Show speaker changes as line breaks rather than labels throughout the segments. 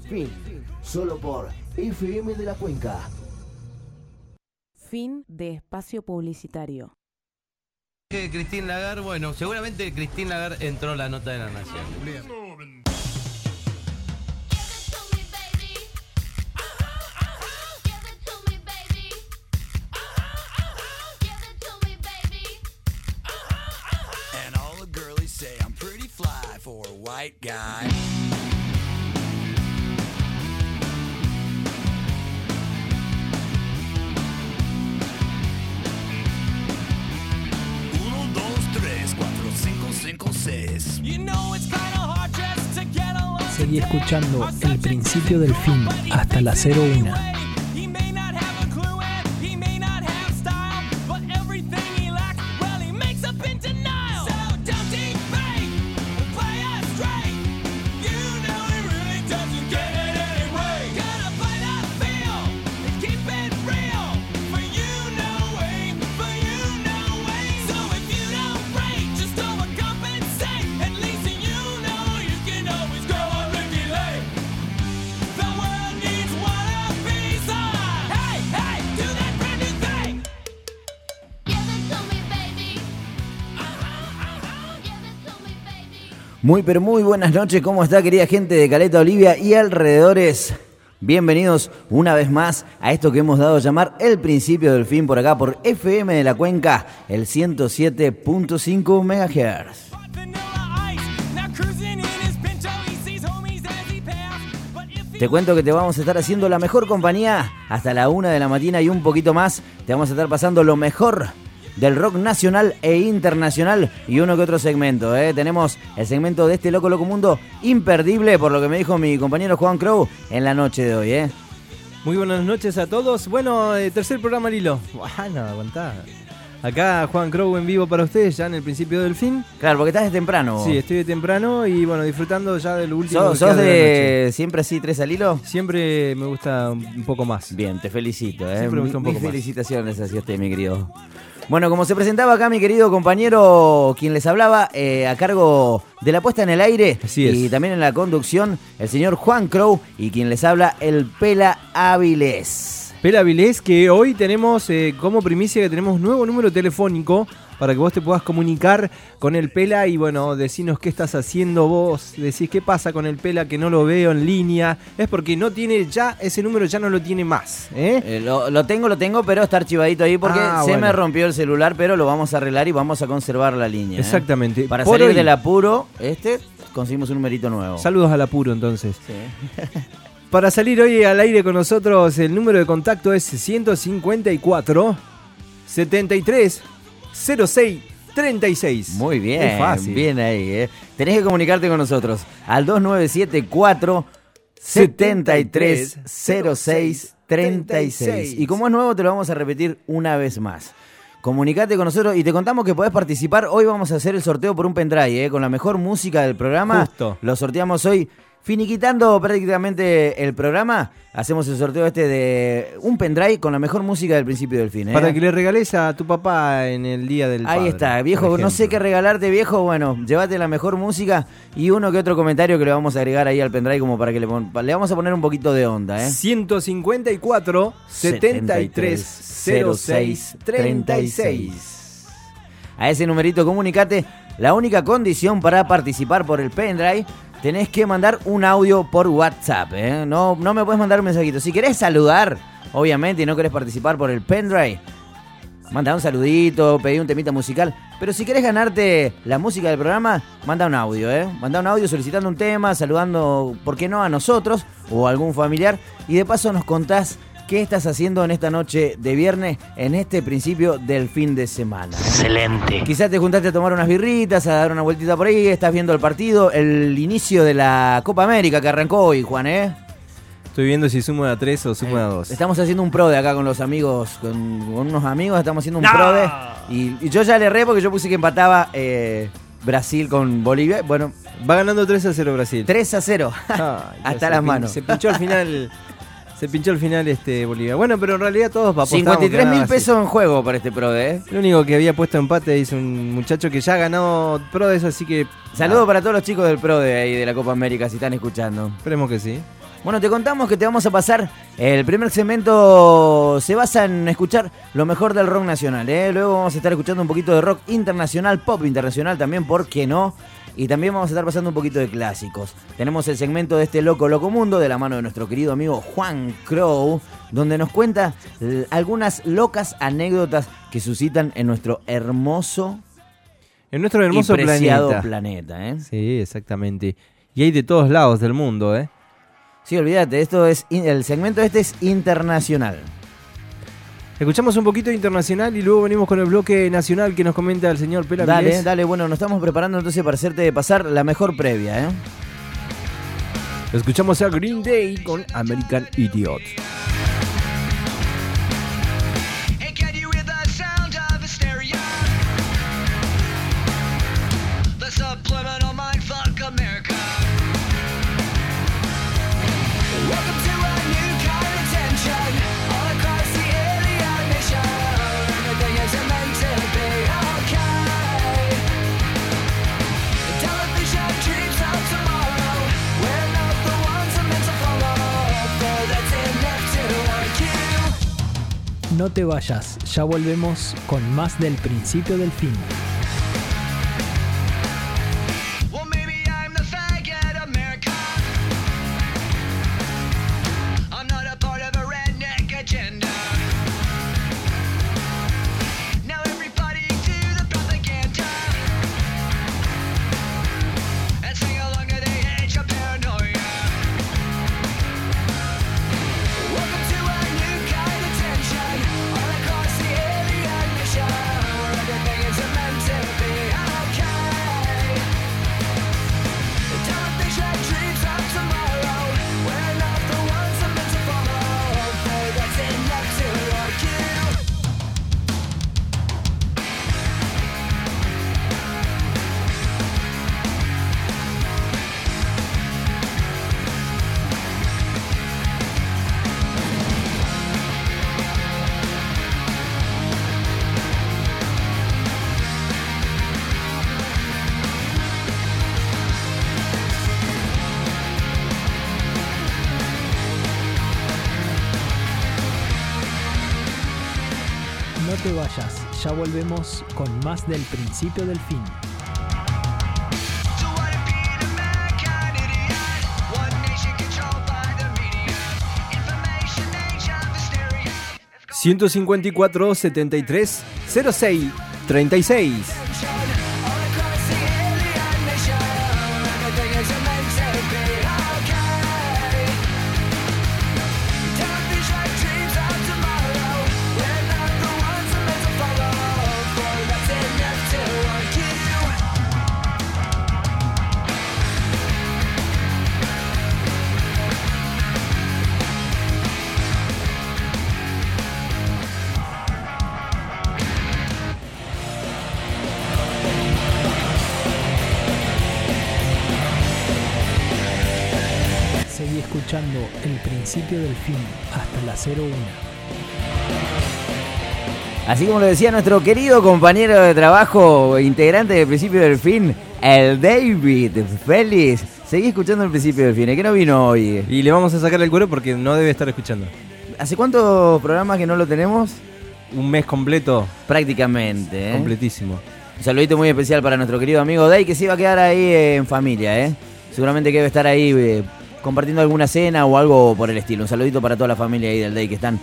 Fin, solo por FM de la Cuenca.
Fin de espacio publicitario.
Que Cristín Lagar, bueno, seguramente Cristín Lagar entró la nota de la nación.
And all the girlies say I'm pretty fly for a white guy.
Seguí escuchando El Principio del Fin hasta la 01.
Muy pero muy buenas noches, ¿cómo está querida gente de Caleta Olivia y alrededores? Bienvenidos una vez más a esto que hemos dado a llamar el principio del fin por acá por FM de la Cuenca, el 107.5 MHz. Te cuento que te vamos a estar haciendo la mejor compañía hasta la una de la mañana y un poquito más. Te vamos a estar pasando lo mejor del rock nacional e internacional y uno que otro segmento. ¿eh? Tenemos el segmento de este Loco Loco Mundo imperdible, por lo que me dijo mi compañero Juan Crow en la noche de hoy. ¿eh?
Muy buenas noches a todos. Bueno, eh, tercer programa al hilo. Bueno, aguantá. Acá Juan Crow en vivo para ustedes, ya en el principio del fin.
Claro, porque estás de temprano.
Sí, estoy de temprano y bueno, disfrutando ya del último.
¿Sos, sos
la
de siempre así tres al hilo?
Siempre me gusta un poco más.
Bien, te felicito. ¿eh?
Siempre me gusta un
Mis
poco más.
felicitaciones hacia usted, mi querido. Bueno, como se presentaba acá mi querido compañero, quien les hablaba, eh, a cargo de la puesta en el aire
Así es.
y también en la conducción, el señor Juan Crow y quien les habla, el Pela Áviles.
Pela Vilés, que hoy tenemos eh, como primicia que tenemos nuevo número telefónico para que vos te puedas comunicar con el Pela y bueno, decinos qué estás haciendo vos, decís qué pasa con el Pela que no lo veo en línea, es porque no tiene ya, ese número ya no lo tiene más, ¿eh?
Eh, lo, lo tengo, lo tengo, pero está archivadito ahí porque
Ah,
se
bueno.
me rompió el celular, pero lo vamos a arreglar y vamos a conservar la línea. ¿eh?
Exactamente.
Para
Por
salir
hoy-
del apuro, este, conseguimos un numerito nuevo.
Saludos al apuro entonces.
Sí.
Para salir hoy al aire con nosotros, el número de contacto es 154 73 06 36.
Muy bien,
Es fácil.
bien ahí. ¿eh? Tenés que comunicarte con nosotros al 2974 73 06 36. Y como es nuevo, te lo vamos a repetir una vez más. Comunicate con nosotros y te contamos que podés participar. Hoy vamos a hacer el sorteo por un pendrive, ¿eh? con la mejor música del programa.
Justo.
Lo sorteamos hoy. Finiquitando prácticamente el programa, hacemos el sorteo este de un pendrive con la mejor música del principio del fin. ¿eh?
Para que le regales a tu papá en el día del
Ahí
padre,
está, viejo, no sé qué regalarte, viejo. Bueno, llévate la mejor música y uno que otro comentario que le vamos a agregar ahí al pendrive como para que le, le vamos a poner un poquito de onda, ¿eh?
154 73 06 36.
A ese numerito comunicate. La única condición para participar por el pendrive, tenés que mandar un audio por WhatsApp, ¿eh? No, no me puedes mandar un mensajito. Si querés saludar, obviamente, y no querés participar por el pendrive, Manda un saludito, pedí un temita musical. Pero si querés ganarte la música del programa, manda un audio, ¿eh? Manda un audio solicitando un tema, saludando, ¿por qué no?, a nosotros o a algún familiar. Y de paso nos contás qué estás haciendo en esta noche de viernes, en este principio del fin de semana. ¿eh?
Excelente.
Quizás te juntaste a tomar unas birritas, a dar una vueltita por ahí, estás viendo el partido, el inicio de la Copa América que arrancó hoy, Juan, ¿eh?
Estoy viendo si sumo a 3 o sumo a 2.
Estamos haciendo un pro de acá con los amigos, con, con unos amigos, estamos haciendo un pro de. Y, y yo ya le erré porque yo puse que empataba eh, Brasil con Bolivia. Bueno,
Va ganando 3 a 0 Brasil.
3 a 0.
Ay,
Hasta las manos.
Se pinchó al final. Se pinchó al final este Bolivia. Bueno, pero en realidad todos que
53 mil pesos en juego para este pro de. ¿eh?
Lo único que había puesto empate es un muchacho que ya ganó Prodes, así que.
Saludos para todos los chicos del pro de ahí de la Copa América si están escuchando.
Esperemos que sí.
Bueno, te contamos que te vamos a pasar. El primer segmento se basa en escuchar lo mejor del rock nacional. ¿eh? Luego vamos a estar escuchando un poquito de rock internacional, pop internacional también, ¿por qué no? Y también vamos a estar pasando un poquito de clásicos. Tenemos el segmento de este loco loco mundo de la mano de nuestro querido amigo Juan Crow, donde nos cuenta eh, algunas locas anécdotas que suscitan en nuestro hermoso,
En nuestro hermoso
y
planeta.
planeta. ¿eh?
Sí, exactamente. Y hay de todos lados del mundo, ¿eh?
Sí, olvídate, esto es el segmento este es internacional.
Escuchamos un poquito internacional y luego venimos con el bloque nacional que nos comenta el señor Pela
Dale, dale, bueno, nos estamos preparando entonces para hacerte pasar la mejor previa, ¿eh?
Escuchamos a Green Day con American Idiot.
No te vayas, ya volvemos con más del principio del fin. volvemos con más del principio del fin. ...154-73-06-36... la 01.
Así como lo decía nuestro querido compañero de trabajo, integrante del principio del fin, el David Félix. Seguí escuchando el principio del fin, ¿eh? que no vino hoy.
Y le vamos a sacar el cuero porque no debe estar escuchando.
¿Hace cuántos programas que no lo tenemos?
Un mes completo,
Prácticamente, ¿eh?
completísimo.
Un saludito muy especial para nuestro querido amigo Day, que se iba a quedar ahí en familia, ¿eh? Seguramente que debe estar ahí eh, compartiendo alguna cena o algo por el estilo. Un saludito para toda la familia ahí del Day, que están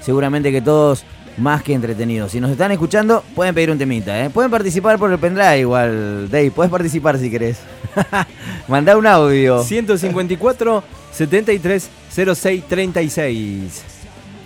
seguramente que todos más que entretenidos. Si nos están escuchando, pueden pedir un temita, ¿eh? Pueden participar por el pendrive igual, Day. Puedes participar si querés. Mandá un audio.
154 73 06 36.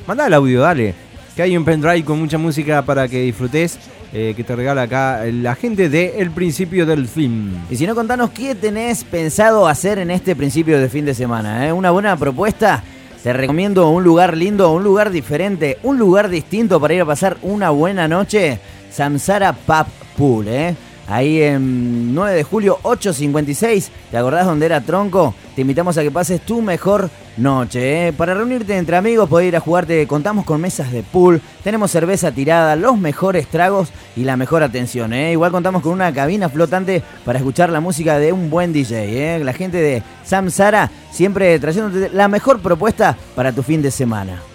Manda el audio, dale. Que hay un pendrive con mucha música para que disfrutes. eh, que te regala acá la gente de El Principio del Film.
Y si no, contanos qué tenés pensado hacer en este principio de fin de semana. ¿eh? Una buena propuesta. Te recomiendo un lugar lindo, un lugar diferente, un lugar distinto para ir a pasar una buena noche. Samsara Pub Pool. ¿eh? Ahí en 9 de julio 856. ¿Te acordás dónde era Tronco? Te invitamos a que pases tu mejor noche. ¿eh? Para reunirte entre amigos, poder ir a jugarte. Contamos con mesas de pool, tenemos cerveza tirada, los mejores tragos y la mejor atención. ¿eh? Igual contamos con una cabina flotante para escuchar la música de un buen DJ. ¿eh? La gente de Samsara siempre trayéndote la mejor propuesta para tu fin de semana.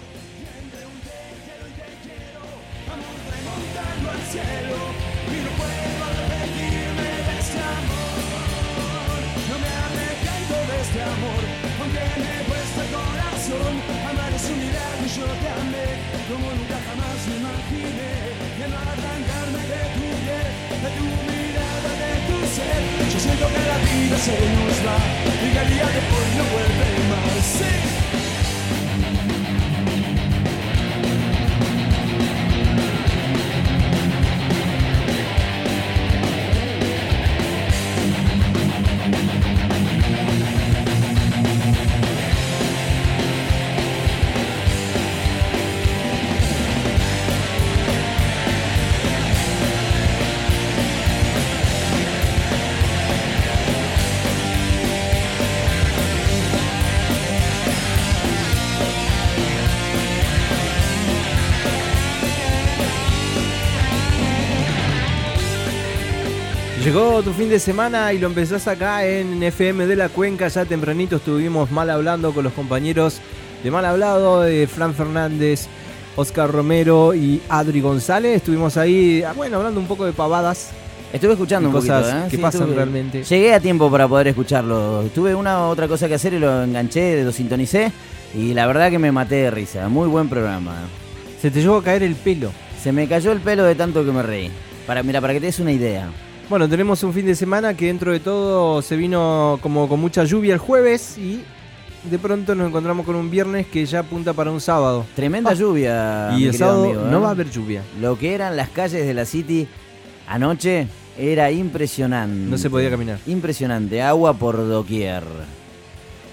Llegó tu fin de semana y lo empezás acá en FM de la Cuenca. Ya tempranito estuvimos mal hablando con los compañeros de Mal Hablado, de Fran Fernández, Oscar Romero y Adri González. Estuvimos ahí, ah, bueno, hablando un poco de pavadas.
Estuve escuchando
Y
un
cosas
poquito, ¿eh?
que
Sí,
pasan
estuve-
realmente.
Llegué a tiempo para poder escucharlo. Tuve una otra cosa que hacer y lo enganché, lo sintonicé y la verdad que me maté de risa. Muy buen programa.
Se te llegó a caer el pelo.
Se me cayó el pelo de tanto que me reí. Para, mira, para que te des una idea.
Bueno, tenemos un fin de semana que dentro de todo se vino como con mucha lluvia el jueves y de pronto nos encontramos con un viernes que ya apunta para un sábado.
Tremenda
Ah.
lluvia.
y el sábado
amigo, ¿eh?
no va a haber lluvia.
Lo que eran las calles de la City anoche era impresionante.
No se podía caminar.
Impresionante, agua por doquier.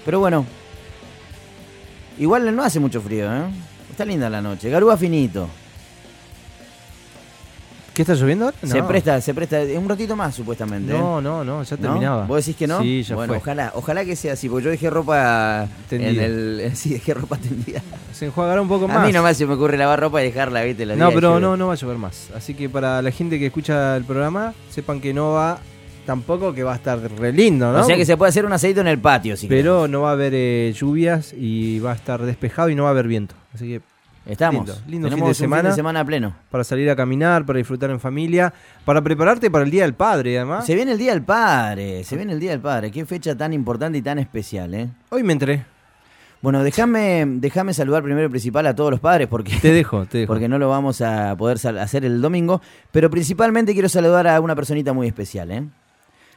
Pero bueno, igual no hace mucho frío, ¿eh? Está linda la noche. Garúa finito.
¿Qué está lloviendo ahora?
Se
No.
presta, se presta un ratito más supuestamente. ¿eh?
No, no, no, ya
¿No?
terminaba.
¿Vos decís que no?
Sí, ya
bueno,
fue.
ojalá, ojalá que sea así, porque yo dejé ropa
Tendida.
en el. Sí, dejé ropa tendida.
Se enjuagará un poco más.
A mí nomás se me ocurre lavar ropa y dejarla, ¿viste? Los
No, pero no, no va a llover más. Así que para la gente que escucha el programa, sepan que no va tampoco que va a estar re lindo, ¿no?
O sea que se puede hacer un asadito en el patio, si
Pero no va a haber eh, lluvias y va a estar despejado y no va a haber viento. Así que.
Estamos.
lindo, lindo fin de
un
semana.
fin de semana pleno.
para salir a caminar, para disfrutar en familia, para prepararte para el Día del Padre, además.
Se viene el Día del Padre, se viene el Día del Padre. Qué fecha tan importante y tan especial, ¿eh?
Hoy me enteré.
Bueno, déjame déjame saludar primero y principal a todos los padres porque,
Te dejo, te dejo.
porque no lo vamos a poder hacer el domingo. Pero principalmente quiero saludar a una personita muy especial, ¿eh?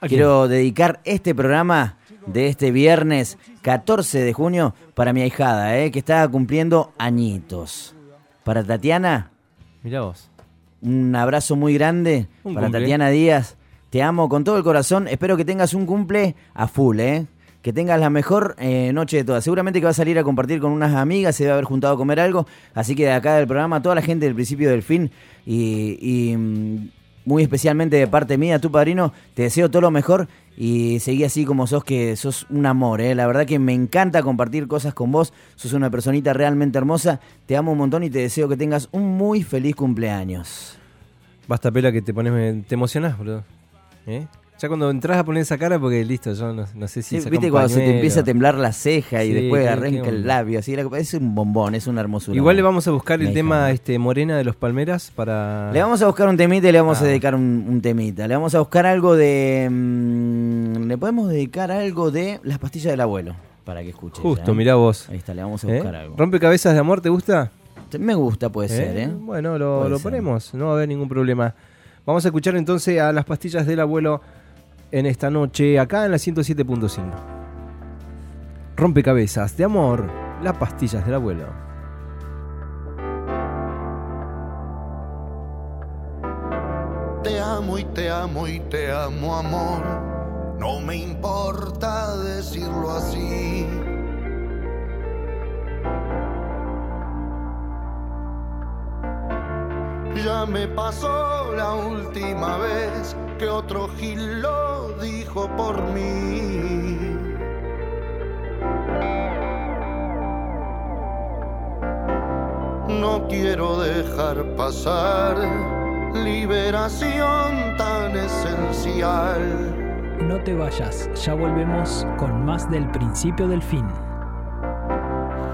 Quiero dedicar este programa de este viernes 14 de junio para mi ahijada, ¿eh? que está cumpliendo añitos. Para Tatiana,
Mirá vos.
un abrazo muy grande
Un
para
cumple.
Tatiana Díaz. Te amo con todo el corazón. Espero que tengas un cumple a full, ¿eh? Que tengas la mejor eh, noche de todas. Seguramente que va a salir a compartir con unas amigas, se debe haber juntado a comer algo. Así que de acá del programa, toda la gente del principio del fin y, y, mm, muy especialmente de parte mía, tu padrino, te deseo todo lo mejor y seguí así como sos, que sos un amor, ¿eh? La verdad que me encanta compartir cosas con vos. Sos una personita realmente hermosa. Te amo un montón y te deseo que tengas un muy feliz cumpleaños.
Basta pela que te pones, te emocionás, boludo. ¿Eh? Ya cuando entras a poner esa cara, porque listo, yo no, no sé si
Sí, Viste cuando se te empieza a temblar la ceja y
Sí,
después
qué-
arranca
qué
el labio, así, es un bombón, es una hermosura.
Igual le vamos a buscar el tema este Morena de los Palmeras para.
Le vamos a buscar un temita y le vamos
Ah.
a dedicar un, un temita. Le vamos a buscar algo de... mm, le podemos dedicar algo de las pastillas del abuelo, para que escuche.
Justo,
¿eh?
mirá vos.
Ahí está, le vamos a
¿Eh?
buscar algo.
¿Rompecabezas de amor te gusta?
Me gusta, puede ser, ¿eh?
Bueno, lo, lo ponemos, no va a haber ningún problema. Vamos a escuchar entonces a las pastillas del abuelo en esta noche, acá en la 107.5. Rompecabezas de amor, las pastillas del abuelo.
Te amo y te amo y te amo, amor. No me importa decirlo así. Ya me pasó la última vez que otro Gil lo dijo por mí. No quiero dejar pasar liberación tan esencial.
No te vayas, ya volvemos con más del principio del fin.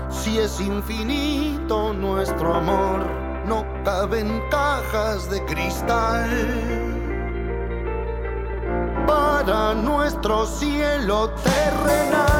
Si es infinito nuestro amor, no caben cajas de cristal. Para nuestro cielo terrenal.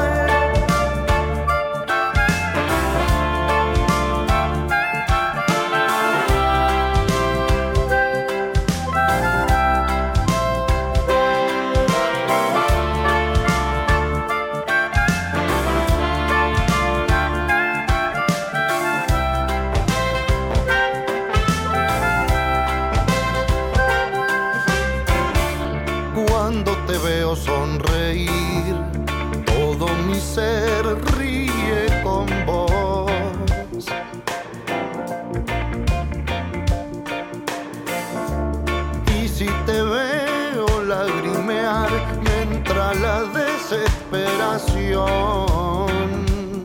Desesperación.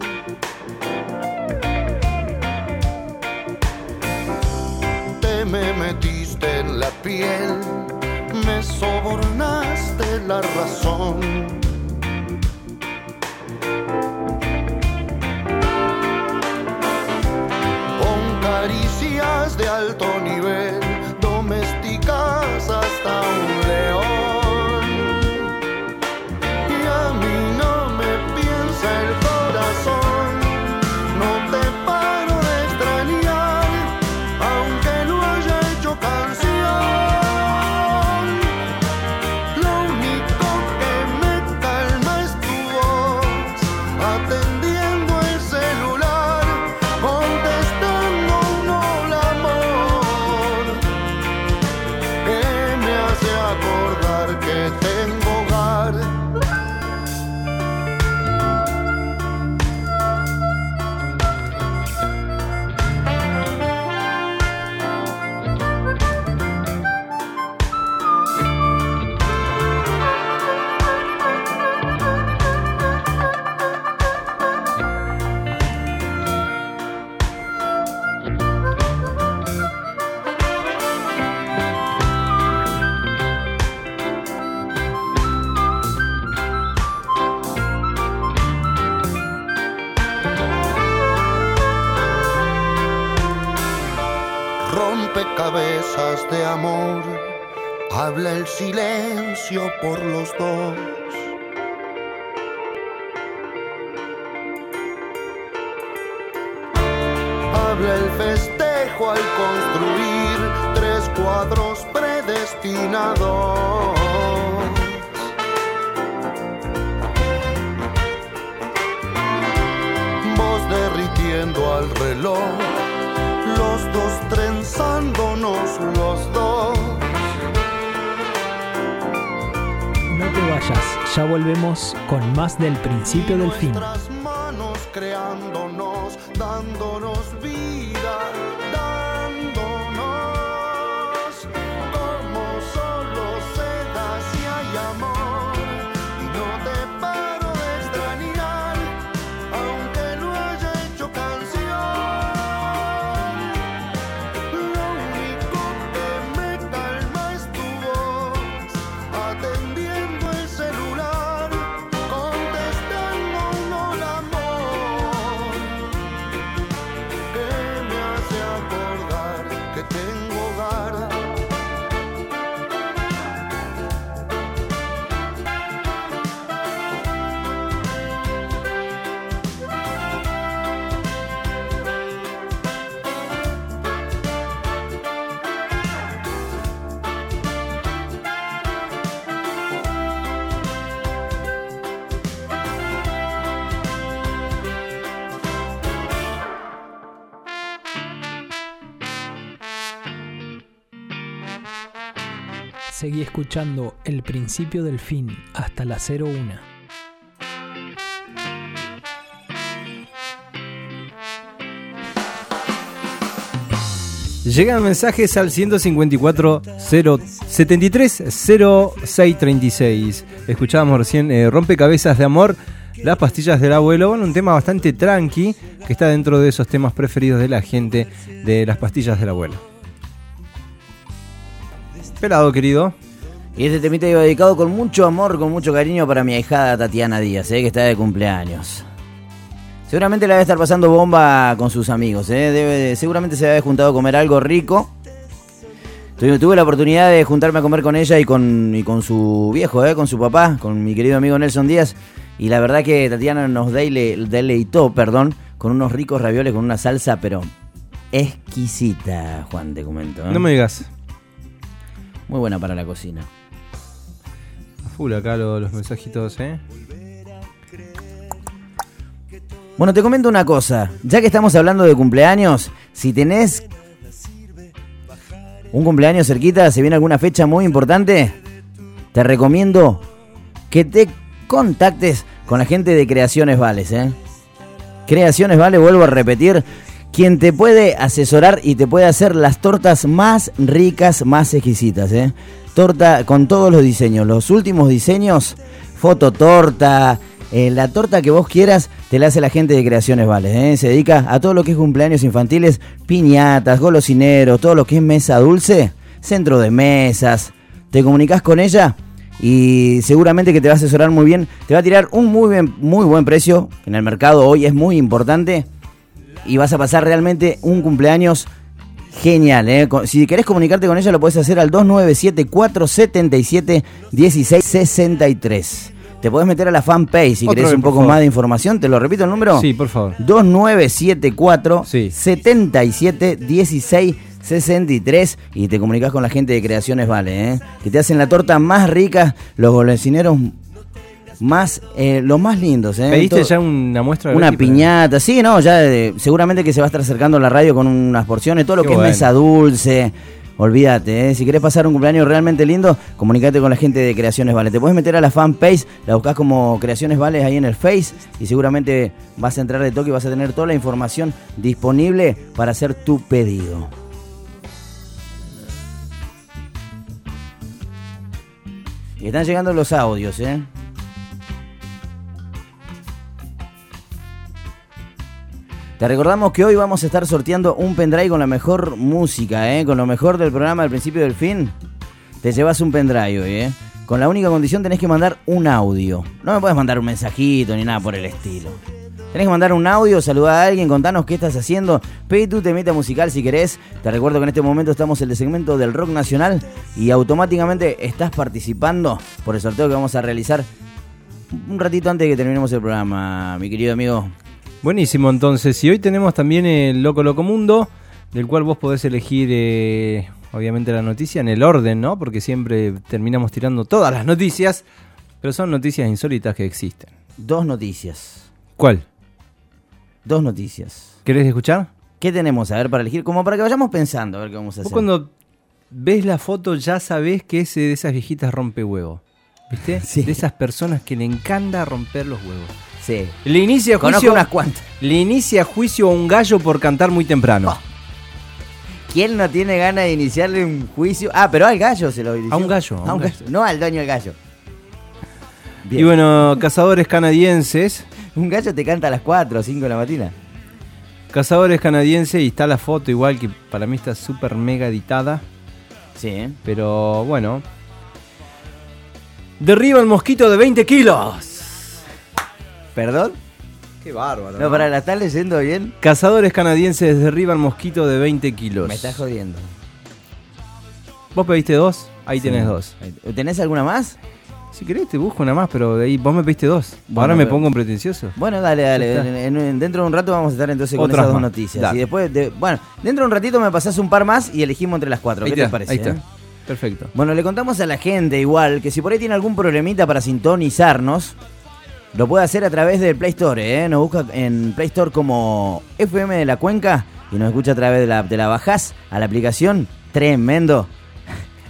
Te me metiste en la piel, me sobornaste la razón. Con caricias de alto nivel, silencio por los dos. Habla el festejo al construir tres cuadros predestinados. Vos derritiendo al reloj, los dos trenzándonos los dos.
Vayas, ya volvemos con más del principio del fin. Escuchando el principio del fin hasta la 01.
Llegan mensajes al 154 730636. Escuchábamos recién eh, Rompecabezas de Amor, las pastillas del abuelo. Bueno, un tema bastante tranqui que está dentro de esos temas preferidos de la gente de las pastillas del abuelo. Pelado, querido.
Y este temita iba dedicado con mucho amor, con mucho cariño para mi ahijada Tatiana Díaz, eh, que está de cumpleaños. Seguramente la debe estar pasando bomba con sus amigos, eh. Debe- seguramente se había juntado a comer algo rico. Tuve, tuve la oportunidad de juntarme a comer con ella y con, y con su viejo, eh, con su papá, con mi querido amigo Nelson Díaz. Y la verdad que Tatiana nos dele- deleitó, perdón, con unos ricos ravioles con una salsa, pero exquisita, Juan, te comento. eh.
No me digas.
Muy buena para la cocina.
Full acá lo- los mensajitos, ¿eh?
Bueno, te comento una cosa. Ya que estamos hablando de cumpleaños, si tenés un cumpleaños cerquita, se viene alguna fecha muy importante, te recomiendo que te contactes con la gente de Creaciones Vales. ¿eh? Creaciones Vale, vuelvo a repetir, quien te puede asesorar y te puede hacer las tortas más ricas, más exquisitas. ¿eh? Torta con todos los diseños, los últimos diseños, fototorta, eh, la torta que vos quieras, te la hace la gente de Creaciones Vales. ¿eh? Se dedica a todo lo que es cumpleaños infantiles, piñatas, golosineros, todo lo que es mesa dulce, centro de mesas. Te comunicas con ella y seguramente que te va a asesorar muy bien. Te va a tirar un muy, bien, muy buen precio, en el mercado hoy es muy importante. Y vas a pasar realmente un cumpleaños genial. ¿eh? Si querés comunicarte con ella, lo puedes hacer al 2974771663. Te podés meter a la fanpage si
Otra
querés
vez,
un poco
favor.
más de información. ¿Te lo repito el número?
Sí, por favor.
2974
Sí.
77 16 63 y te comunicas con la gente de Creaciones Vale, ¿eh? que te hacen la torta más rica, los golosineros más, eh, los más lindos. ¿eh?
¿Pediste
Todo-
ya una muestra?
una
Betty, para-
piñata, sí, no, ya eh, seguramente que se va a estar acercando la radio con unas porciones, todo lo
Qué
que
bueno.
es mesa dulce. Olvídate, ¿eh? si querés pasar un cumpleaños realmente lindo, comunicate con la gente de Creaciones Vale. Te puedes meter a la fanpage, la buscas como Creaciones Vale ahí en el Face y seguramente vas a entrar de toque y vas a tener toda la información disponible para hacer tu pedido. Y están llegando los audios, ¿eh? Te recordamos que hoy vamos a estar sorteando un pendrive con la mejor música, ¿eh? con lo mejor del programa del principio del fin. Te llevas un pendrive hoy, ¿eh? Con la única condición tenés que mandar un audio. No me puedes mandar un mensajito ni nada por el estilo. Tenés que mandar un audio, saludar a alguien, contanos qué estás haciendo. Pedí tu temita musical si querés. Te recuerdo que en este momento estamos en el segmento del rock nacional y automáticamente estás participando por el sorteo que vamos a realizar un ratito antes de que terminemos el programa, mi querido amigo.
Buenísimo, entonces. Y hoy tenemos también el Loco Loco Mundo, del cual vos podés elegir, eh, obviamente, la noticia en el orden, ¿no? Porque siempre terminamos tirando todas las noticias, pero son noticias insólitas que existen.
Dos noticias.
¿Cuál?
Dos noticias.
¿Querés escuchar?
¿Qué tenemos a ver para elegir? Como para que vayamos pensando a ver qué vamos a
Vos
hacer.
cuando ves la foto ya sabés que es de esas viejitas rompehuevos. ¿Viste?
Sí.
De esas personas que le encanta romper los huevos.
Sí.
Le inicia
Conozco
juicio,
unas cuantas.
le inicia juicio a un gallo por cantar muy temprano.
¿Quién no tiene ganas de iniciarle un juicio? Ah, pero al gallo se lo inició.
A un gallo,
A un gallo. No al dueño del gallo. Bien.
Y bueno, cazadores canadienses.
Un gallo te canta a las 4 o 5 de la mañana.
Cazadores canadienses y está la foto igual que para mí está súper mega editada.
Sí, ¿eh?
Pero bueno. Derriba el mosquito de 20 kilos.
¿Perdón?
Qué bárbaro.
No, para, ¿la estás leyendo bien?
Cazadores canadienses derriban mosquito de 20 kilos.
Me estás jodiendo.
¿Vos pediste dos? Ahí tenés dos.
¿Tenés alguna más?
Si querés te busco una más, pero de ahí vos me pediste dos.
Bueno,
Ahora me
pero-
pongo pretencioso.
Bueno, dale, dale. En- en- dentro de un rato vamos a estar entonces con
Otras
esas dos
más.
noticias.
Dale.
Y después, de- bueno, dentro de un ratito me pasás un par más y elegimos entre las cuatro.
Ahí
¿Qué
está,
te parece?
ahí está.
eh?
Perfecto.
Bueno, le contamos a la gente igual que si por ahí tiene algún problemita para sintonizarnos, lo puede hacer a través del Play Store, ¿eh? Nos busca en Play Store como FM de la Cuenca y nos escucha a través de la app. Te la bajás a la aplicación. Tremendo.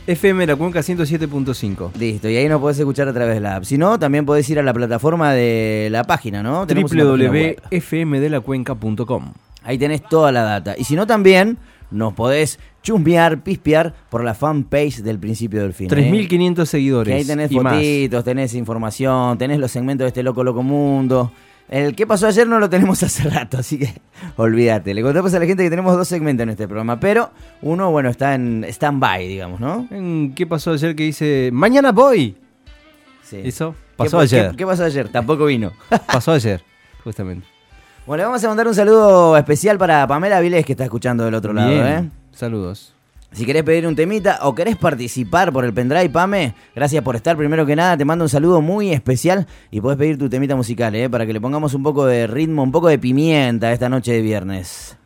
FM La Cuenca 107.5.
Listo, y ahí nos podés escuchar a través de la app. Si no, también podés ir a la plataforma de la página, ¿no?
Www.fmdelacuenca.com.
Ahí tenés toda la data. Y si no, también nos podés chusmear, pispear por la fanpage del principio del fin. ¿eh?
3.500 seguidores.
Que ahí tenés
más.
fotitos, tenés información, tenés los segmentos de este loco loco mundo. El que pasó ayer no lo tenemos hace rato, así que olvídate. Le contamos a la gente que tenemos dos segmentos en este programa, pero uno, bueno, está en stand-by, digamos, ¿no?
En ¿Qué pasó ayer que dice, mañana voy?
Sí.
Eso
¿Qué
pasó
pa-
ayer.
¿Qué, qué pasó ayer? Tampoco vino.
Pasó ayer, justamente.
Bueno, le vamos a mandar un saludo especial para Pamela Vilés, que está escuchando del otro lado. ¿eh?
Saludos.
Si querés pedir un temita o querés participar por el pendrive, Pame, gracias por estar. Primero que nada, te mando un saludo muy especial y podés pedir tu temita musical, ¿eh? Para que le pongamos un poco de ritmo, un poco de pimienta esta noche de viernes.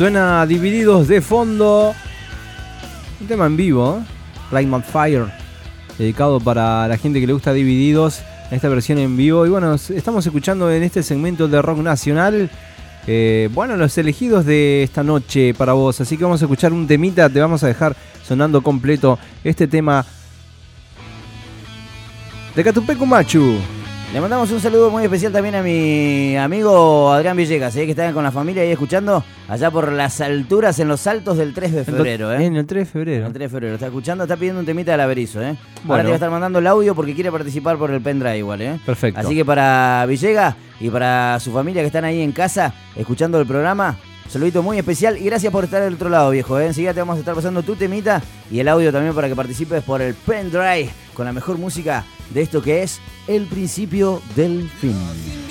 Suena Divididos de fondo. Un tema en vivo. Light Fire. Dedicado para la gente que le gusta Divididos. Esta versión en vivo. Y bueno, estamos escuchando en este segmento de rock nacional. eh, bueno, los elegidos de esta noche para vos. Así que vamos a escuchar un temita. Te vamos a dejar sonando completo este tema de Catupecu Machu.
Le mandamos un saludo muy especial también a mi amigo Adrián Villegas, ¿eh? que está con la familia ahí escuchando allá por las alturas en los altos del 3 de febrero. ¿eh?
En el 3 de febrero.
El 3 de febrero. Está escuchando, está pidiendo un temita del averizo, ¿eh? Ahora te va a estar mandando el audio porque quiere participar por el pendrive igual, ¿eh?
Perfecto.
Así que para Villegas y para su familia que están ahí en casa escuchando el programa, saludito muy especial y gracias por estar del otro lado, viejo. ¿eh? Enseguida te vamos a estar pasando tu temita y el audio también para que participes por el pendrive con la mejor música de esto que es el principio del fin.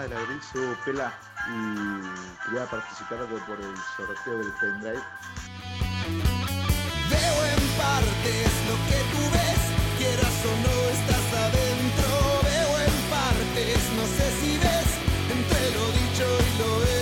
Un tema del abrizo Pela y quería participar por el sorteo del pendrive.
Veo en partes lo que tú ves, quieras o no estás adentro. Veo en partes, no sé si ves, entre lo dicho y lo hecho.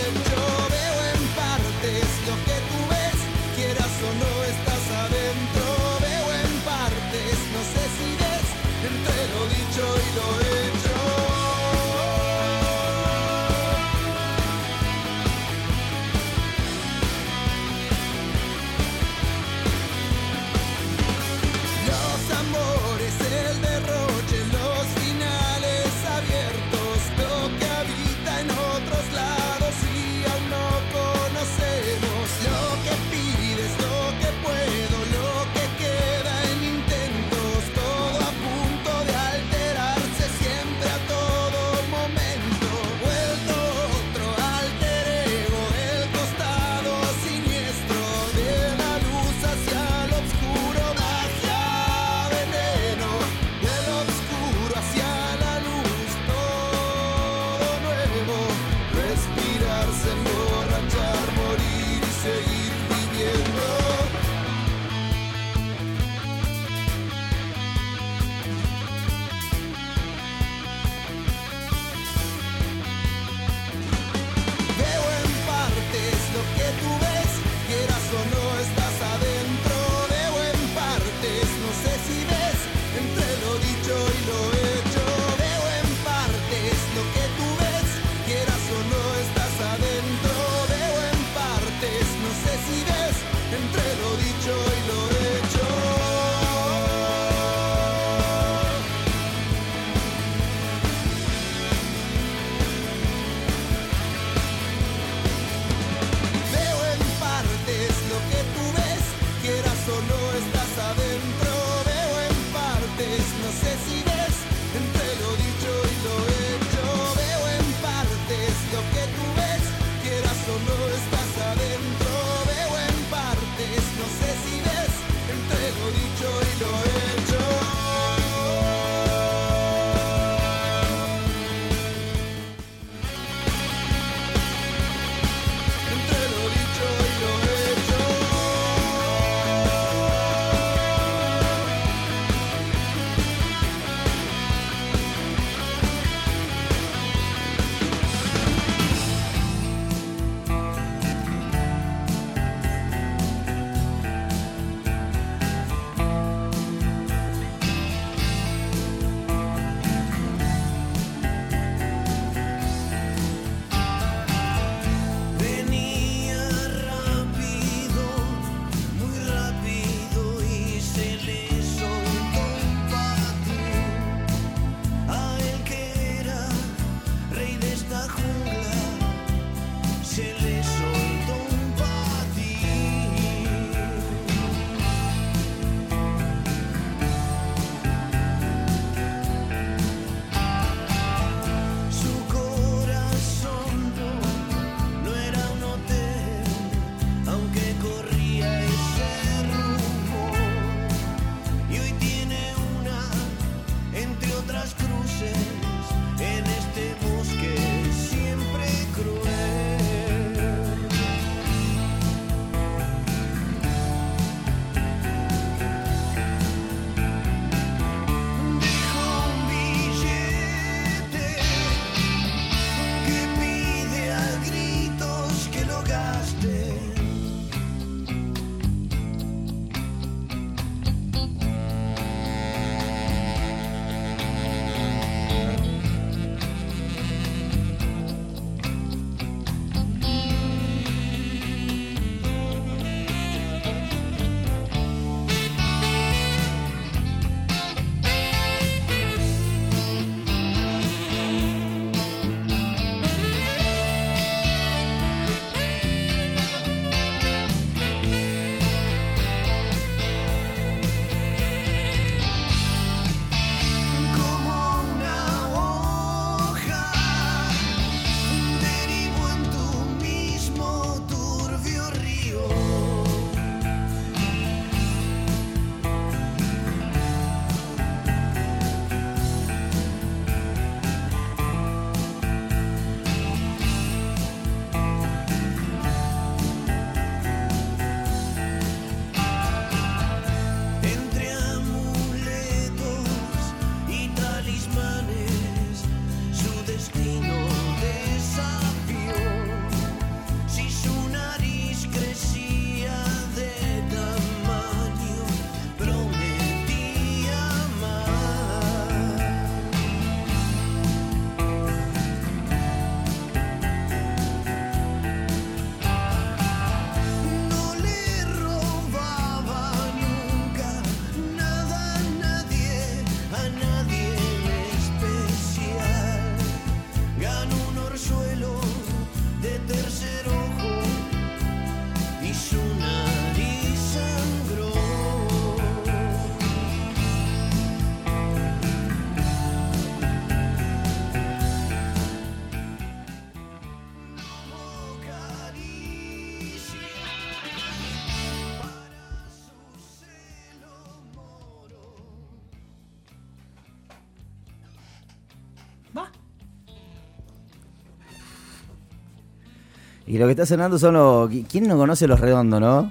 Y lo que
está sonando son los. ¿Quién no conoce los redondos, no?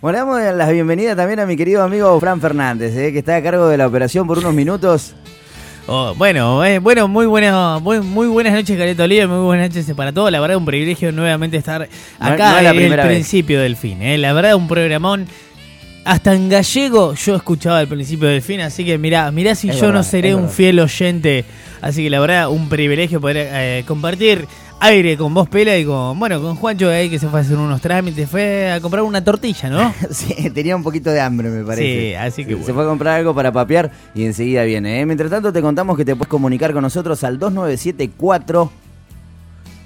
Bueno, damos la bienvenida también a mi querido amigo Fran Fernández, eh, que está a cargo de la operación por unos minutos.
Oh, bueno, eh, bueno, muy buenas, muy, muy buenas noches, Careto Oliver, muy buenas noches para todos. La verdad, un privilegio nuevamente estar acá
no es la
en el
vez.
principio del fin. eh. La verdad, un programón. Hasta en gallego yo escuchaba el principio del fin, así que mirá, mirá si
Es
yo no seré un
verdad.
fiel oyente. Así que la verdad, un privilegio poder eh, compartir aire con vos, Pela, y con, bueno, con Juancho ahí que se fue a hacer unos trámites, fue a comprar una tortilla, ¿no?
sí, tenía un poquito de hambre, me parece.
Sí, así que
Se
bueno.
fue a comprar algo para papear y enseguida viene. ¿eh? Mientras tanto, te contamos que te puedes comunicar con nosotros al 2974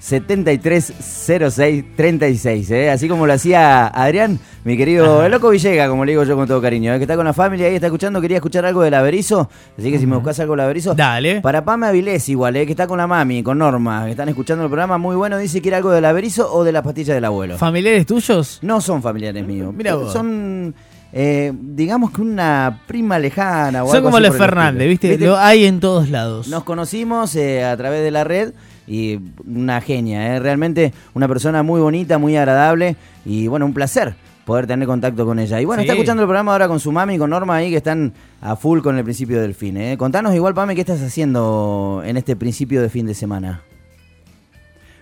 730636, ¿eh? así como lo hacía Adrián, mi querido el loco Villega, como le digo yo con todo cariño, ¿eh? que está con la familia ahí, está escuchando, quería escuchar algo del Averizo, así que si me buscas algo del Averizo,
Dale.
para Pame Avilés igual, ¿eh? que está con la mami, con Norma, que están escuchando el programa, muy bueno, dice que era algo del Averizo o de las pastillas del abuelo.
¿Familiares tuyos?
No son familiares míos.
Mirá vos.
Son, eh, digamos que una prima lejana. O
Son
algo
como los Fernández. ¿viste? Lo hay en todos lados.
Nos conocimos eh, a través de la red y una genia, ¿eh? realmente una persona muy bonita, muy agradable y bueno, un placer poder tener contacto con ella. Y bueno,
Sí.
está escuchando el programa ahora con su mami y con Norma ahí que están a full con el principio del fin. ¿eh? Contanos igual, Pame, qué estás haciendo en este principio de fin de semana.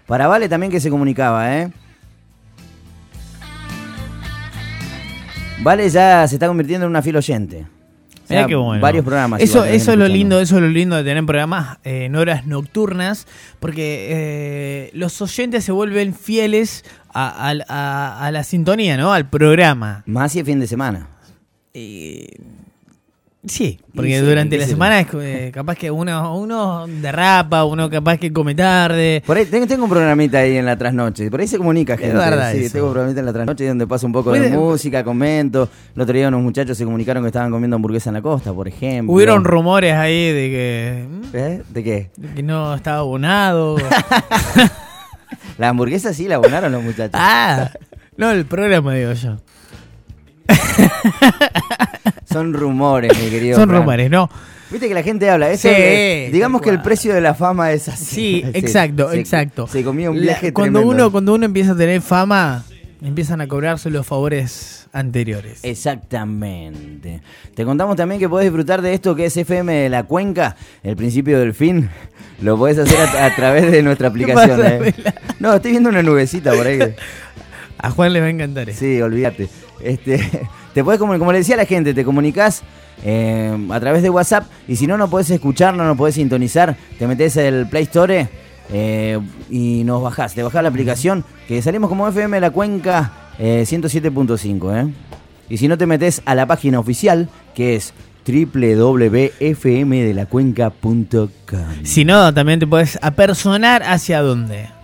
Para Vale también que se comunicaba, ¿eh? Vale ya se está convirtiendo en una fiel oyente. O sea,
Mirá qué bueno.
Varios programas.
Eso, eso es lo lindo, eso es lo lindo de tener programas eh, en horas nocturnas, porque eh, los oyentes se vuelven fieles a, a- a- a la sintonía, ¿no? Al programa.
Más si es fin de semana.
Y, Sí, porque
sí,
durante la semana es eh, capaz que uno, uno derrapa, uno capaz que come tarde.
Por ahí tengo, tengo un programita ahí en la trasnoche. Por ahí se comunica gente.
verdad
sí,
eso.
tengo un programita en la trasnoche donde paso un poco de música, comento. El otro día unos muchachos se comunicaron que estaban comiendo hamburguesa en la costa, por ejemplo.
Hubieron rumores ahí de que, mm,
¿Eh? ¿De qué?
de que no estaba abonado.
La hamburguesa sí la abonaron los muchachos.
ah, no, el programa digo yo.
Son rumores, mi querido.
Son
Fran.
rumores, ¿no?
Viste que la gente habla. Eso
Sí,
digamos que el precio de la fama es así.
Sí, exacto,
se-
exacto.
Se comía un
La-
viaje
cuando
tremendo.
uno cuando uno empieza a tener fama, empiezan a cobrarse los favores anteriores.
Exactamente. Te contamos también que podés disfrutar de esto que es FM de la Cuenca, el principio del fin. Lo podés hacer a, a través de nuestra aplicación. eh. No, estoy viendo una nubecita por ahí.
A Juan le va a encantar.
Sí, olvídate. Este, te puedes, como, como le decía a la gente, te comunicas eh, a través de WhatsApp y si no, no podés escucharnos, no podés sintonizar, te metes el Play Store eh, y nos bajás. Te bajás la aplicación que salimos como FM de la Cuenca eh, 107.5. ¿eh? Y si no, te metes a la página oficial que es www.fmdelacuenca.com.
Si no, también te puedes apersonar hacia dónde.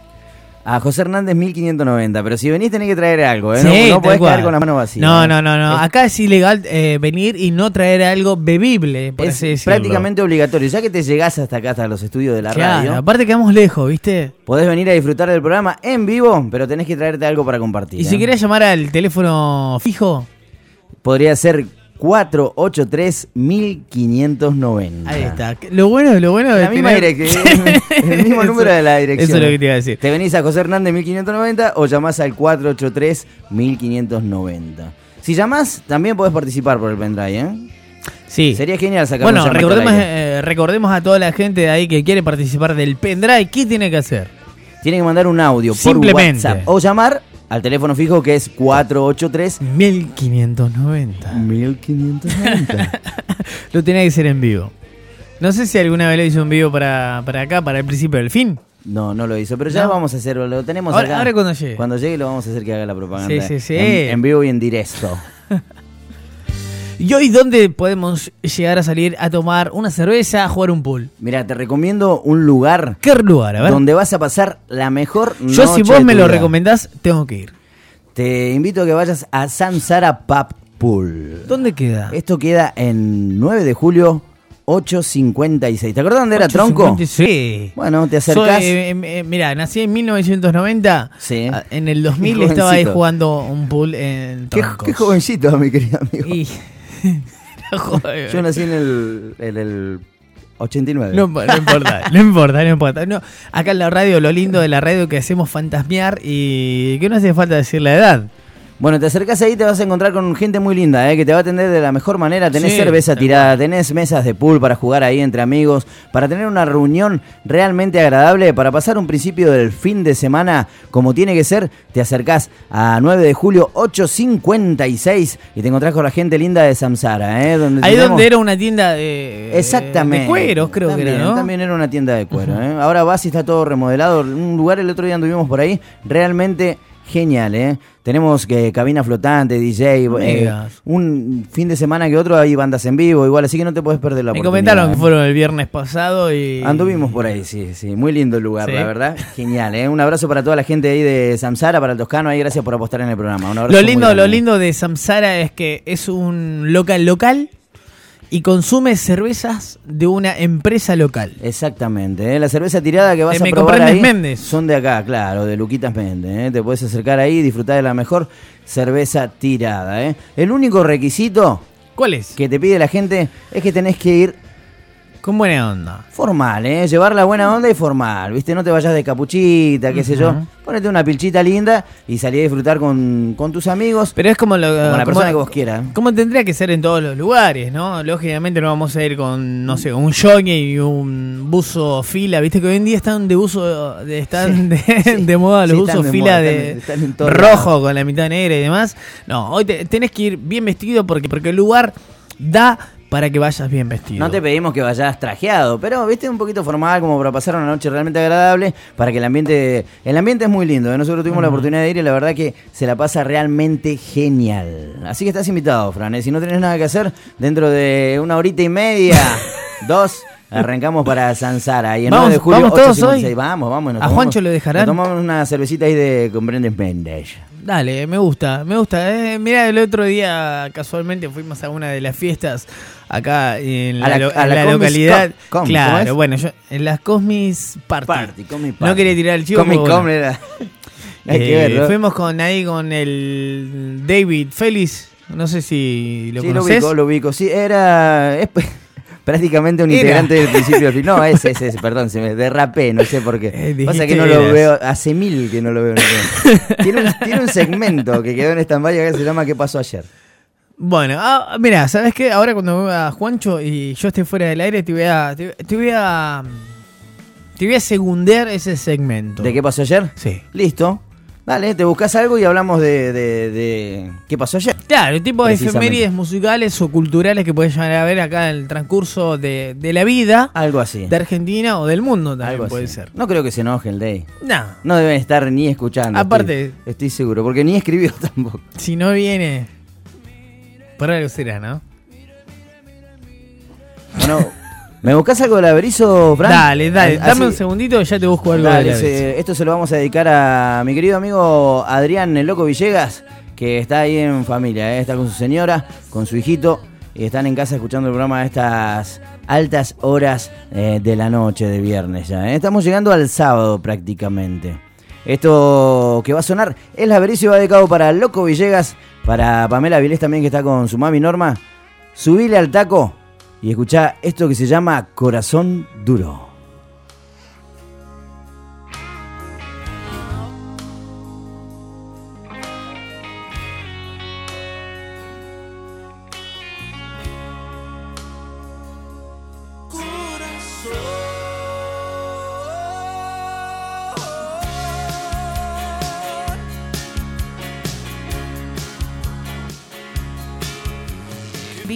A José Hernández 1590, pero si venís tenés que traer algo, ¿eh?
Sí,
no, no
tal
podés
cual.
quedar con la mano vacía.
No,
¿eh?
no, no, no.
Es-
Acá es ilegal eh, venir y no traer algo bebible, por
es
así decirlo.
prácticamente obligatorio. Ya que te llegás hasta acá, hasta los estudios de la
Claro,
radio,
aparte quedamos lejos, ¿viste?
podés venir a disfrutar del programa en vivo, pero tenés que traerte algo para compartir.
Y si
¿eh?
querés llamar al teléfono fijo,
Podría ser 483-1590.
ahí está. Lo bueno, lo bueno de
La misma
tener-
dirección, el mismo
Eso-
número de la dirección.
Eso es lo que te iba a decir.
Te venís a José Hernández 1590 o llamás al 483-1590. Si llamás, también podés participar por el pendrive, ¿eh?
Sí.
Sería genial sacar
Bueno, recordemos, eh, recordemos a toda la gente de ahí que quiere participar del pendrive, ¿qué tiene que hacer?
Tiene que mandar un audio por
Simplemente.
WhatsApp o llamar al teléfono fijo que es 483
1590.
1590.
Lo tenía que ser en vivo. No sé si alguna vez lo hizo en vivo para, para acá, para el principio del fin.
No, no lo hizo, pero ya
No.
vamos a hacerlo, lo tenemos
Ahora-
acá.
ahora cuando llegue.
Cuando llegue lo vamos a hacer que haga la propaganda.
Sí, sí, sí.
En, en vivo y en directo.
¿Y hoy dónde podemos llegar a salir a tomar una cerveza, a jugar un pool?
Mira, te recomiendo un lugar
¿Qué lugar? A ver.
donde vas a pasar la mejor
Yo si vos
de
me lo
vida.
recomendás, tengo que ir.
Te invito a que vayas a Samsara Pub Pool.
¿Dónde queda?
Esto queda en 9 de julio 856. ¿Te acordás dónde era Tronco?
8.50, Sí.
Bueno, te acercás.
eh, eh, mira, nací en 1990.
Sí.
Ah, En el 2000
Qué
estaba ahí jugando un pool en
Qué,
Troncos.
qué jovencito, mi querido amigo.
Y- Joder.
Yo nací en el, en el 89.
No, no importa, no importa, no importa. No, acá en la radio, lo lindo de la radio que hacemos fantasmear y que no hace falta decir la edad.
Bueno, te acercás ahí te vas a encontrar con gente muy linda, ¿eh? que te va a atender de la mejor manera. Tenés
Sí,
cerveza tirada, tenés mesas de pool para jugar ahí entre amigos, para tener una reunión realmente agradable, para pasar un principio del fin de semana como tiene que ser. Te acercás a 9 de julio 8.56 y te encontrás con la gente linda de Samsara. ¿eh? Donde
Ahí donde era una tienda de,
Exactamente.
de cueros, creo
También,
que era, ¿no?
También era una tienda de cuero. ¿eh? Ahora vas y está todo remodelado. Un lugar el otro día anduvimos por ahí, realmente genial, ¿eh? Tenemos que cabina flotante, DJ, eh, un fin de semana que otro hay bandas en vivo, igual, así que no te puedes perder la
Me
oportunidad.
comentaron que
¿eh?
fueron el viernes pasado y...
Anduvimos por ahí, sí, sí. Muy lindo el lugar,
Sí.
la verdad. Genial, ¿eh? Un abrazo para toda la gente ahí de Samsara, para el Toscano, ahí gracias por apostar en el programa. Un
Lo lindo, lo lindo de Samsara es que es un local local y consume cervezas de una empresa local.
Exactamente, ¿eh? la cerveza tirada que vas
Eh,
a
me
probar ahí
Méndez.
son de acá, claro, de Luquitas Méndez. ¿eh? Te puedes acercar ahí y disfrutar de la mejor cerveza tirada. ¿eh? El único requisito
¿Cuál es?
que te pide la gente es que tenés que ir
Con buena onda.
formal, ¿eh? llevar la buena onda y formal, ¿viste? No te vayas de capuchita, qué sé yo. Ponete una pilchita linda y salí a disfrutar con, con tus amigos.
Pero es como lo
Con la persona que vos quieras.
Como tendría que ser en todos los lugares, ¿no? Lógicamente no vamos a ir con, no sé, un jockey y un buzo fila. Viste que hoy en día están de de, están de, de moda los
Sí,
buzos
de
fila
moda,
de
están-
rojo con la mitad negra y demás. No, hoy te- tenés que ir bien vestido porque, porque el lugar da para que vayas bien vestido.
No te pedimos que vayas trajeado, pero viste un poquito formal como para pasar una noche realmente agradable, para que el ambiente, el ambiente es muy lindo. ¿eh? Nosotros tuvimos la oportunidad de ir y la verdad que se la pasa realmente genial. Así que estás invitado, Fran. ¿eh? Si no tenés nada que hacer, dentro de una horita y media, dos, arrancamos para Sansara. Y el
Vamos-
9 de julio,
vamos todos
8:56.
hoy.
Vamos, vamos. nos
¿A
tomamos-
Juancho lo dejarán?
nos tomamos una cervecita ahí de con Brendan Mendes.
Dale, me gusta, me gusta. Eh, mira, el otro día casualmente fuimos a una de las fiestas acá en
A
la,
la-
lo-
a
en
la
la
Comis
localidad.
Com- Com, ¿cómo
claro, bueno, yo en las Cosmis Party. No quería tirar el chivo.
Comic Com
bueno,
era- Hay que
eh,
verlo.
Fuimos con ahí con el David Félix. No sé si lo
sí, lo
conoces.
ubico, lo ubico. Sí, era prácticamente un
Era.
integrante del principio al fin. No, ese, ese, ese, perdón, se me derrapé, no sé por qué.
Eh,
Pasa que no lo
eras.
veo, hace mil que no lo veo. no lo- tiene, un, tiene un segmento que quedó en stand-by que se llama ¿Qué pasó ayer?
Bueno, ah, mira, ¿sabes qué? Ahora cuando vea Juancho y yo esté fuera del aire, te voy a. Te, te voy a. Te voy a segundear ese segmento.
¿De qué pasó ayer?
Sí.
Listo. Dale, te buscas algo y hablamos de, de- de ¿Qué pasó ayer?
Claro, tipo de efemérides musicales o culturales que puedes llegar a ver acá en el transcurso de, de la vida
Algo así.
de Argentina o del mundo también
Algo
puede
así.
ser.
No creo que se enoje el Day.
No,
No deben estar ni escuchando.
Aparte-
estoy, estoy seguro, porque ni escribió tampoco.
si no viene. Por algo será, ¿no?
Bueno, ¿me buscas algo del averizo, Fran?
Dale, dale,
Así-
dame un segundito y ya te busco algo
Dale,
de
se- esto se lo vamos a dedicar a mi querido amigo Adrián El Loco Villegas, que está ahí en familia, ¿eh? está con su señora, con su hijito, y están en casa escuchando el programa a estas altas horas eh, de la noche de viernes ya. ¿eh? Estamos llegando al sábado prácticamente. Esto que va a sonar es la y va dedicado para Loco Villegas, para Pamela Vilés también que está con su mami Norma. Subile al taco y escuchá esto que se llama Corazón Duro.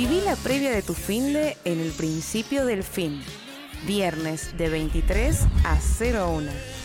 Viví la previa de tu fin de en el principio del fin. Viernes de 23 a 01.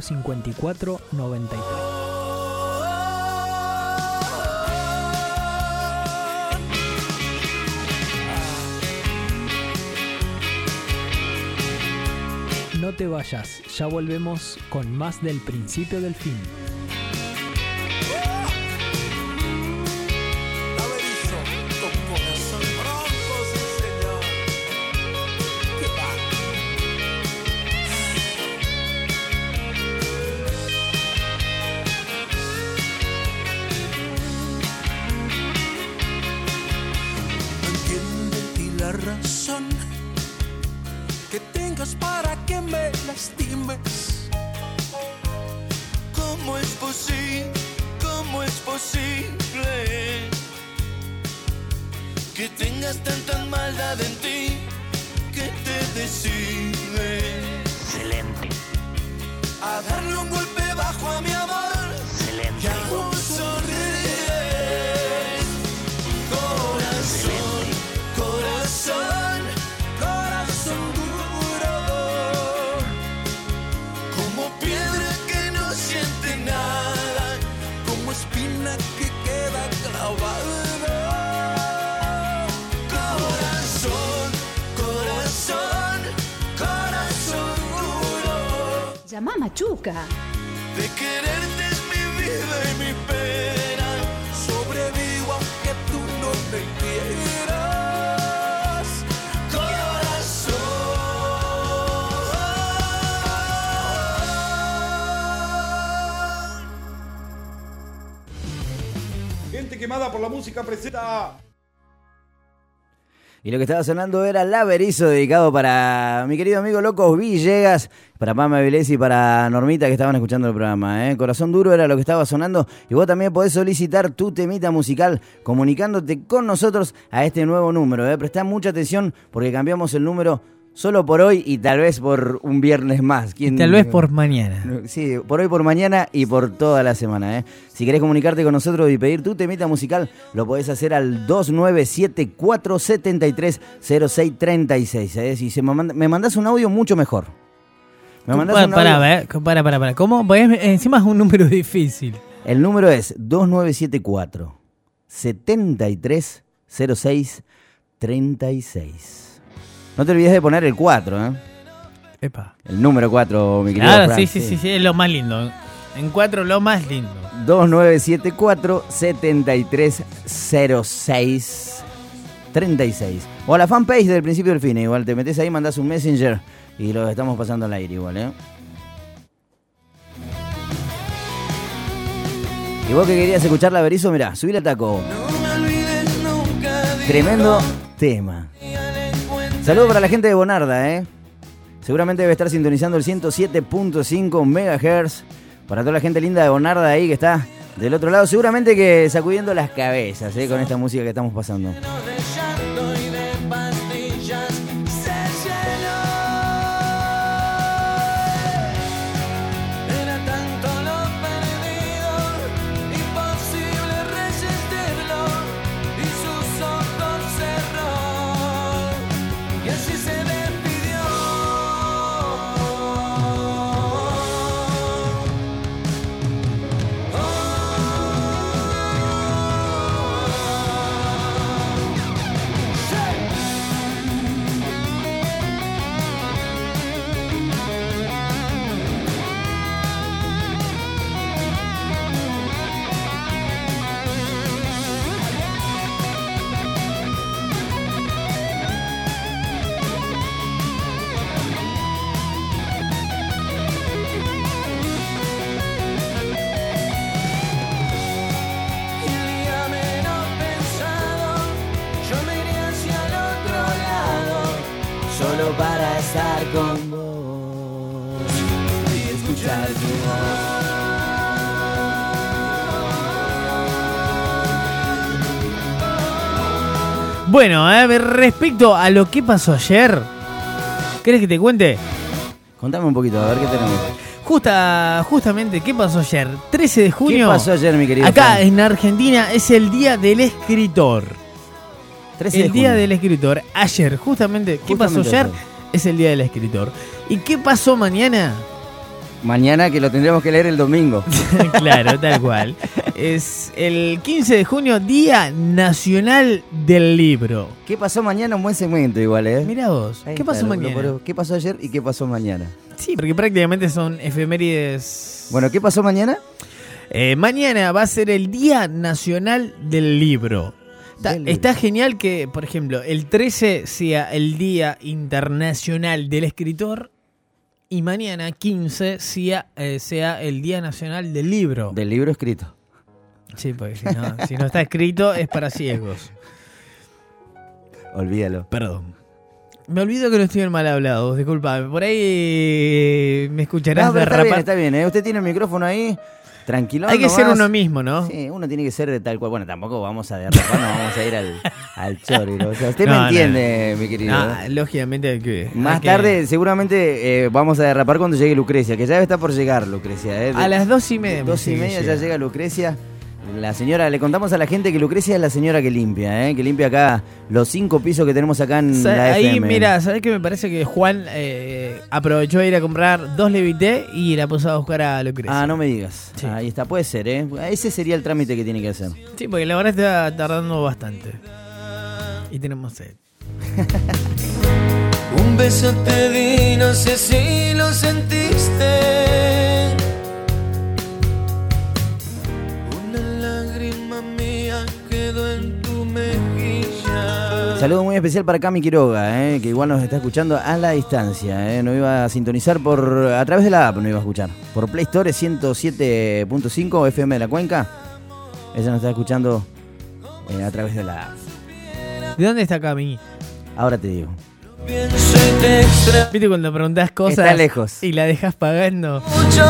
154 93. No te vayas, ya volvemos con más del principio del fin.
Música.
Y lo que estaba sonando era Laberizo, dedicado para mi querido amigo Locos Villegas, para Pama Vilés y para Normita que estaban escuchando el programa. ¿eh? Corazón Duro era lo que estaba sonando. Y vos también podés solicitar tu temita musical comunicándote con nosotros a este nuevo número. ¿eh? Prestá mucha atención porque cambiamos el número solo por hoy y tal vez por un viernes más. ¿Quién-
Tal vez por mañana.
Sí, por hoy, por mañana y por toda la semana. ¿eh? Si querés comunicarte con nosotros y pedir tu temita musical, lo podés hacer al 2974730636. ¿eh? Si se me, manda- me mandás un audio, mucho mejor. Me mandás
Para,
un
para,
audio-
ver, para, para, para. ¿Cómo? Encima es un número difícil.
El número es 2974 730636. No te olvides de poner el 4, ¿eh?
Epa.
El número 4, mi querido
Claro,
Frank,
sí, sí, sí, sí, es lo más lindo. En cuatro, lo más lindo.
2974-7306-36. O a la fanpage del principio del fin. Igual te metes ahí, mandás un messenger y lo estamos pasando al aire igual, ¿eh? Y vos que querías escuchar la Berizo, mirá, subí el taco. Tremendo tema. Saludos para la gente de Bonarda, ¿eh? Seguramente debe estar sintonizando el 107.5 MHz. Para toda la gente linda de Bonarda ahí que está del otro lado, seguramente que sacudiendo las cabezas ¿eh? con esta música que estamos pasando.
Bueno, a ver, respecto a lo que pasó ayer, ¿querés que te cuente?
Contame un poquito, a ver qué tenemos.
Justa, justamente, ¿qué pasó ayer? 13 de junio.
pasó ayer, mi querido
Acá en Argentina es el Día del Escritor.
13 de
el Día
junio.
del Escritor. Ayer, justamente, ¿qué pasó ayer?
ayer.
Es el Día del Escritor. ¿Y qué pasó mañana?
Mañana que lo tendremos que leer el domingo.
claro, tal cual. Es el 15 de junio, Día Nacional del Libro.
¿Qué pasó mañana? Un buen segmento igual, ¿eh?
Mira vos,
Ahí
¿qué
está,
pasó
lo-
mañana?
¿Qué pasó ayer y qué pasó mañana?
Sí, porque prácticamente son efemérides.
Bueno, ¿qué pasó mañana?
Eh, mañana va a ser el Día Nacional del Libro. Está,
Del libro.
está genial que, por ejemplo, el 13 sea el Día Internacional del Escritor y mañana 15 sea, eh, sea el Día Nacional del Libro.
Del libro escrito.
Sí, porque si no, si no está escrito es para ciegos.
Olvídalo.
Perdón. Me olvido que no estoy en mal hablado, disculpame. Por ahí eh, me escucharás
No, pero está bien, está bien. ¿eh? Usted tiene el micrófono ahí, tranquilo.
Hay que ser uno mismo, ¿no?
Sí, uno tiene que ser de tal cual. Bueno, tampoco vamos a derrapar, no vamos a ir al, al chori. ¿no? O sea, usted
No,
me
no.
entiende, mi querido.
No,
¿eh?
lógicamente hay que.
Más
hay que-
tarde, seguramente eh, vamos a derrapar cuando llegue Lucrecia, que ya está por llegar Lucrecia. ¿eh? De-
A las dos y media. me
Dos y media ya
llega
Lucrecia. La señora, le contamos a la gente que Lucrecia es la señora que limpia, ¿eh? que limpia acá los cinco pisos que tenemos acá en la
Ahí,
FM.
mira, ¿sabes qué? Me parece que Juan eh, aprovechó de ir a comprar dos Levité y la puso a buscar a Lucrecia.
Ah, no me digas. Ahí está, puede ser, ¿eh? Ese sería el trámite que tiene que hacer.
Sí, porque la verdad está tardando bastante. Y tenemos sed.
Un beso te di, no sé si lo sentiste.
Saludo muy especial para Cami Quiroga, eh, que igual nos está escuchando a la distancia. Eh. No iba a sintonizar por a través de la app, no iba a escuchar. Por Play Store 107.5 FM de la Cuenca. Ella nos está escuchando eh, a través de la app.
¿De dónde está Cami?
Ahora te digo.
¿Viste cuando preguntás cosas
Está lejos.
y la dejas pagando?
mucho,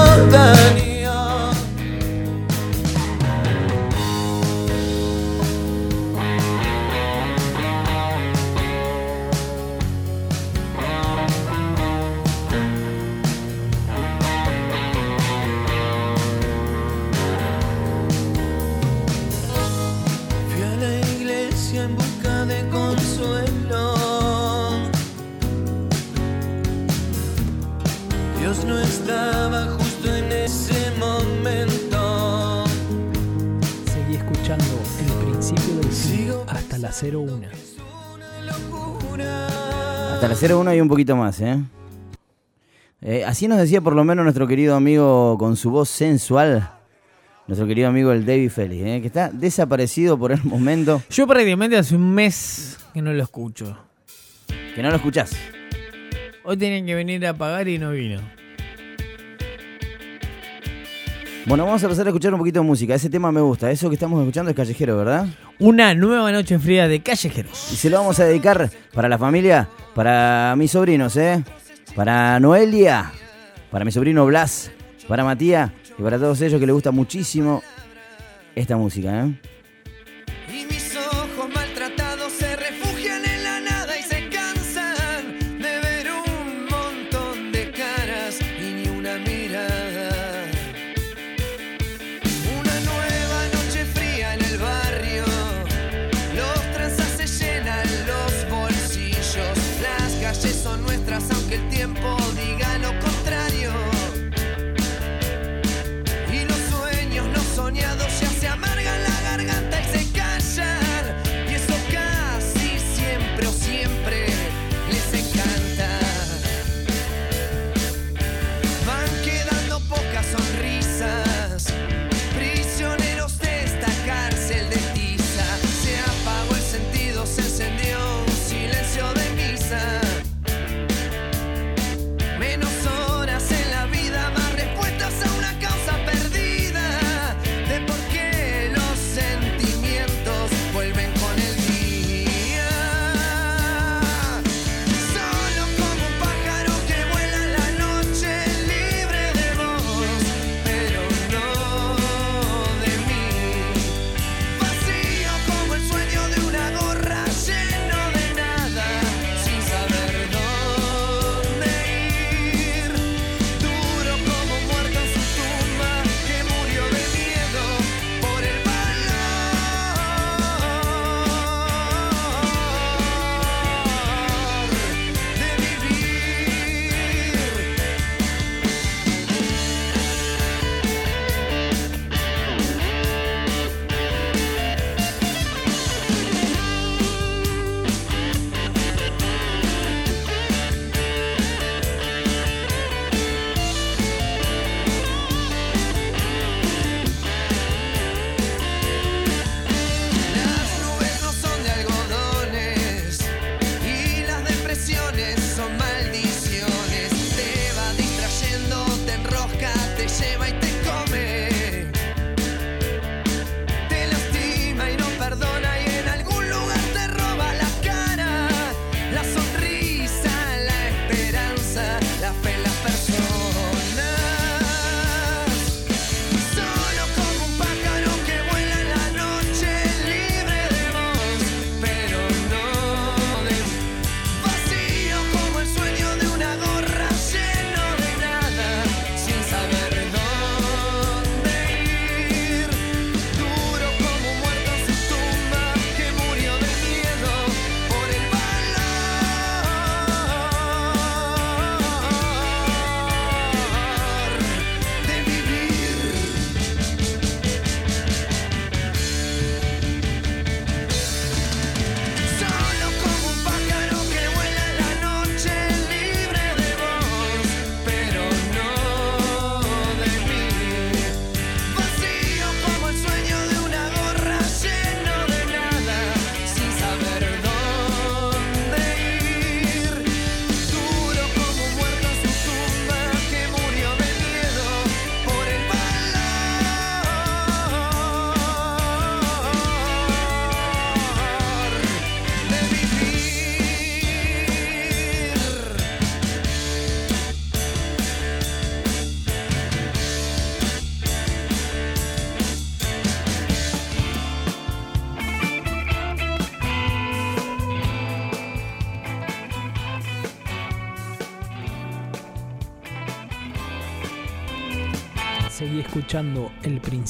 La
01
y un poquito más, ¿eh? Eh, Así nos decía por lo menos nuestro querido amigo con su voz sensual, nuestro querido amigo el David Félix, ¿eh? que está desaparecido por el momento.
Yo prácticamente hace un mes que no lo escucho.
Que no lo escuchás.
Hoy tenían que venir a pagar y no vino.
Bueno, vamos a empezar a escuchar un poquito de música. Ese tema me gusta. Eso que estamos escuchando es callejero, ¿verdad?
Una nueva noche fría de callejeros.
Y se lo vamos a dedicar para la familia, para mis sobrinos, ¿eh? Para Noelia, para mi sobrino Blas, para Matías y para todos ellos que les gusta muchísimo esta música, ¿eh?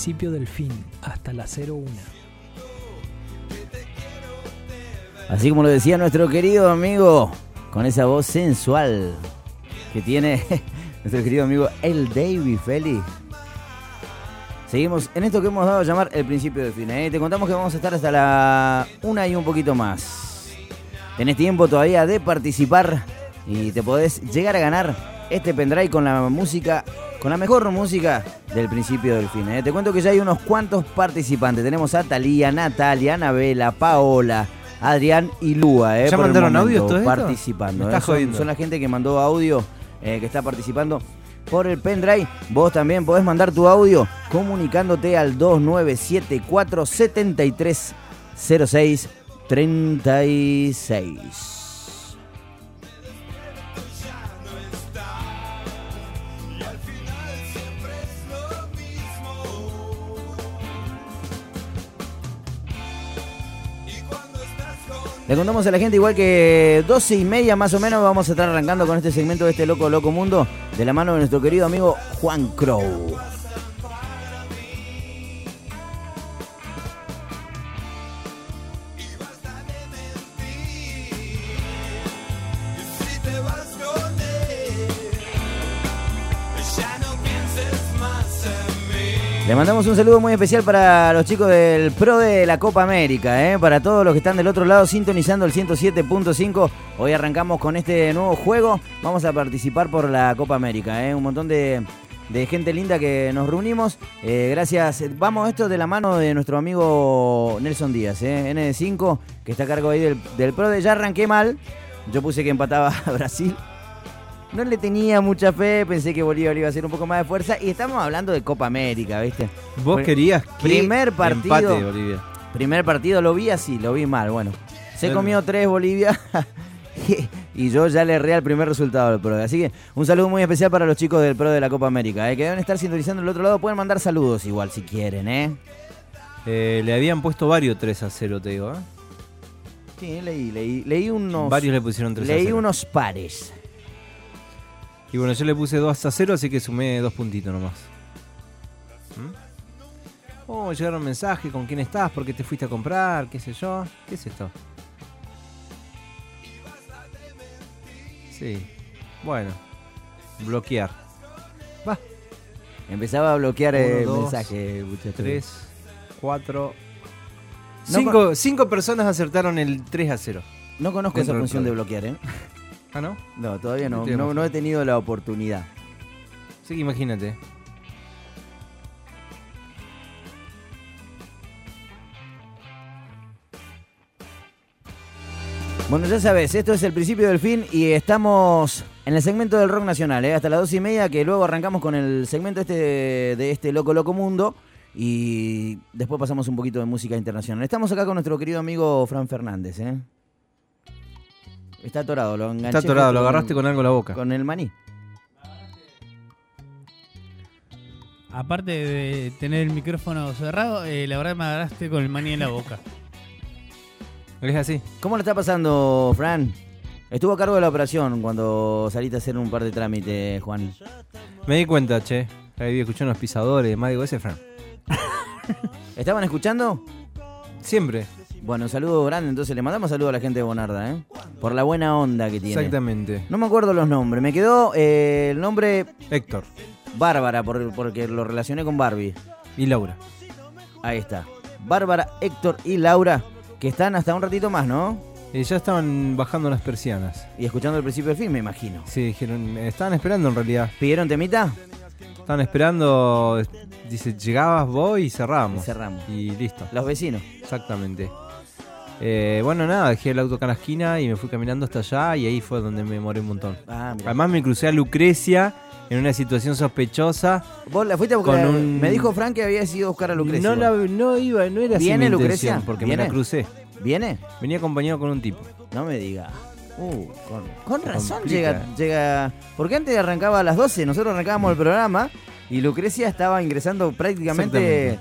Principio del fin hasta la 01.
Así como lo decía nuestro querido amigo, con esa voz sensual que tiene nuestro querido amigo El Davy Feli. Seguimos en esto que hemos dado a llamar el principio del fin. ¿eh? Te contamos que vamos a estar hasta la una y un poquito más. Tenés tiempo todavía de participar y te podés llegar a ganar este pendrive con la música, con la mejor música del principio del fin. ¿eh? Te cuento que ya hay unos cuantos participantes. Tenemos a Talía, Natalia, Anabela, Paola, Adrián y Lua. ¿eh?
¿Ya
por
mandaron audios todo esto?
Participando.
Me
¿eh? Son- son la gente que mandó audio eh, que está participando por el pendrive. Vos también podés mandar tu audio comunicándote al 2974-730636. Le contamos a la gente igual que 12 y media más o menos vamos a estar arrancando con este segmento de este loco loco mundo de la mano de nuestro querido amigo Juan Crow. Le mandamos un saludo muy especial para los chicos del Pro de la Copa América, ¿eh? para todos los que están del otro lado sintonizando el 107.5. Hoy arrancamos con este nuevo juego. Vamos a participar por la Copa América. ¿eh? Un montón de, gente linda que nos reunimos. Eh, gracias. Vamos esto de la mano de nuestro amigo Nelson Díaz, ¿eh? N5, que está a cargo ahí del, del Pro de. Ya arranqué mal. Yo puse que empataba a Brasil. No le tenía mucha fe, pensé que Bolivia le iba a hacer un poco más de fuerza. Y estamos hablando de Copa América, ¿viste?
Vos
Pri-
querías que
primer partido.
empate Bolivia.
Primer partido lo vi así, lo vi mal. Bueno, se
El-
comió tres Bolivia. y yo ya le erré al primer resultado del Pro. Así que un saludo muy especial para los chicos del Pro de la Copa América. ¿eh? Que deben estar sintonizando del otro lado. Pueden mandar saludos igual si quieren, ¿eh?
Eh, le habían puesto varios 3 a 0, te digo. ¿eh?
Sí, leí, leí, leí unos.
Varios le pusieron 3 a
Leí
0.
unos pares.
Y bueno, yo le puse 2 a 0, así que sumé dos puntitos nomás. ¿Mm? Oh, llegaron mensajes con quién estás, por qué te fuiste a comprar, qué sé yo. ¿Qué es esto? Sí. Bueno. Bloquear. Va.
Empezaba a bloquear el
Uno, dos,
mensaje, muchacho.
3, 4.
No
Cinco, cinco personas acertaron el 3 a 0.
No conozco
Dentro
esa función de bloquear, ¿eh?
Ah, ¿no?
No, todavía no.
No
he tenido la oportunidad.
Sí, imagínate.
Bueno, ya sabes, esto es el principio del fin y estamos en el segmento del rock nacional, ¿eh? hasta las dos y media, que luego arrancamos con el segmento este de, de este Loco Loco Mundo y después pasamos un poquito de música internacional. Estamos acá con nuestro querido amigo Fran Fernández, ¿eh? Está atorado, lo enganché.
Está atorado, lo agarraste con algo en la boca.
Con el maní.
Aparte de tener el micrófono cerrado, eh, la verdad me agarraste con el maní en la boca.
¿Es así?
¿Cómo le está pasando, Fran? Estuvo a cargo de la operación cuando saliste a hacer un par de trámites, Juan.
Me di cuenta, che. Ahí escuché unos pisadores y demás. Digo, ese es Fran.
¿Estaban escuchando?
Siempre.
Bueno, un saludo grande, entonces le mandamos saludo a la gente de Bonarda, ¿eh? Por la buena onda que tiene.
Exactamente.
No me acuerdo los nombres, me quedó eh, el nombre
Héctor.
Bárbara, por- porque lo relacioné con Barbie.
Y Laura.
Ahí está. Bárbara, Héctor y Laura, que están hasta un ratito más, ¿no?
Y ya estaban bajando las persianas.
Y escuchando el principio del film, me imagino.
Sí, dijeron, estaban esperando en realidad.
¿Pidieron temita?
Estaban esperando, dice, llegabas vos y cerrábamos.
Y cerramos.
Y listo.
Los vecinos.
Exactamente. Eh, bueno, nada, dejé el auto acá en la esquina y me fui caminando hasta allá y ahí fue donde me demoré un montón.
Ah.
Además me crucé a Lucrecia en una situación sospechosa.
¿Vos la fuiste a buscar?
Un-
Me dijo Frank que habías ido a buscar a Lucrecia.
No, la, no iba, no era así
¿Viene Lucrecia?
porque
¿Viene?
me la crucé.
¿Viene?
Venía acompañado con un tipo.
No me diga. Uh, con, razón
complica.
llega, llega. Porque antes arrancaba a las 12, nosotros arrancábamos el programa y Lucrecia estaba ingresando prácticamente.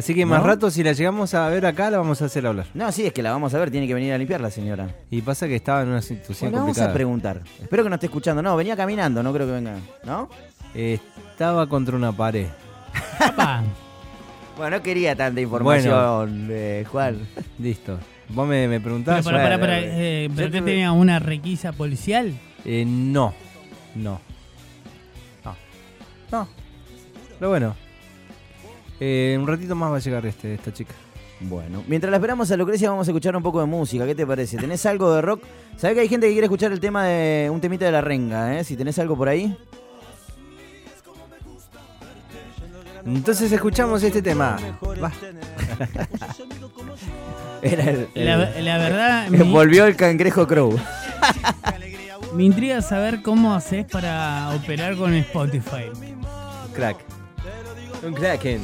Así que más rato, si la llegamos a ver acá, la vamos a hacer hablar.
No, sí, es que la vamos a ver, tiene que venir a limpiar la señora.
Y pasa que estaba en una situación
Bueno, vamos
complicada.
a preguntar. Espero que no esté escuchando. No, venía caminando, no creo que venga. ¿No?
Estaba contra una pared.
Bueno, no quería tanta información, eh, Juan.
Listo. Vos me, me preguntás.
Pero, para,
Bueno,
para,
bueno.
eh,
Yo
¿Pero qué
te-
tenía una requisa policial?
Eh, no. No. No. No. Pero bueno. Eh, un ratito más va a llegar este, esta chica.
Bueno, mientras la esperamos a Lucrecia vamos a escuchar un poco de música, ¿qué te parece? ¿Tenés algo de rock? ¿Sabés que hay gente que quiere escuchar el tema de un temita de la renga, eh? Si tenés algo por ahí.
Entonces escuchamos este tema. Va.
Era el-
La,
el-
la verdad,
Eh,
mi-
Volvió el cangrejo Crow.
me intriga saber cómo haces para operar con Spotify.
Crack. Un kraken.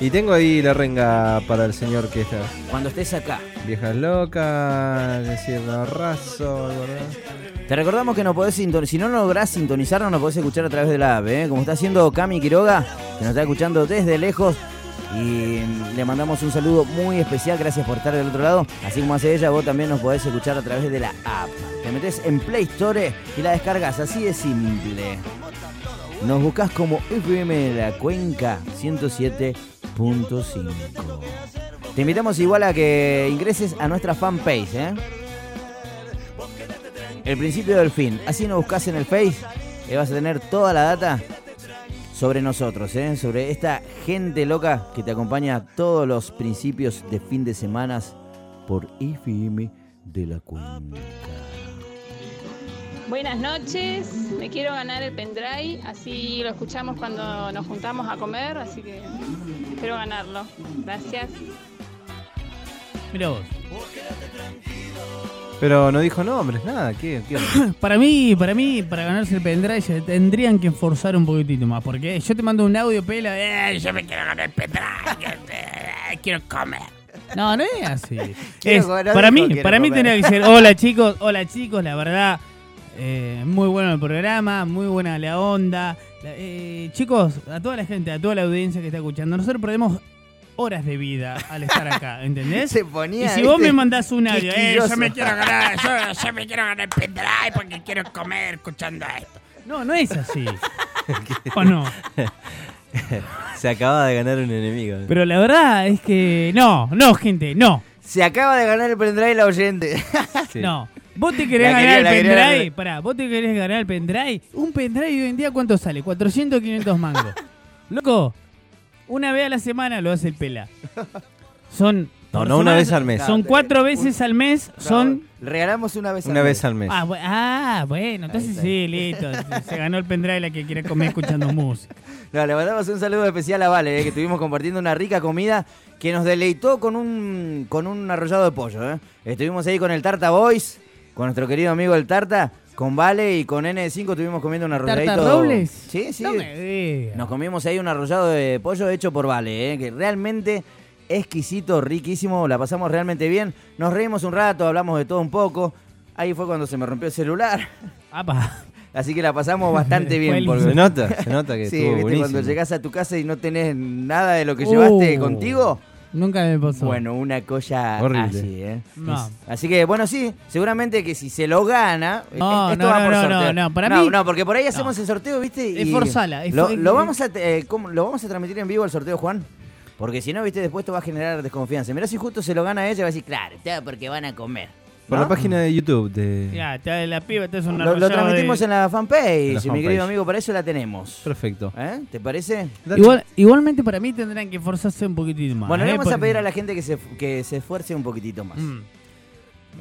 Y tengo ahí la renga para el señor que está.
Cuando estés acá.
Viejas locas, decir raso, ¿verdad?
Te recordamos que no podés sintonizar, si no lográs sintonizarnos, nos podés escuchar a través de la app, ¿eh? como está haciendo Cami Quiroga, que nos está escuchando desde lejos. Y le mandamos un saludo muy especial, gracias por estar del otro lado. Así como hace ella, vos también nos podés escuchar a través de la app. Te metes en Play Store y la descargas, así de simple. Nos buscás como FM de la Cuenca 107.5. Te invitamos igual a que ingreses a nuestra fanpage, ¿eh? El principio del fin. Así nos buscas en el Face y vas a tener toda la data sobre nosotros, ¿eh? sobre esta gente loca que te acompaña todos los principios de fin de semanas por FM de la Cuenca.
Buenas noches, me quiero ganar el pendrive, así lo escuchamos cuando nos juntamos a comer, así que espero ganarlo. Gracias.
Mira vos.
Pero no dijo nombres, nada. ¿Qué, qué onda?
Para mí, para mí, para ganarse el pendrive se tendrían que esforzar un poquitito más. Porque yo te mando un audio, pela, eh, yo me quiero ganar el pendrive, eh, quiero comer. No, no es así. Es- para mí, para mí tendría que ser, hola chicos, hola chicos, la verdad, eh, muy bueno el programa, muy buena la onda. Eh, chicos, a toda la gente, a toda la audiencia que está escuchando, nosotros perdemos horas de vida al estar acá, ¿entendés?
Se ponía,
y si vos me mandás un audio, eh, yo me quiero ganar, yo, yo me quiero ganar el pendrive porque quiero comer escuchando esto. No, no es así. ¿O no?
Se acaba de ganar un enemigo.
Pero la verdad es que no, no, gente, no.
Se acaba de ganar el pendrive la oyente.
No. ¿Vos te querés
La
ganar
quería-
el
quería
pendrive?
ganar.
Pará, ¿vos te querés ganar el pendrive? Un pendrive hoy en día, ¿cuánto sale? 400, 500 mangos. Loco, una vez a la semana lo hace el pela. Son.
No, no una vez al mes.
Son cuatro veces al mes, son.
Regalamos una vez al
Una
mes.
vez al mes.
Ah, bu- ah, bueno, entonces sí, listo. Se ganó el pendrive la que quiere comer escuchando música.
No, le mandamos un saludo especial a Vale, eh, que estuvimos compartiendo una rica comida que nos deleitó con un, con un arrollado de pollo. eh. Estuvimos ahí con el Tarta Boys, con nuestro querido amigo el Tarta, con Vale y con N5 estuvimos comiendo un arrolladito.
¿Tarta Robles?
Sí, sí.
No me digas.
Nos comimos ahí un arrollado de pollo hecho por Vale, eh, que realmente exquisito, riquísimo, la pasamos realmente bien. Nos reímos un rato, hablamos de todo un poco. Ahí fue cuando se me rompió el celular.
Apa.
Así que la pasamos bastante bien. Porque-
Se nota, se nota que
Sí,
estuvo
¿viste?
buenísimo.
cuando llegás a tu casa y no tenés nada de lo que llevaste
Uh,
contigo.
Nunca me pasó.
Bueno, una cosa
Horrible.
así, ¿eh?
No.
Así que, bueno, sí, seguramente que si se lo gana.
No,
eh, esto
no,
va
no,
por
no,
sorteo.
no, no, para
no,
mí-
No, porque por ahí
no.
hacemos el sorteo, ¿viste? Y
Esforzala, es-
Lo,
es-
lo vamos a, eh, ¿cómo- ¿Lo vamos a transmitir en vivo el sorteo, Juan? Porque si no, ¿viste? Después te va a generar desconfianza. Mirá si justo se lo gana ella, va a decir, claro, está porque van a comer.
Por
¿no?
la página de YouTube de...
Ya, te- la piba, te es un
Lo, lo transmitimos
de-
en la fanpage,
la
mi
fanpage.
querido amigo, para eso la tenemos.
Perfecto.
¿Eh? ¿Te parece?
Igual, igualmente para mí tendrán que esforzarse un poquitito más.
Bueno, le
¿eh?
vamos a
Porque-
pedir a la gente que se, que se esfuerce un poquitito más.
Mm.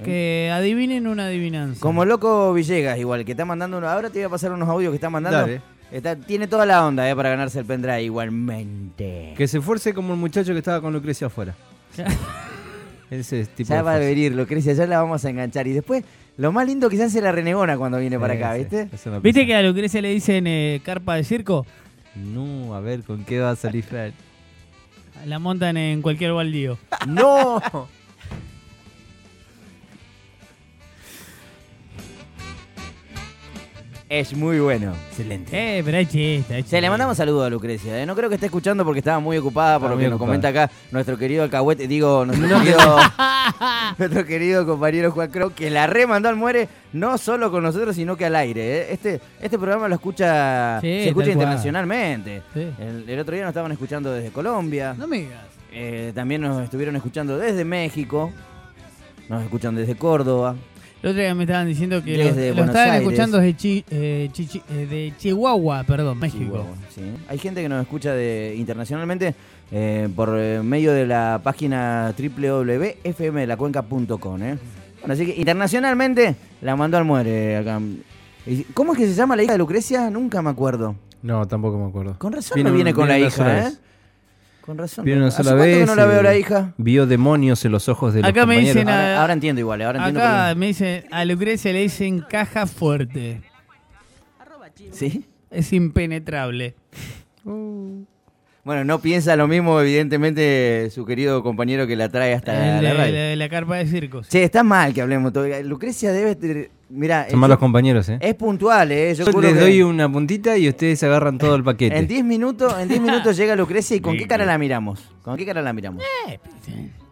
Que adivinen una adivinanza.
Como loco Villegas, igual, que está mandando uno. Ahora te voy a pasar unos audios que está mandando.
Dale.
Está- tiene toda la onda eh, para ganarse el pendrive igualmente.
Que se esfuerce como el muchacho que estaba con Lucrecia afuera. Ese es tipo
Ya
de
va a venir, Lucrecia, ya la vamos a enganchar. Y después, lo más lindo que se hace la renegona cuando viene para acá,
sí,
¿viste?
¿Viste que a Lucrecia le dicen eh, carpa de circo?
No, a ver, ¿con qué va a salir Fran?
La montan en cualquier baldío.
¡No! Es muy bueno. Excelente.
Eh, pero hay chiste, hay
Se le
chiste.
mandamos saludos a Lucrecia. ¿eh? No creo que esté escuchando porque estaba muy ocupada por
Estaba
lo
muy
que nos
ocupada.
comenta acá nuestro querido alcahuete. Digo, nuestro querido
Nuestro querido compañero Juan Crow, que la remandó al muere, no solo con nosotros, sino que al aire. ¿eh? Este, este programa lo escucha,
Sí,
se escucha
tal cual.
internacionalmente.
Sí.
El, el otro día nos estaban escuchando desde Colombia.
No me digas.
Eh, también nos estuvieron escuchando desde México. Nos escuchan desde Córdoba.
El otro día me estaban diciendo que lo,
Desde
lo
Buenos
estaban
Aires.
escuchando desde Chi- eh, Chichi- eh, de Chihuahua, perdón, México.
Chihuahua, sí. Hay gente que nos escucha de, internacionalmente eh, por eh, medio de la página www.fmdelacuenca.com. ¿eh? Bueno, así que internacionalmente la mandó al muere acá. ¿Cómo es que se llama la hija de Lucrecia? Nunca me acuerdo.
No, tampoco me acuerdo.
Con razón no viene con la hija, ¿eh? Con razón.
Una
¿Hace
sola
cuánto
vez.
que no la veo
eh,
la hija?
Vio demonios en los ojos de los
Acá me
compañeros.
dicen,
Ahora,
ah,
ahora entiendo igual, ahora entiendo
Acá me dicen, a Lucrecia le dicen caja fuerte.
¿Sí?
Es impenetrable.
Bueno, no piensa lo mismo, evidentemente, su querido compañero que la trae hasta
El
la
de
radio.
la, la carpa de circos.
Che, está mal que hablemos. Lucrecia debe. Mirá,
Son
eh,
malos compañeros, ¿eh?
Es puntual, ¿eh? Yo
les
que
doy una puntita y ustedes agarran todo el paquete.
En 10 minutos, en 10 minutos llega Lucrecia y ¿con qué cara la miramos? ¿Con qué cara la miramos?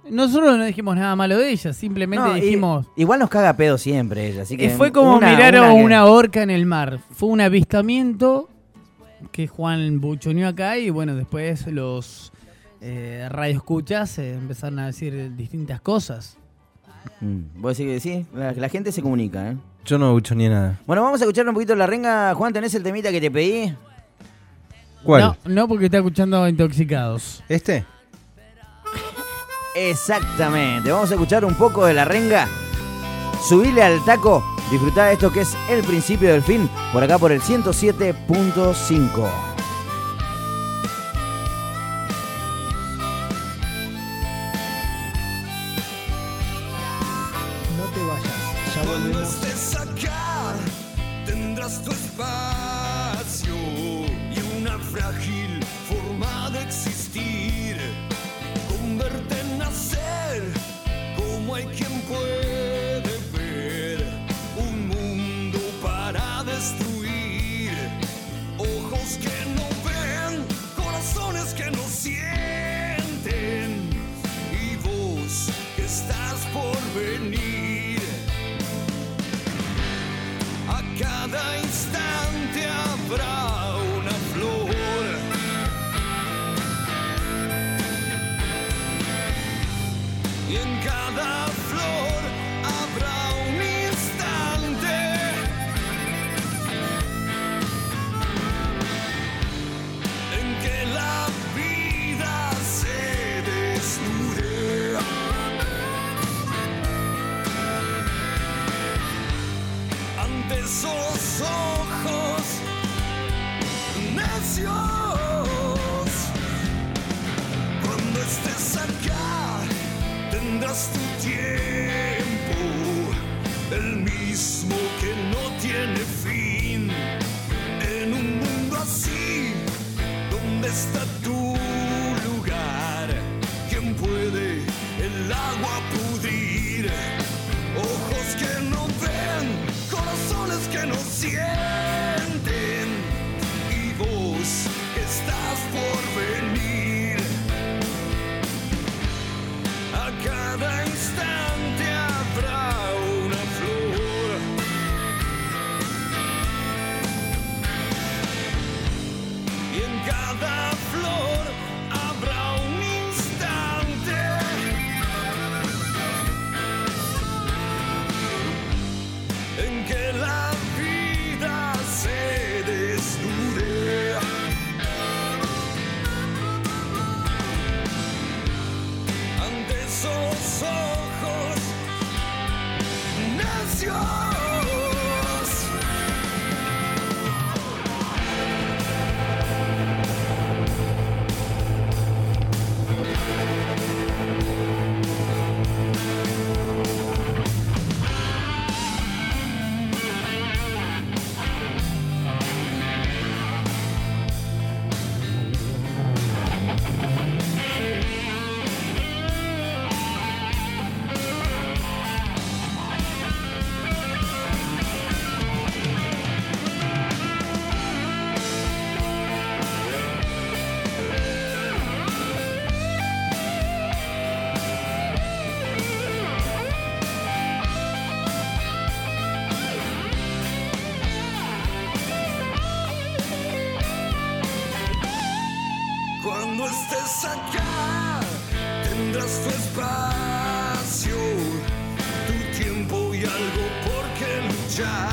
Nosotros no dijimos nada malo de ella, simplemente
No, y-
dijimos...
igual nos caga pedo siempre ella, así que
Y fue como
una-
mirar a
una que-
una orca en el mar. Fue un avistamiento que Juan buchoneó acá y bueno, después los eh, radioescuchas eh, empezaron a decir distintas cosas.
Mm, Vos decís que sí, la, la gente se comunica, ¿eh?
Yo no escucho ni nada.
Bueno, vamos a escuchar un poquito la renga. Juan, ¿tenés el temita que te pedí?
¿Cuál?
No, no porque está escuchando Intoxicados.
¿Este?
Exactamente. Vamos a escuchar un poco de la renga. Subile al taco. Disfrutá de esto que es el principio del fin. Por acá por el 107.5. qué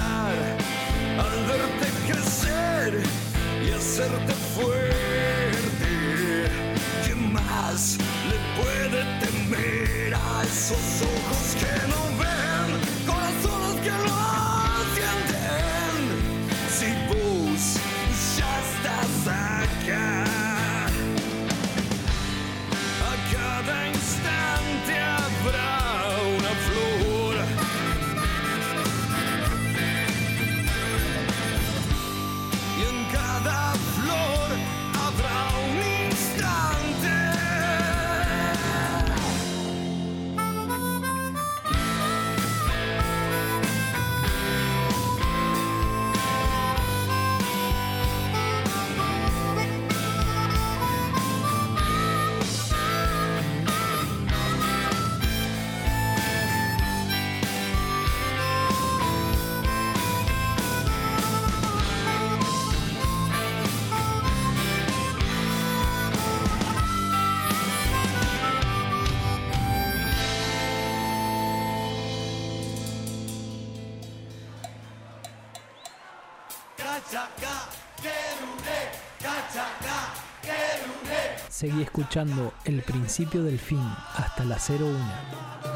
Seguí escuchando El principio del fin hasta la 01.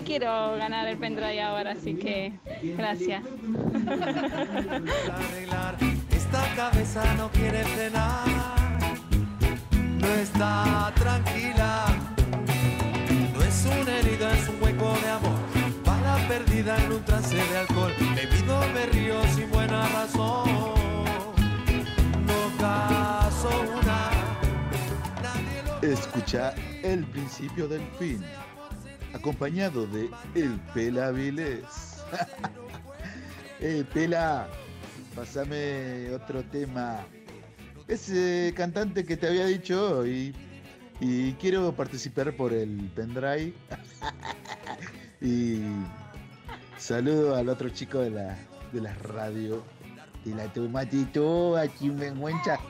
Me quiero ganar el pendrive ahora, así que gracias.
arreglar. Esta cabeza no quiere frenar, no está tranquila. No es una herida, es un hueco de amor. Bala perdida en un trance de alcohol. Bebido me río sin buena razón. No caso una.
Escucha el principio del fin, acompañado de El Pela Vilés. eh, Pela, pasame otro tema. Ese cantante que te había dicho hoy. Y quiero participar por el pendrive. y saludo al otro chico de la, de la radio. De la tomatito, aquí me encuentra.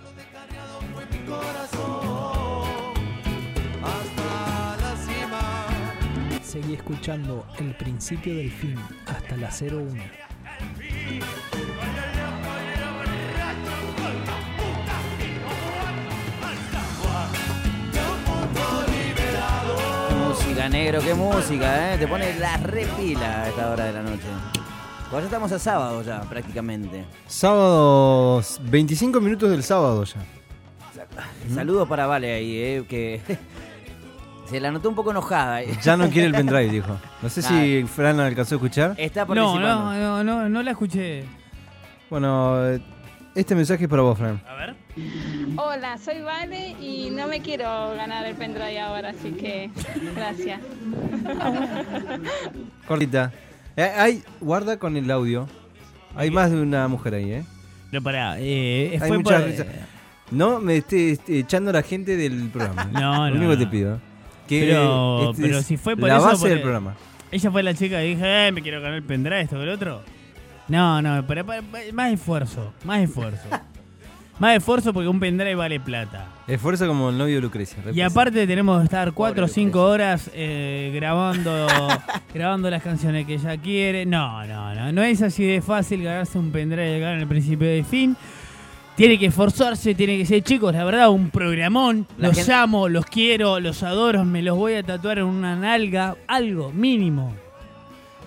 Seguí escuchando El principio del fin hasta la 01.
Qué música, negro, qué música, ¿eh? Te pone la repila a esta hora de la noche. Pues ya estamos a sábado ya, prácticamente.
Sábados, 25 minutos del sábado ya.
Saludos para Vale ahí, ¿eh? Que se la notó un poco enojada. ¿eh?
Ya no quiere el pendrive, dijo. No sé si Fran alcanzó a escuchar.
Está
No,
participando.
no, no, no, no la escuché.
Bueno, eh, este mensaje es para vos, Fran.
A ver.
Hola, soy Vale y no me quiero ganar el pendrive ahora, así que gracias.
Cortita. Eh, hay, guarda con el audio. Hay más de una mujer ahí, ¿eh?
No, pará. Eh,
Hay
fue
mucha
por-
risa. No me esté esté echando a la gente del programa.
No,
Lo
no,
único que te
no.
pido. Que
pero,
este
pero si fue por
la
eso.
base del programa.
Ella fue la chica que dije, eh, me quiero ganar el pendrive, esto que el otro. No, no, pero, pero- pero- más esfuerzo, más esfuerzo. más esfuerzo porque un pendrive vale plata.
Esfuerzo como el novio de Lucrecia.
Y aparte tenemos que estar 4 o 5 horas eh, grabando grabando las canciones que ella quiere. No, no, no. No es así de fácil ganarse un pendrive llegar en el principio de fin. Tiene que esforzarse, tiene que ser, chicos, la verdad, un programón.
La
los
gente-
amo, los quiero, los adoro, me los voy a tatuar en una nalga. Algo, mínimo.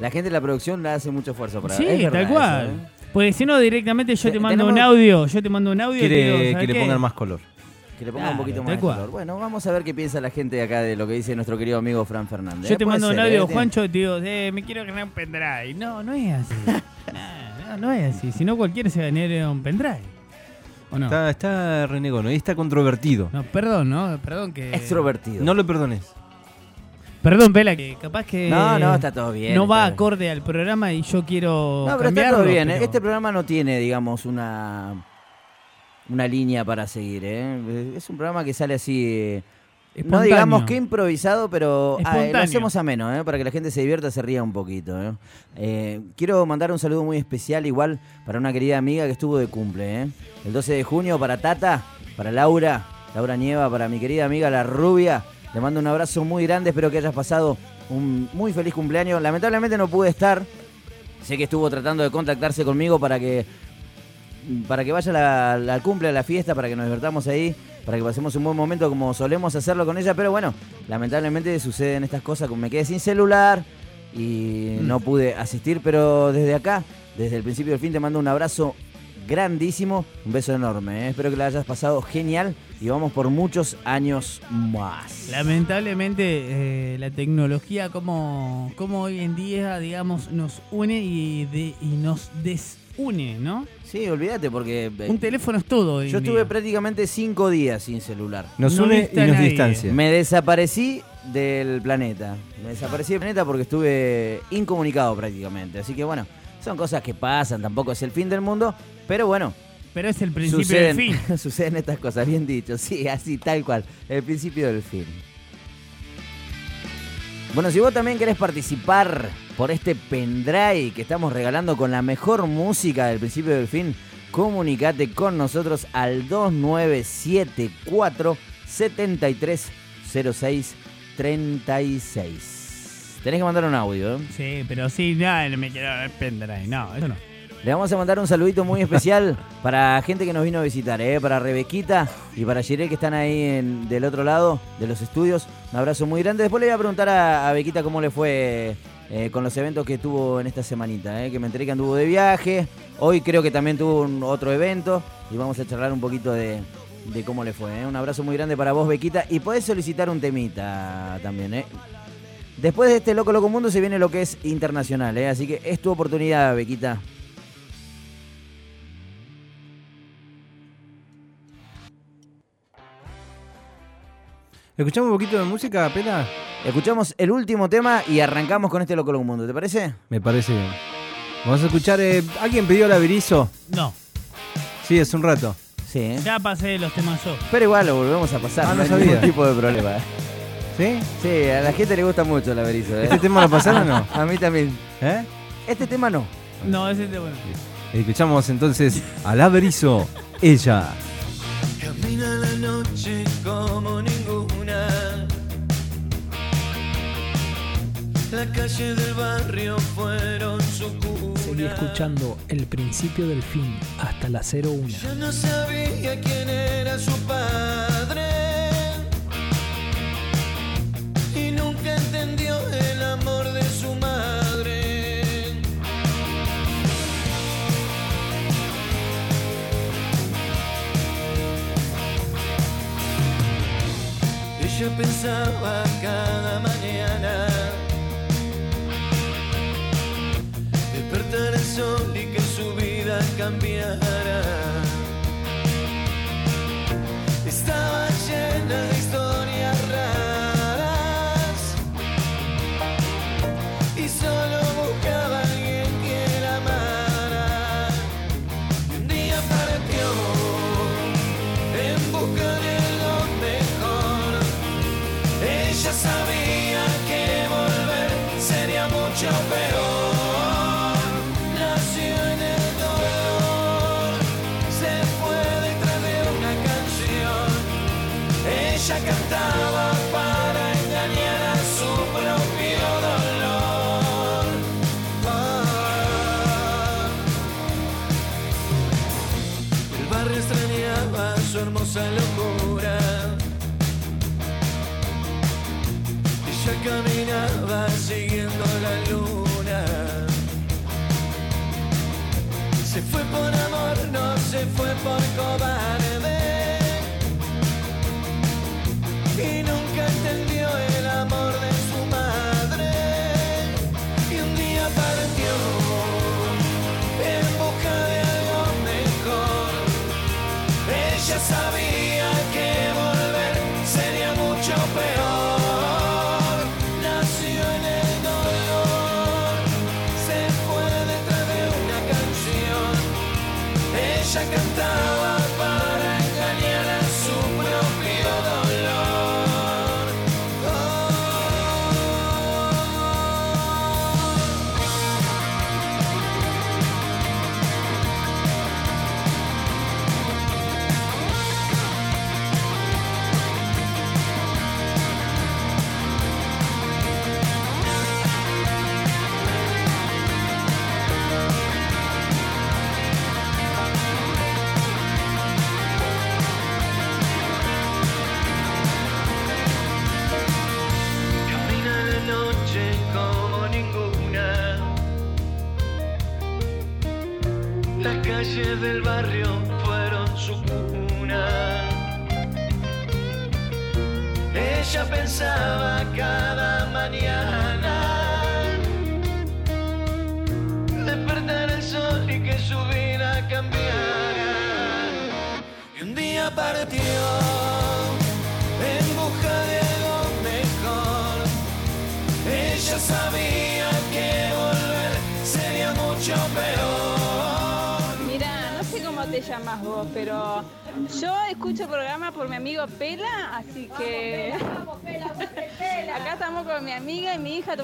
La gente de la producción la hace mucho esfuerzo para
Sí,
es
tal cual.
eso, ¿eh?
Porque si no, directamente yo
Te-
te mando un audio. Yo te mando un audio y te
Quiere
digo,
que
¿sabes
le
qué?
pongan más color.
Que le ponga un
Claro,
poquito
tal
más de color. Bueno, vamos a ver qué piensa la gente de acá de lo que dice nuestro querido amigo Fran Fernández.
Yo
¿eh?
te
Puede
mando un audio,
¿eh?
Juancho, y te digo, eh, me quiero ganar un pendrive. No, no es así. no, no, no es así. Si no, cualquiera se ganaría un pendrive. ¿O no?
Está, está renegón, ahí está controvertido.
No, perdón, ¿no? Perdón que...
Extrovertido.
No lo perdones.
Perdón, Pela, que capaz que.
No, no, está todo bien,
No va
bien.
acorde al programa y yo quiero.
No, pero está todo bien. ¿eh?
pero-
Este programa no tiene, digamos, una una línea para seguir. ¿eh? Es un programa que sale así. eh, no digamos que improvisado, pero ah, lo hacemos ameno, ¿eh? para que la gente se divierta, se ría un poquito. ¿eh? Eh, quiero mandar un saludo muy especial, igual, para una querida amiga que estuvo de cumple. ¿eh? El 12 de junio, para Tata, para Laura, Laura Nieva, para mi querida amiga La Rubia. Le mando un abrazo muy grande, espero que hayas pasado un muy feliz cumpleaños. Lamentablemente no pude estar, Sé que estuvo tratando de contactarse conmigo para que para que vaya la, la cumple, a la fiesta, para que nos divertamos ahí, para que pasemos un buen momento como solemos hacerlo con ella. Pero bueno, lamentablemente suceden estas cosas, como me quedé sin celular y no pude asistir. Pero desde acá, desde el principio del fin, te mando un abrazo grandísimo, un beso enorme. ¿eh? Espero que la hayas pasado genial y vamos por muchos años más.
Lamentablemente, eh, la tecnología, como, como hoy en día, digamos, nos une y, de- y nos desune, ¿no?
Sí, olvídate, porque. eh,
Un teléfono es todo. hoy
Yo
en
estuve
día.
prácticamente cinco días sin celular.
Nos No une y nos nadie. distancia.
Me desaparecí del planeta. Me desaparecí del planeta porque estuve incomunicado prácticamente. Así que bueno, son cosas que pasan, tampoco es el fin del mundo, pero bueno.
Pero es el principio
suceden,
del fin.
suceden estas cosas, bien dicho, sí, así, tal cual. El principio del fin. Bueno, si vos también querés participar por este pendrive que estamos regalando con la mejor música del principio del fin, comunicate con nosotros al 2974 7306 36. Tenés que mandar un audio, ¿eh?
Sí, pero sí, no, me quiero ver pendrive. No, eso no.
Le vamos a mandar un saludito muy especial para gente que nos vino a visitar, ¿eh? para Rebequita y para Jiré que están ahí en- del otro lado de los estudios. Un abrazo muy grande. Después le voy a preguntar a, a Bequita cómo le fue eh, con los eventos que tuvo en esta semanita, ¿eh? que me enteré que anduvo de viaje. Hoy creo que también tuvo un otro evento y vamos a charlar un poquito de, de cómo le fue. ¿eh? Un abrazo muy grande para vos, Bequita. Y podés solicitar un temita también, ¿eh? Después de este Loco Loco Mundo se viene lo que es internacional, así que es tu oportunidad, Bequita.
¿Escuchamos un poquito de música, Pela?
Escuchamos el último tema y arrancamos con este Loco Loco Mundo, ¿te parece?
Me parece bien. Vamos a escuchar. eh, ¿Alguien pidió la Berizo?
No.
Sí, hace un rato.
Sí, ¿eh?
Ya pasé los temas yo.
Pero igual lo volvemos a pasar,
Ah,
no,
no
hay
sabía.
ningún tipo de problema.
¿Sí?
Sí, a la gente le gusta mucho la Berizo. ¿eh?
¿Este tema lo pasaron o no?
A mí también.
¿Eh?
Este tema no.
No, ese es de bueno.
Escuchamos entonces a la Berizo, ella.
Camina la noche como ninguna. La calle del barrio fueron su cuna.
Seguí escuchando el principio del fin hasta la 01.
Ya no sabía quién era su padre. Y nunca entendió el amor de su madre. Ella pensaba cada mañana y que su vida cambiara. Estaba llena de historias
for the callback.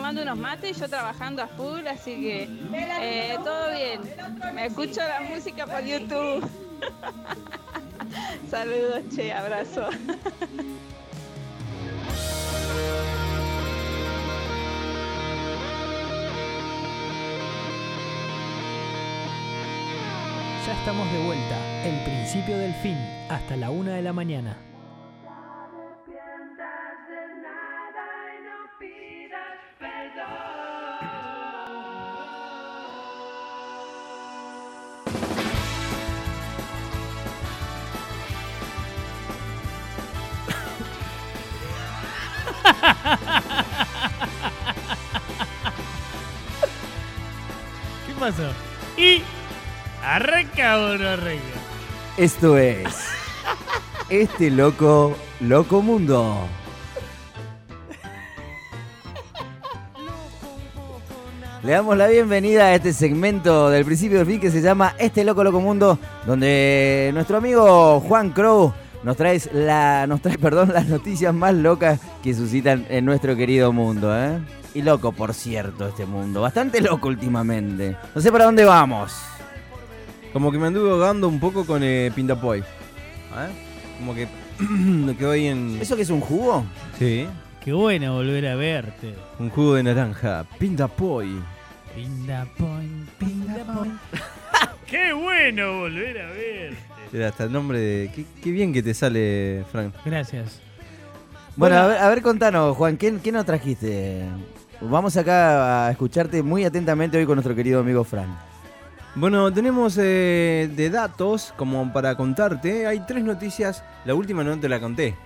Tomando unos mates y yo trabajando a full, así que eh, todo bien. Me escucho la música por YouTube. Saludos, che, abrazo.
Ya estamos de vuelta. El principio del fin. Hasta la una de la mañana.
¿Qué pasó? Y arranca o no arranca.
Esto es. Este loco, loco mundo. Le damos la bienvenida a este segmento del principio del fin que se llama Este Loco Loco Mundo, donde nuestro amigo Juan Crow nos trae, la, nos trae perdón, las noticias más locas que suscitan en nuestro querido mundo. ¿eh? Y loco, por cierto, este mundo. Bastante loco últimamente. No sé para dónde vamos.
Como que me anduve ahogando un poco con eh, Pindapoy. ¿Eh? Como que me quedó ahí en.
¿Eso que es un jugo?
Sí.
Qué bueno volver a verte.
Un jugo de naranja. Pindapoy.
Pinda point, pinda point. Qué bueno volver a verte.
Era hasta el nombre de. Qué, qué bien que te sale, Frank.
Gracias.
Bueno, a ver, a ver, contanos, Juan, ¿qué, qué nos trajiste? Vamos acá a escucharte muy atentamente hoy con nuestro querido amigo Fran.
Bueno, tenemos eh, de datos como para contarte. Hay tres noticias. La última no te la conté.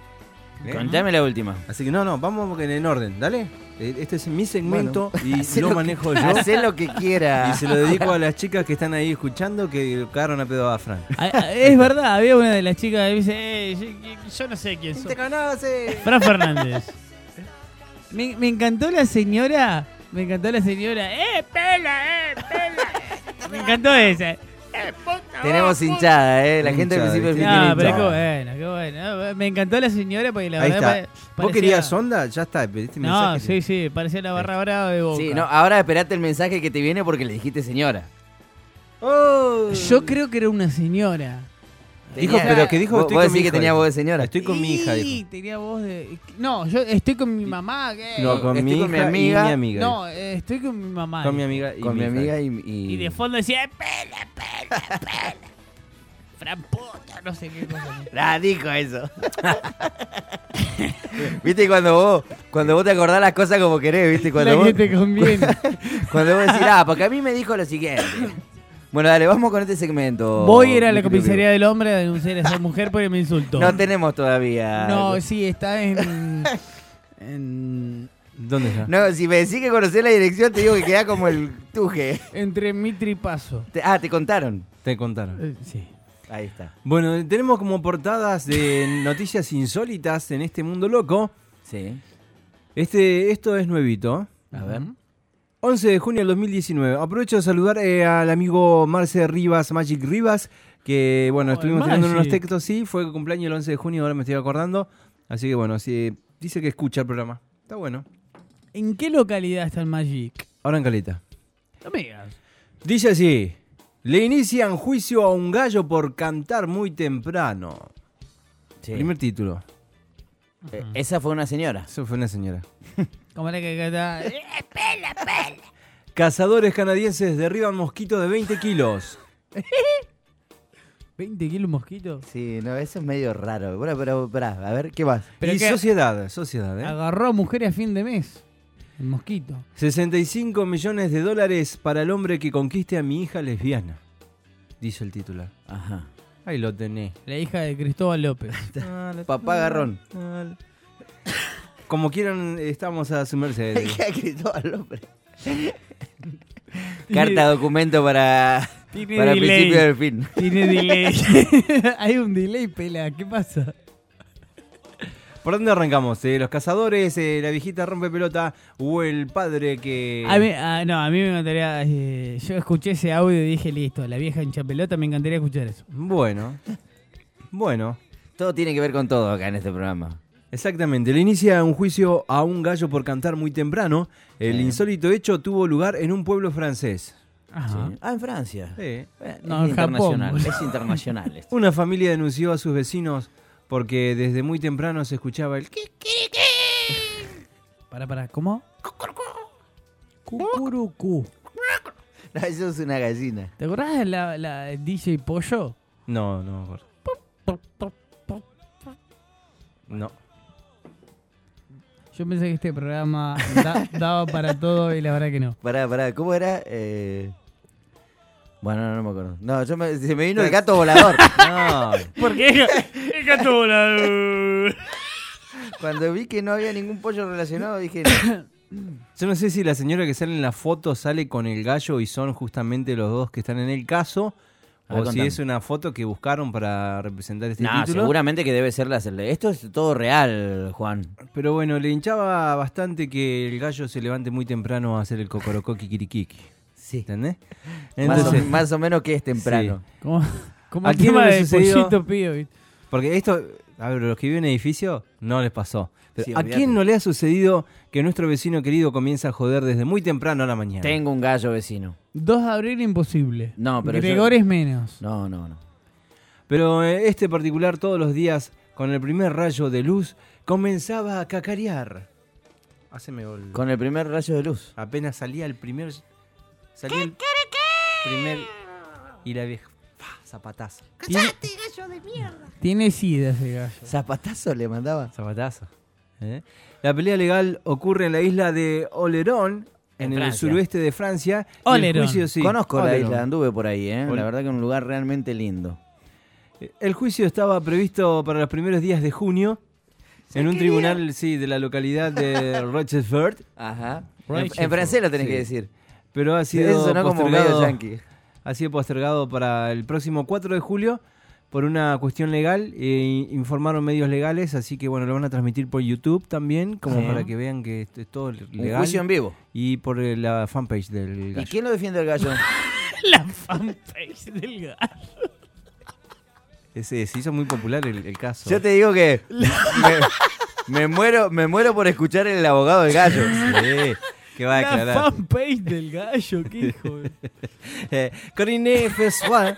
¿Eh?
Contame la última.
Así que no, no, vamos en el orden, dale. Eh, Este es mi segmento
Bueno,
y lo
lo que-
manejo yo.
hacé lo que quiera.
Y se lo dedico a las chicas que están ahí escuchando que cagaron a pedo a Frank.
Ah, ah, Es verdad, había una de las chicas que dice, eh, yo, yo no sé quién soy.
te conoce?
Fran Fernández. Me, me encantó la señora, me encantó la señora, eh, pela, eh, pela. Me encantó esa.
Tenemos hinchada, ¿eh? La gente del
Hinchada,
principio del fin
No, pero qué
hinchada.
bueno, qué bueno. Me encantó la señora porque la
Ahí
verdad
está. ¿Vos querías onda? Ya está, pediste
No,
mensaje.
sí, sí, parecía la barra brava de Boca.
Sí, no, ahora esperate el mensaje que te viene porque le dijiste señora.
Yo creo que era una señora.
Dijo,
Tenía-
pero que dijo,
¿Vos-
estoy
vos
con mi
decís que tenía voz de señora?
Estoy con mi hija,
Sí,
dijo.
tenía voz de... No, yo estoy con mi mamá.
No, con
Estoy
mi
con mi
hija y mi amiga.
No, eh, estoy con mi mamá.
Con mi amiga y
Con mi
hija.
amiga y... y-
Y de fondo decía, pela, pela, pela. Fran puta, no sé qué cosa.
Ah, dijo eso. ¿Viste cuando vos, cuando vos te acordás las cosas como querés, viste? Cuando
La
vos,
que te conviene.
cuando vos decís, ah, porque a mí me dijo lo siguiente. Bueno, dale, vamos con este segmento.
Voy a ir a la comisaría del hombre a denunciar a esa mujer porque me insultó.
No tenemos todavía.
No, sí, está en... en
¿Dónde está?
No, si me decís que conocés la dirección, te digo que queda como el tuje.
entre Mitri y Paso.
Te- ah, te contaron.
Te contaron.
Eh, sí.
Ahí está.
Bueno, tenemos como portadas de noticias insólitas en este mundo loco.
Sí.
Este, esto es nuevito.
A ver.
11 de junio del 2019. Aprovecho de saludar eh, al amigo Marce Rivas, Magic Rivas, que bueno,
Oh,
estuvimos
el
tirando unos textos, sí, fue cumpleaños el 11 de junio, ahora me estoy acordando. Así que bueno, sí, dice que escucha el programa. Está bueno.
¿En qué localidad está el Magic?
Ahora en Caleta.
Digas.
Dice así, le inician juicio a un gallo por cantar muy temprano. Primer título.
Eh, esa fue una señora.
Eso fue una señora.
¿Cómo era que canta?
Cazadores canadienses derriban mosquito de 20 kilos.
¿20 kilos mosquito?
Sí, no, eso es medio raro. Bueno, pero, esperá, a ver, ¿qué más?
Pero
y
que-
sociedad, sociedad, ¿eh?
Agarró a mujeres a fin de mes. El mosquito.
65 millones de dólares para el hombre que conquiste a mi hija lesbiana. Dice el titular.
Ajá.
Ahí lo tenés.
La hija de Cristóbal López.
Papá Garrón.
Como quieran, estamos a su merced.
¿Qué ha escrito al hombre? Carta documento para,
Tiene
para el
delay.
principio del fin.
Tiene delay. Hay un delay, pela. ¿Qué pasa?
¿Por dónde arrancamos? Eh, ¿Los cazadores, eh, la viejita rompe pelota o el padre que...
A mí, ah, no, a mí me encantaría. eh, yo escuché ese audio y dije, listo, la vieja hincha pelota, me encantaría escuchar eso.
Bueno. Bueno.
Todo tiene que ver con todo acá en este programa.
Exactamente. Le inicia un juicio a un gallo por cantar muy temprano. El
Sí.
insólito hecho tuvo lugar en un pueblo francés.
Ajá.
Sí. Ah, en Francia.
Sí.
Eh,
No,
es
en
internacional. es internacional. esto.
Una familia denunció a sus vecinos porque desde muy temprano se escuchaba el...
Pará, pará, ¿cómo? Cucurucu.
No, eso es una gallina.
¿Te acordás de la, la DJ Pollo?
No, no me acuerdo. No.
Yo pensé que este programa da- daba para todo y la verdad que no.
Pará, pará, ¿cómo era? Eh... Bueno, no, no me acuerdo. No, yo me, se me vino el gato volador.
No.
¿Por qué? El gato volador.
Cuando vi que no había ningún pollo relacionado, dije,
Yo no sé si la señora que sale en la foto sale con el gallo y son justamente los dos que están en el caso.
A ver,
O si
contame.
es una foto que buscaron para representar este
no,
título.
seguramente que debe ser la Esto es todo real, Juan.
Pero bueno, le hinchaba bastante que el gallo se levante muy temprano a hacer el cocorocó kikirikiki.
Sí.
¿Entendés?
Más, o, más o menos que es temprano.
Como
¿A
el tema de
sucedió?
Pollito.
Porque esto, a ver, los que viven en edificio no les pasó. Pero
Sí,
¿A quién no le ha sucedido que nuestro vecino querido comienza a joder desde muy temprano a la mañana?
Tengo un gallo vecino.
2 de abril imposible.
No, pero yo-
Gregores menos.
No, no, no.
Pero eh, este particular todos los días, con el primer rayo de luz, comenzaba a cacarear. Haceme gol.
Con el primer rayo de luz.
Apenas salía el primer... Salía el primer... Y la vieja... Zapatazo.
Tiene, tiene sida ese gallo.
Zapatazo le mandaba.
Zapatazo. ¿Eh? La pelea legal ocurre en la isla de Olerón, en,
En
el suroeste de Francia.
Olerón.
juicio, sí,
Conozco la isla, anduve por ahí, ¿eh? La verdad que es un lugar realmente lindo.
El juicio estaba previsto para los primeros días de junio en un tribunal sí, de la localidad de Rochefort,
Ajá. En, francés lo tenés
Sí.
que decir.
pero ha
Eso
sido,
sonó como medio
postergado,
yankee.
ha sido postergado para el próximo 4 de julio por una cuestión legal. eh, informaron medios legales, así que bueno, lo van a transmitir por YouTube también, como
Sí.
para que vean que esto es todo
Un
legal.
juicio en vivo.
Y por eh, la fanpage del
¿Y
gallo.
quién lo defiende el gallo?
La fanpage del gallo.
Ese, se hizo muy popular el, el caso.
Yo te digo que me, me muero, me muero por escuchar el abogado del gallo.
Sí, que va a
La
declarar.
fanpage del gallo, qué hijo. de-
Eh, Corinne Fessois,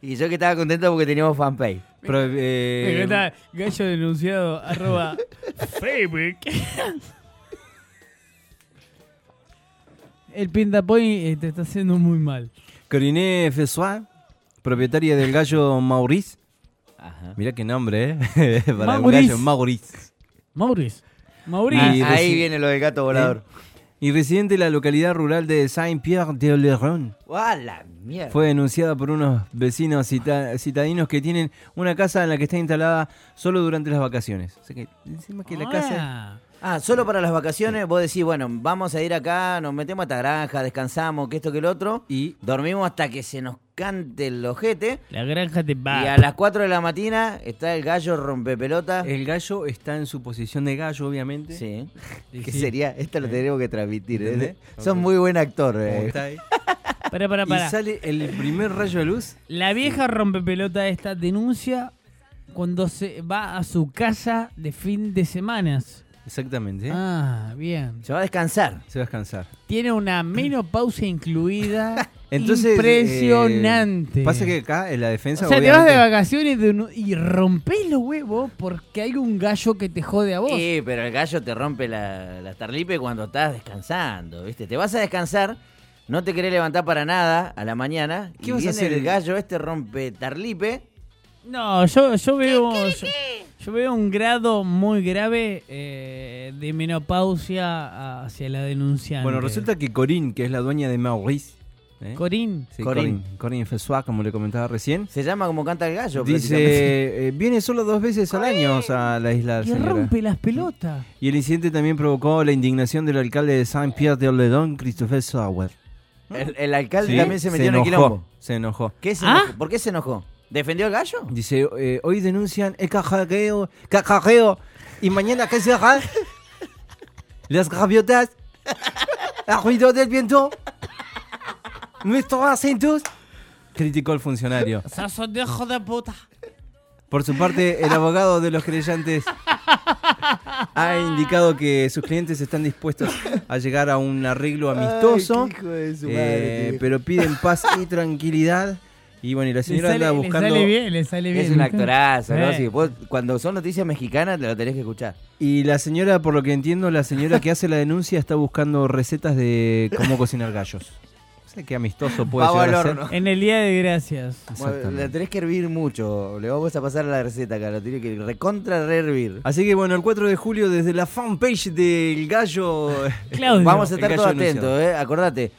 Y yo que estaba contento porque teníamos fanpage.
pro- eh,
Me encanta, gallo denunciado, arroba Facebook. El pintapoint eh, te está haciendo muy mal.
Corinne Fessois, propietaria del gallo Maurice.
Ajá.
Mirá qué nombre, ¿eh? Para un
Maurice.
gallo Maurice.
Maurice. Maurice.
Ah, ahí
reci-
viene lo del gato volador.
Y residente de la localidad rural de Saint-Pierre de Oléron.
¡Ah, la mierda!
Fue denunciada por unos vecinos cita- citadinos que tienen una casa en la que está instalada solo durante las vacaciones. O sea que encima que la casa...
Ah,
solo para las vacaciones vos decís, bueno, vamos a ir acá, nos metemos a esta granja, descansamos, que esto, que el otro,
y
dormimos hasta que se nos cante el ojete.
La granja te va.
Y a las 4 de la mañana está el gallo rompepelota.
El gallo está en su posición de gallo, obviamente.
Sí.
Y
¿Qué
sí.
sería? Esto lo tenemos que transmitir. ¿eh? Son muy buen actor. Eh.
está ahí.
Para, para, para.
Y sale el primer rayo de luz.
La vieja rompepelota esta denuncia cuando se va a su casa de fin de semanas.
Exactamente.
Ah, bien.
Se va a descansar.
Se va a descansar.
Tiene una menopausia incluida.
Entonces,
impresionante.
eh, pasa que acá en la defensa.
o sea, te vas de vacaciones de un- y rompés los huevos porque hay un gallo que te jode a vos.
Sí, pero el gallo te rompe la, la tarlipe cuando estás descansando, ¿viste? Te vas a descansar, no te querés levantar para nada a la mañana.
¿Qué
y
vas a hacer?
el gallo este rompe tarlipe.
No, yo, yo veo. Yo, yo veo un grado muy grave eh, de menopausia hacia la denunciante.
Bueno, resulta que Corinne, que es la dueña de Maurice. ¿eh?
Corinne.
Sí,
Corinne.
Corinne. Corinne Fessois, como le comentaba recién.
Se llama como canta el gallo.
Dice, eh, viene solo dos veces al año a la isla.
Que rompe las pelotas.
Y el incidente también provocó la indignación del alcalde de Saint-Pierre de Orléans, Christopher Sauer.
El, el alcalde
Sí,
también se metió en el quilombo.
Se enojó.
¿Qué se
¿Ah?
enojó? ¿Por qué se enojó? ¿Defendió al gallo?
Dice, eh, hoy denuncian el cajareo, cajareo, y mañana qué será? Las gaviotas, el ruido del viento, nuestros acentos. Criticó el funcionario.
¡Sos de hijo de puta!
Por su parte, el abogado de los creyentes ha indicado que sus clientes están dispuestos a llegar a un arreglo amistoso,
Ay, qué hijo de su
eh,
madre,
pero piden paz y tranquilidad. Y bueno, y la
Le
señora
sale,
anda
le
buscando...
sale bien, le sale bien.
Es un actorazo, ¿no?
Eh.
Sí, vos, cuando son noticias mexicanas te lo tenés que escuchar.
Y la señora, por lo que entiendo, la señora que hace la denuncia está buscando recetas de cómo cocinar gallos. No sé qué amistoso puede
Pavo
llegar
al
a ser.
En el día de gracias.
Bueno,
Exactamente.
la tenés que hervir mucho. Le vamos a pasar la receta acá. Lo tiene que recontra rehervir.
Así que bueno, el 4 de julio desde la fanpage del gallo...
Claudio.
Vamos a
El
estar
gallo
todos
anunciado.
atentos, ¿eh? Acordate.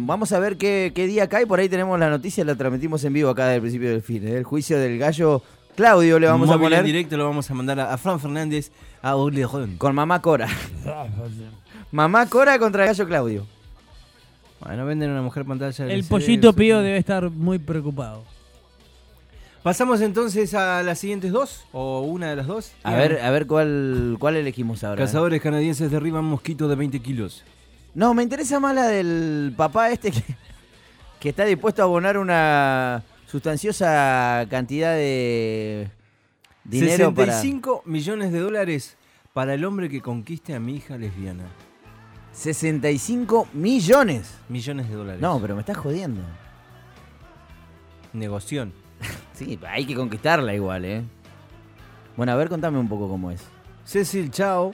Vamos a ver qué, qué día cae. Por ahí tenemos la noticia. La transmitimos en vivo acá del principio del fin. ¿eh? El juicio del gallo Claudio le vamos a
Móvil en
poner
directo lo vamos a mandar a, a Fran Fernández a Orleans.
con mamá Cora. mamá Cora contra el gallo Claudio.
Bueno, venden una mujer pantalla.
El pollito
eso.
pío debe estar muy preocupado.
Pasamos entonces a las siguientes dos, o una de las dos.
A ver, a ver cuál, cuál elegimos ahora. ¿eh?
Cazadores canadienses derriban mosquito de 20 kilos.
No, me interesa más la del papá este que, que está dispuesto a abonar una sustanciosa cantidad de dinero para...
65 millones de dólares para el hombre que conquiste a mi hija lesbiana.
65 millones.
Millones de dólares.
No, pero me estás jodiendo.
Negoción.
Sí, hay que conquistarla igual, ¿eh? Bueno, a ver, contame un poco cómo es.
Cecil Chao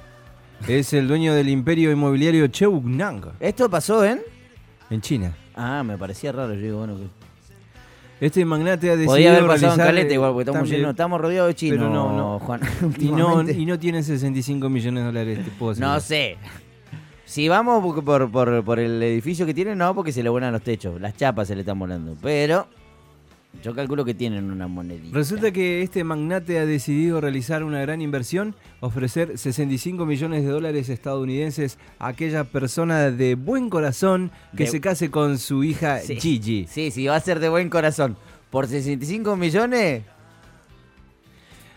es el dueño del imperio inmobiliario Cheunang
¿Esto pasó en...?
en China.
Ah, me parecía raro, yo digo, bueno... Que...
Este magnate ha decidido
Podría haber pasado en
realizar,
Caleta igual, porque estamos,
también-
llenos- estamos rodeados de chinos,
Pero no, no.
Juan.
Y no,
últimamente.
y no tienen 65 millones de dólares, te puedo
No
asegurar.
sé. Si vamos por, por, por- por el edificio que tienen, no, porque se le vuelan los techos. Las chapas se le están volando. Pero yo calculo que tienen una monedita.
Resulta que este magnate ha decidido realizar una gran inversión, ofrecer 65 millones de dólares estadounidenses a aquella persona de buen corazón que
De-
se case con su hija
Sí.
Gigi.
Sí, sí, va a ser de buen corazón. Por 65 millones,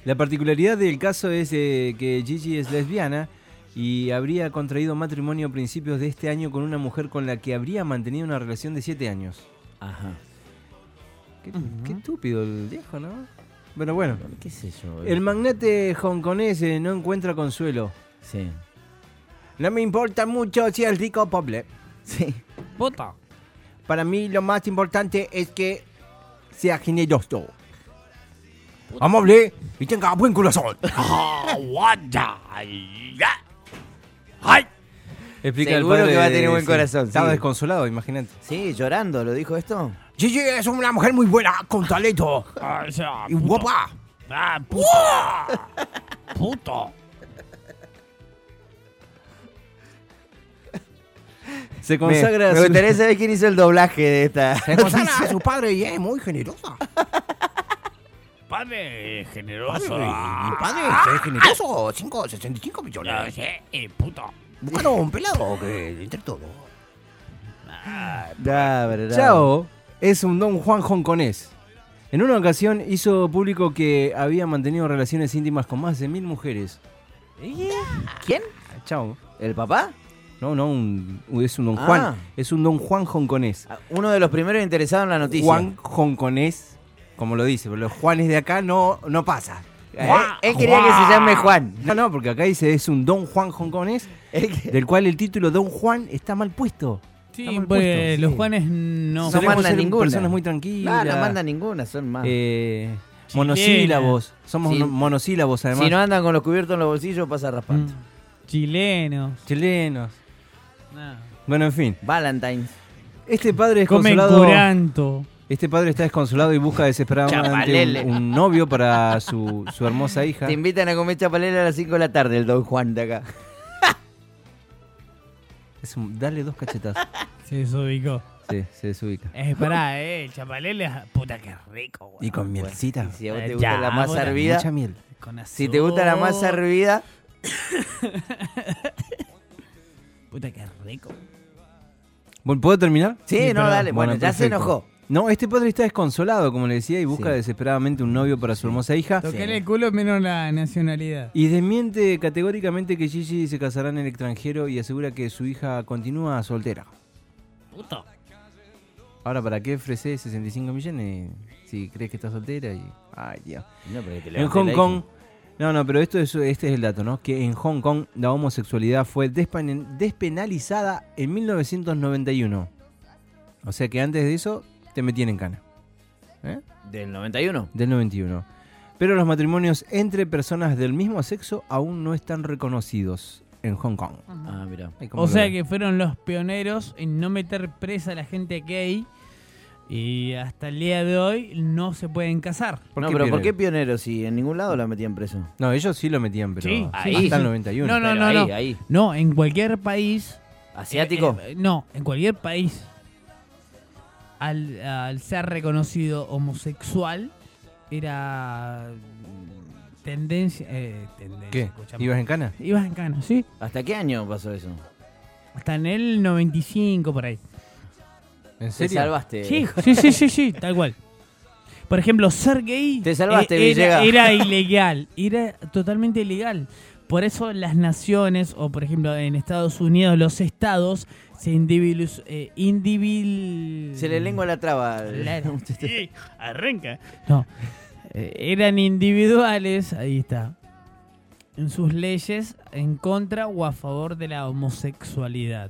La particularidad del caso es eh, que Gigi es lesbiana y habría contraído matrimonio a principios de este año con una mujer con la que habría mantenido una relación de 7 años.
Ajá.
Qué, qué estúpido el viejo, ¿no? Bueno, bueno.
¿Qué sé yo?
El magnate hongkonés eh, no encuentra consuelo.
Sí.
No me importa mucho si es rico o pobre.
Sí.
Puta.
Para mí lo más importante es que sea generoso. Amable y tenga buen corazón. Explica el
Seguro
padre
que va a tener buen
sí.
corazón,
Estaba
sí.
desconsolado, imagínate.
Sí, llorando, ¿lo dijo esto?
Gigi es una mujer muy buena, con talento. y guapa.
Ah, puto. Puto.
Se
Me,
consagra
me
su-
gustaría saber quién hizo el doblaje de esta.
Se consagra a su padre y es muy generosa.
padre es generoso.
Padre, mi padre es generoso, 5, 65 millones.
Eh, puto.
Buscaron un pelado que entre todo.
Chao es un don Juan hongkonés. En una ocasión hizo público que había mantenido relaciones íntimas con más de mil mujeres.
¿Quién?
Chao.
¿El papá?
No, no, un- es un don
Ah.
Juan. Es un don Juan hongkonés.
Uno de los primeros interesados en la noticia.
Juan hongkonés, como lo dice, pero los Juanes de acá no, no pasa.
Eh, él quería que se llame Juan.
No, no, porque acá dice es un don Juan hongkonés, del cual el título don Juan está mal puesto.
Sí,
puesto,
los
sí.
Juanes no.
Solemos ser personas muy tranquilas.
No, no manda ninguna, son más.
Eh, monosílabos. Somos
Sí.
mono- monosílabos además.
Si no andan con los cubiertos en los bolsillos, pasa raspando.
Chilenos.
Chilenos.
No.
Bueno, en fin.
Valentine's.
Este padre
Comen
desconsolado.
curanto.
Este padre está desconsolado y busca desesperadamente
Chapalele.
un, un novio para su, su hermosa hija.
Te invitan a comer chapalera a las 5 de la tarde, el Don Juan de acá.
Es un- dale dos cachetazos.
Se desubicó.
Sí, se desubica.
Eh, pará, eh, chapalele, puta que rico, güey.
Y con mielcita.
Si a vos
Eh,
te gusta
ya,
la masa
ahora,
hervida.
Mucha miel.
Con
Si te gusta la masa
azúcar.
hervida.
Puta que rico.
Bueno, ¿Puedo terminar?
Sí, no,
perdón.
dale. Bueno, ya se enojó.
No, este padre está desconsolado, como le decía, y busca
Sí.
desesperadamente un novio para su hermosa hija.
Toquele el culo menos la nacionalidad.
Y desmiente categóricamente que Gigi se casará en el extranjero y asegura que su hija continúa soltera.
Puto.
Ahora, ¿para qué ofrecer 65 millones si crees que está soltera? Y... Ay, Dios.
No, pero que te
En Hong Kong... No, no, pero esto es, este es el dato, ¿no? Que en Hong Kong la homosexualidad fue despen- despenalizada en 1991. O sea que antes de eso te metían en cana. ¿Eh?
Del 91.
Del 91. Pero los matrimonios entre personas del mismo sexo aún no están reconocidos en Hong Kong.
Ah, mira.
O sea que fueron los pioneros en no meter presa a la gente gay. Y hasta el día de hoy no se pueden casar.
¿Por
no, pero ¿por qué pionero? Si en ningún lado la metían preso.
No, ellos sí lo metían, pero
Sí,
hasta
sí,
el
sí.
91.
No, no,
Pero
no,
ahí,
no.
ahí.
No, en cualquier país.
¿Asiático?
eh, eh, no, en cualquier país. Al, al ser reconocido homosexual, era tendencia. Eh, tendencia
¿Qué?
escuchame.
¿Ibas en cana?
Ibas en cana, sí.
¿Hasta qué año pasó eso?
Hasta en el 95 por ahí.
¿En
Te
serio?
salvaste.
Sí, sí, sí, sí, sí, tal cual. Por ejemplo, ser gay
Te salvaste,
eh, era,
Villegas.
era ilegal, era totalmente ilegal. Por eso las naciones, o por ejemplo en Estados Unidos, los estados se individu- eh, indivil-
Se le lengua la traba.
La- Sí, arranca. No, eh, eran individuales, ahí está, en sus leyes en contra o a favor de la homosexualidad.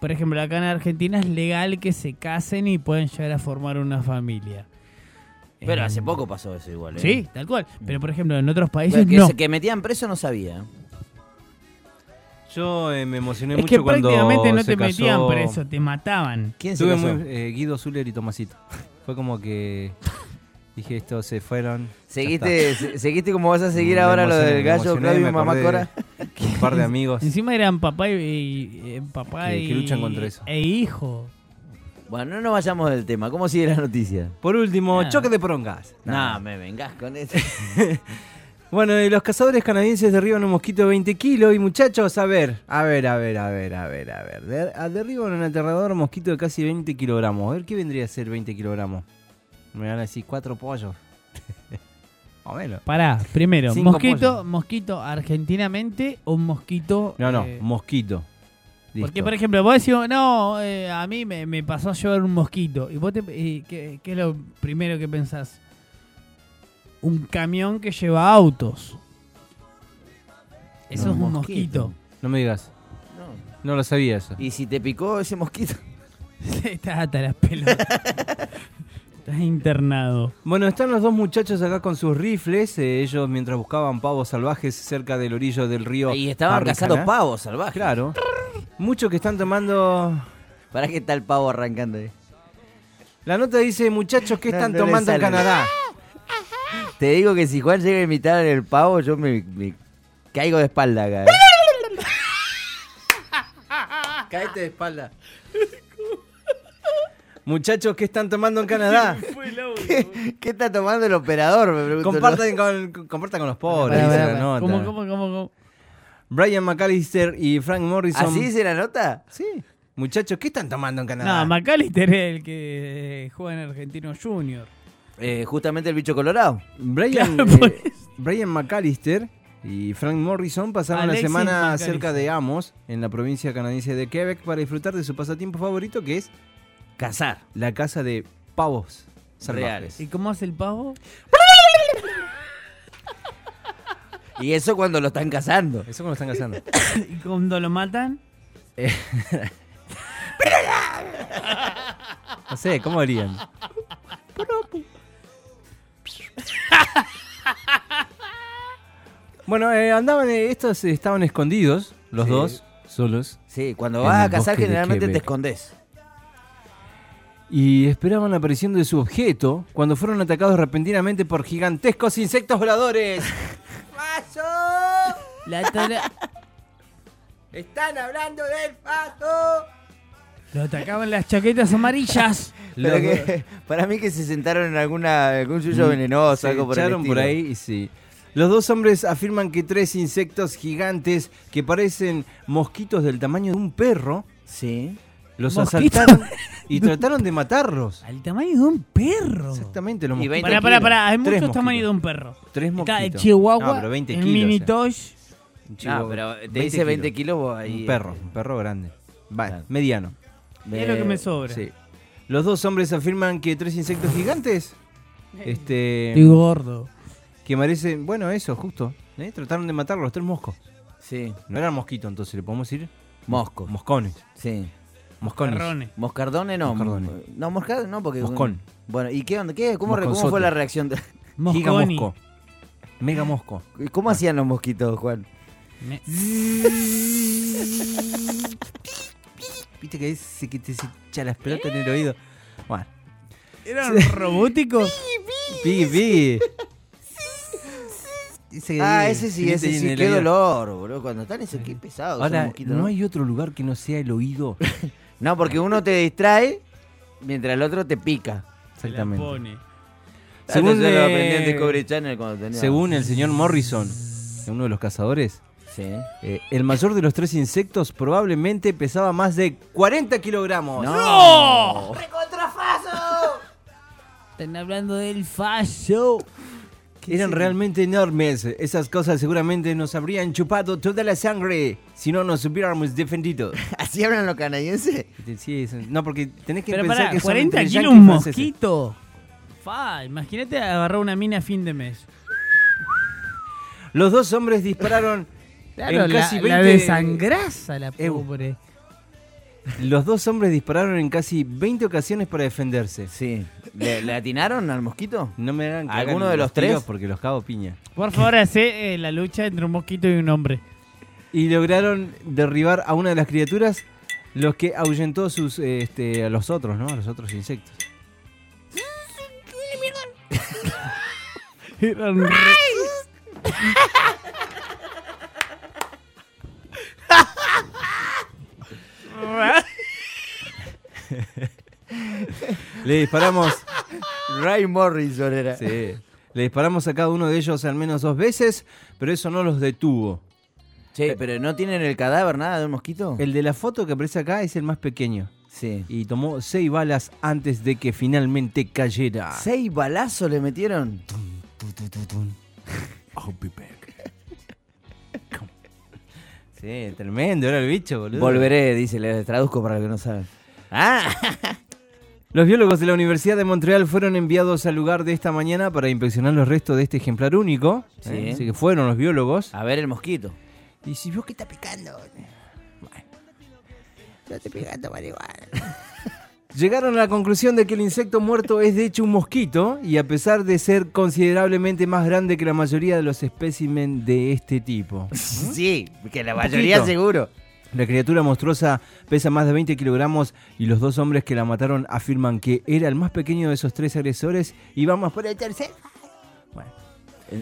Por ejemplo, acá en Argentina es legal que se casen y pueden llegar a formar una familia.
Pero
Eh,
hace poco pasó eso igual. ¿eh?
Sí, tal cual. Pero por ejemplo, en otros países
que,
no.
se- que metían preso no sabía.
Yo eh, me emocioné
Es
mucho
que
cuando
prácticamente no
se
te metían preso, te mataban.
¿Quién se
Tuve
casó?
muy- eh, Guido Zuller y Tomasito. Fue como que dije esto se fueron.
¿Seguiste, se- ¿Seguiste como vas a seguir
Me
ahora lo
emocioné,
del
me
gallo,
emocioné,
Claudio y Mamá Cora?
Un par de amigos.
Encima eran papá y, y- eh, papá
Que-
y,
que luchan contra eso.
e hijo.
Bueno, no nos vayamos del tema. ¿Cómo sigue la noticia?
Por último,
Ah.
choque de porongas.
No, me vengas con eso.
Bueno, y los cazadores canadienses derriban un mosquito de 20 kilos y muchachos, a ver, a ver, a ver, a ver, a ver, a ver. Der- a- derriban un aterrador mosquito de casi 20 kilogramos. A ver, ¿qué vendría a ser 20 kilogramos? Me van a decir cuatro pollos. o menos.
Pará, primero,
Cinco
mosquito,
pollos.
mosquito argentinamente o mosquito.
No, no,
eh,
mosquito.
Porque, por ejemplo, vos decís, no, eh, a mí me, me pasó a llevar un mosquito. ¿Y vos te, y qué, qué es lo primero que pensás? Un camión que lleva autos. Eso
No,
es un
mosquito.
mosquito.
No me digas.
No.
No lo sabía eso.
¿Y si te picó ese mosquito?
Estás hasta las pelotas. Estás internado.
Bueno, están los dos muchachos acá con sus rifles, eh, ellos mientras buscaban pavos salvajes cerca del orillo del río.
Y estaban cazando pavos salvajes.
Claro. Muchos que están tomando...
¿Para qué está el pavo arrancando ahí?
La nota dice, muchachos, ¿qué están
no le
tomando en
sale.
Canadá?
Te digo que si Juan llega a imitar el pavo, yo me, me caigo de espalda acá. ¿eh?
Caete de espalda. Muchachos, ¿qué están tomando en Canadá?
¿Qué, qué está tomando el operador? Me pregunto.
compartan, con, compartan con los pobres,
Pará,
dice
pará,
la
pará.
nota.
¿Cómo, cómo, cómo, cómo?
Brian McAllister y Frank Morrison.
¿Así dice la nota?
Sí. Muchachos, ¿qué están tomando en Canadá?
No, McAllister es el que eh, juega en Argentino Junior.
Eh, justamente el bicho colorado.
Brian,
Claro,
eh. Brian McAllister y Frank Morrison pasaron
Alexis
la semana
McAllister.
cerca de Amos, en la provincia canadiense de Quebec, para disfrutar de su pasatiempo favorito, que es
Cazar.
la caza de pavos salvajes.
¿Y cómo hace el pavo?
Y eso cuando lo están cazando.
Eso cuando están cazando.
¿Y cuando lo matan?
Eh, no sé, ¿cómo harían? Bueno, eh, andaban, eh, estos estaban escondidos, los
Sí.
dos, solos.
Sí, cuando
En
vas a
el
cazar
bosque de
generalmente te
Quebec.
escondes.
Y esperaban la aparición de su objeto cuando fueron atacados repentinamente por gigantescos insectos voladores.
La tora-
Están hablando del paso.
Lo atacaban las chaquetas amarillas.
Pero que- para mí que se sentaron en alguna algún suyo venenoso,
Mm, Se
algo por
echaron por ahí y sí. Los dos hombres afirman que tres insectos gigantes que parecen mosquitos del tamaño de un perro
Sí.
los
¿Mosquitos?
asaltaron y trataron de matarlos.
Al tamaño de un perro.
Exactamente, los mosquitos.
20
Pará, pará, pará. Hay muchos tamaños de un perro.
Tres mosquitos.
Chihuahua,
No, pero 20
el
kilos, eh.
No, pero te
20
dice 20 kilos ahí.
Un perro, un perro grande. Va,
Claro.
mediano.
Es lo que me sobra.
Sí. Los dos hombres afirman que tres insectos gigantes este
Estoy gordo.
que merecen, bueno, eso, justo. ¿eh? Trataron de matarlos, los tres moscos.
Sí.
No eran mosquitos, entonces le podemos decir
Mosco.
moscones.
Sí.
Moscones.
Marrones.
Moscardone no.
Moscardone.
No, moscardone no, porque.
Moscón.
Bueno, ¿y qué onda? ¿Qué? ¿Cómo, cómo fue la reacción? de-
Giga
Mosconi.
mosco. Mega mosco.
¿Cómo hacían los mosquitos, Juan?
Me-
Viste que ese que te se echa las pelotas en el oído. Bueno.
¿Eran robóticos?
Pi, pi. Ese
Ah, ese sí, ese sí. Qué
oído.
dolor, boludo. Cuando están ese, qué pesado. esos
Ahora,
mosquitos,
no hay otro lugar que no sea el oído.
No, porque uno te distrae mientras el otro te pica.
Exactamente.
pone.
Según,
Según lo aprendí en Discovery Channel cuando tenía.
Según el señor Morrison, uno de los cazadores,
Sí.
eh, el mayor de los tres insectos probablemente pesaba más de 40 kilogramos.
¡No! Están hablando del fallo.
Eran realmente enormes. Esas cosas seguramente nos habrían chupado toda la sangre si no nos hubiéramos defendido.
¿Así hablan los canadienses?
Sí, no, porque tenés que
Pero
pensar
pará,
que son
40
entre
kilos un mosquito. Fa, imagínate agarrar una mina a fin de mes.
Los dos hombres dispararon
Claro,
en
la,
casi
la
20
desangrasa la
Eu.
pobre.
Los dos hombres dispararon en casi 20 ocasiones para defenderse.
Sí. ¿Le, le atinaron al mosquito?
No me hagan
¿Alguno de los tres?
porque los cago piña.
Por favor, hace eh, la lucha entre un mosquito y un hombre.
Y lograron derribar a una de las criaturas, los que ahuyentó sus, eh, este, a los otros, ¿no? A los otros insectos.
Eran re-
Le disparamos,
Ray Morrison era.
sí, le disparamos a cada uno de ellos al menos dos veces, pero eso no los detuvo.
Che, pero ¿no tienen el cadáver nada de un mosquito?
El de la foto que aparece acá es el más pequeño.
Sí.
Y tomó seis balas antes de que finalmente cayera.
¿Seis balazos le metieron?
I'll be back. Sí, tremendo, era el bicho, boludo.
Volveré, dice, le traduzco para los que no saben. Ah,
Los biólogos de la Universidad de Montreal fueron enviados al lugar de esta mañana para inspeccionar los restos de este ejemplar único.
Sí.
¿eh? Así que fueron los biólogos.
a ver el mosquito.
Y si vio que
está picando? Bueno, yo estoy picando marihuana.
Llegaron a la conclusión de que el insecto muerto es de hecho un mosquito y a pesar de ser considerablemente más grande que la mayoría de los espécimen de este tipo.
Sí, que la mayoría seguro.
La criatura monstruosa pesa más de 20 kilogramos y los dos hombres que la mataron afirman que era el más pequeño de esos tres agresores y vamos por el tercer.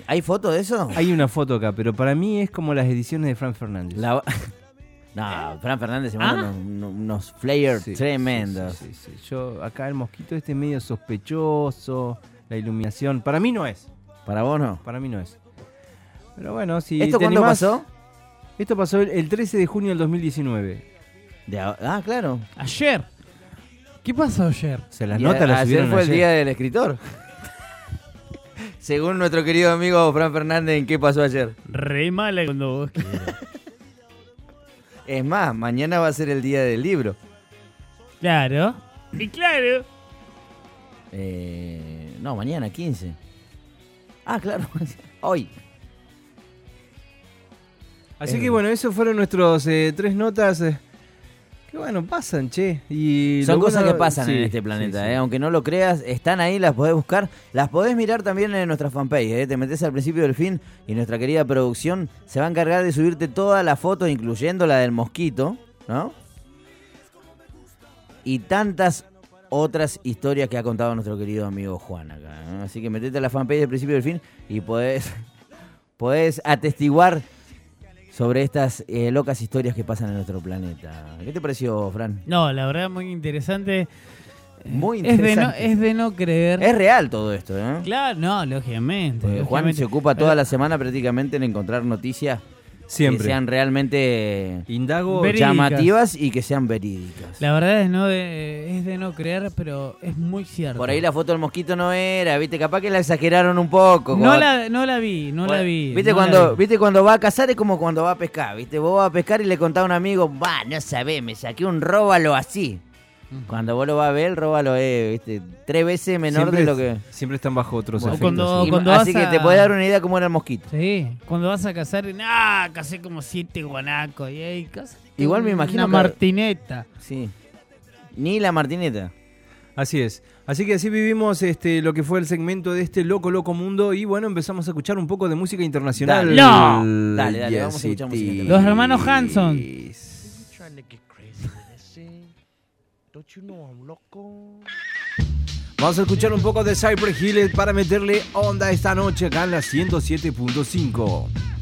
¿Hay foto de eso?
Hay una foto acá, pero para mí es como las ediciones de Frank Fernández.
La- No, Fran Fernández se manda
Ah.
unos, unos flayers
Sí,
tremendos.
sí, sí, sí. Yo, acá el mosquito este medio sospechoso, la iluminación. Para mí no es.
¿Para vos no?
Para mí no es. Pero bueno, si
¿Esto
te
cuándo
animás-
pasó?
Esto pasó el, el 13 de junio del 2019.
De ah, claro.
Ayer. ¿Qué pasó ayer?
Se las notas
a-
las
ayer fue el día del escritor. Según nuestro querido amigo Fran Fernández, ¿en qué pasó ayer?
Re mala cuando vos quieras.
Es más, mañana va a ser el día del libro.
Claro. Y claro.
Eh, no, mañana, 15. Ah, claro. Hoy.
Así
Eh.
que bueno, esos fueron nuestros eh, tres notas. eh, que bueno, pasan, che. Y
Son cosas
bueno-
que pasan
sí,
en este
sí,
planeta,
sí.
¿eh? aunque no lo creas, están ahí, las podés buscar, las podés mirar también en nuestra fanpage, ¿eh? te metes al principio del fin y nuestra querida producción se va a encargar de subirte todas las fotos, incluyendo la del mosquito, ¿no? Y tantas otras historias que ha contado nuestro querido amigo Juan acá. ¿no? Así que metete a la fanpage del principio del fin y podés, podés atestiguar sobre estas eh, locas historias que pasan en nuestro planeta. ¿Qué te pareció, Fran?
No, la verdad muy interesante.
Muy
Es de, no,
interesante.
es de no creer.
Es real todo esto, ¿eh?
Claro, no, lógicamente.
Juan se ocupa toda la semana prácticamente en encontrar noticias
Siempre.
que sean realmente
Indago
Verídicas.
llamativas y que sean verídicas.
La verdad es, no de, es de no creer, pero es muy cierto.
Por ahí la foto del mosquito no era, viste, capaz que la exageraron un poco.
no,
cuando-
la, no la vi, no la vi.
Viste
no la
cuando,
vi.
viste cuando va a cazar es como cuando va a pescar, viste, vos vas a pescar y le contás a un amigo, va, no sabés, me saqué un róbalo así. Cuando vos lo vas a ver, el róbalo es, viste, tres veces menor
Siempre
de lo
es-
que.
Siempre están bajo otros
Bueno,
efectos.
cuando-
sí.
Y-
cuando
así
vas
que
a-
te puedes dar una idea cómo era el mosquito.
Sí, cuando vas a cazar, ah, casé como siete guanacos. Y ahí
Igual me imagino
Una
que-
martineta.
Sí. Ni la martineta.
Así es. Así que así vivimos este lo que fue el segmento de este loco loco mundo y bueno, empezamos a escuchar un poco de música internacional.
Dale.
No.
Dale, dale,
Yes,
vamos a escuchar música internacional.
Los hermanos Hanson.
Vamos a escuchar un poco de Cypress Hill para meterle onda esta noche acá en la 107.5.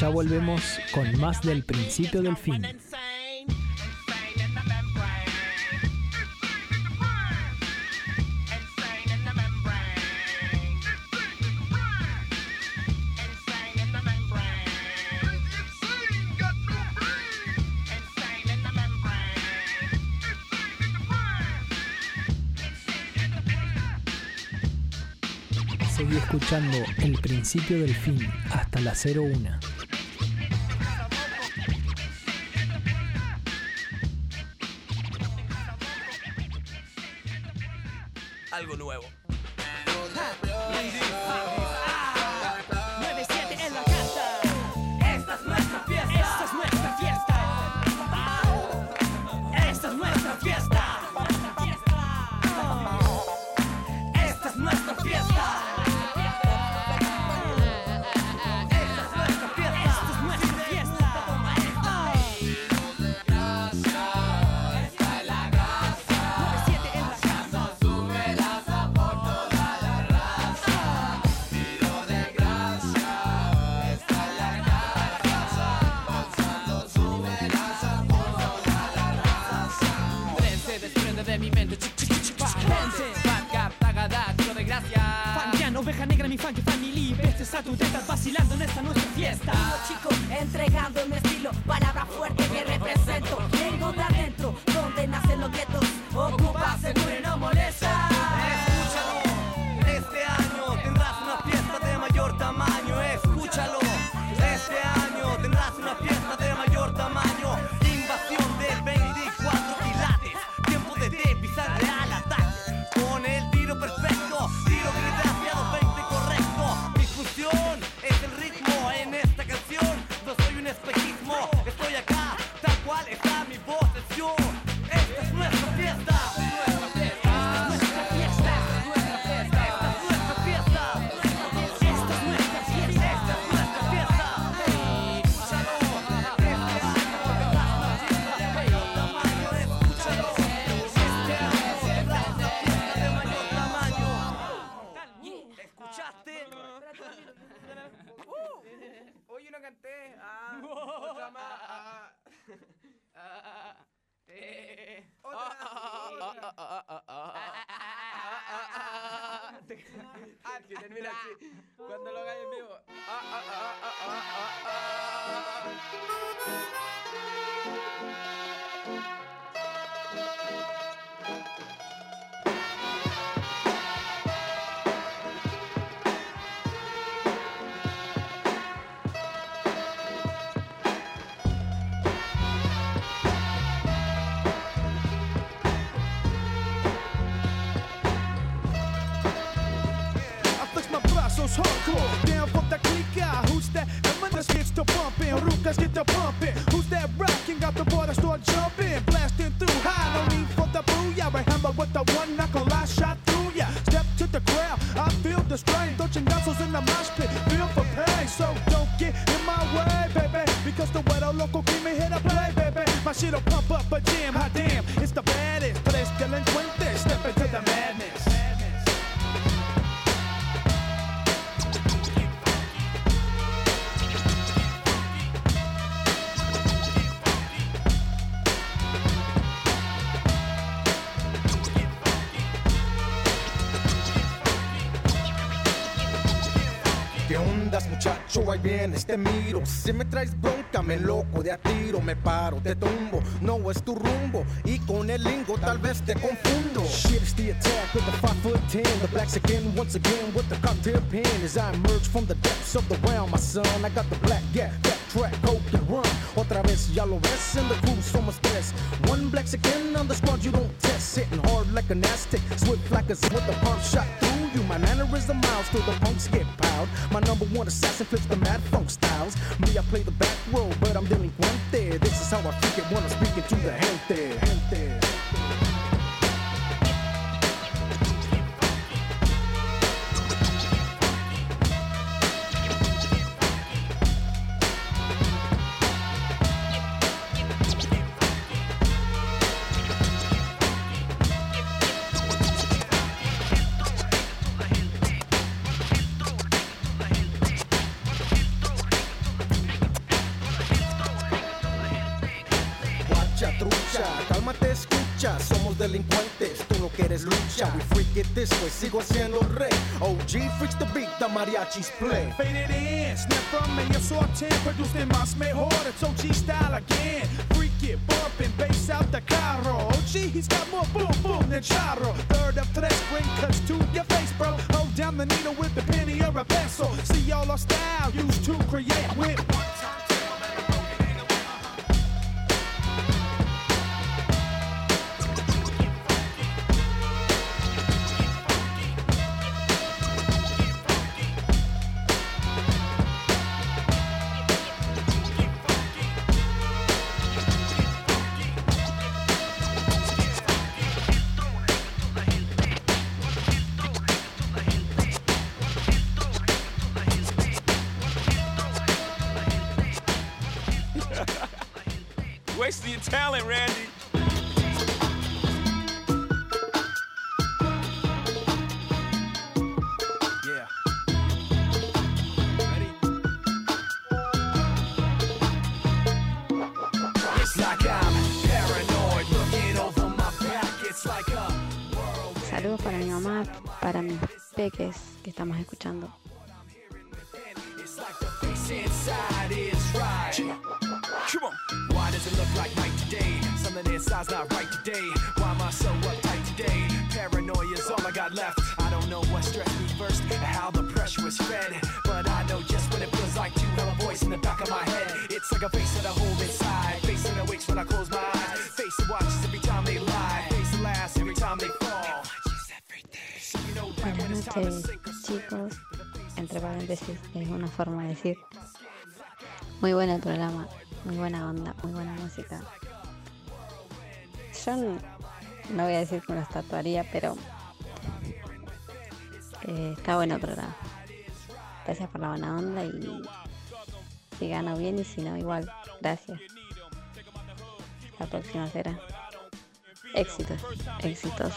Ya volvemos con más del principio del fin. Seguí escuchando El principio del fin hasta la 01.
vienes, te miro. Si me traes bronca, me loco de a tiro, me paro, te tumbo. No es tu rumbo y con el lingo tal vez te confundo.
Shit the attack with the 5 foot 10. The blacks again, once again, with the cocktail pin. As I emerge from the depths of the realm, my son, I got the
mariachis play.
Faded in, snap from medio sorten, produced en más mejor, it's OG style again. Freak it, bumping, bass out the carro. OG, he's got more boom boom than Charo. Third of tres, bring cuts to your face, bro. Hold down the needle with the penny or a pencil. See all our style used to create with
chicos. Entre paréntesis, es una forma de decir. Muy bueno el programa, muy buena onda, muy buena música. Yo no voy a decir que me los tatuaría, pero eh, está bueno el programa. Gracias por la buena onda y si gano bien y si no, igual. Gracias. La próxima será. Éxitos, éxitos,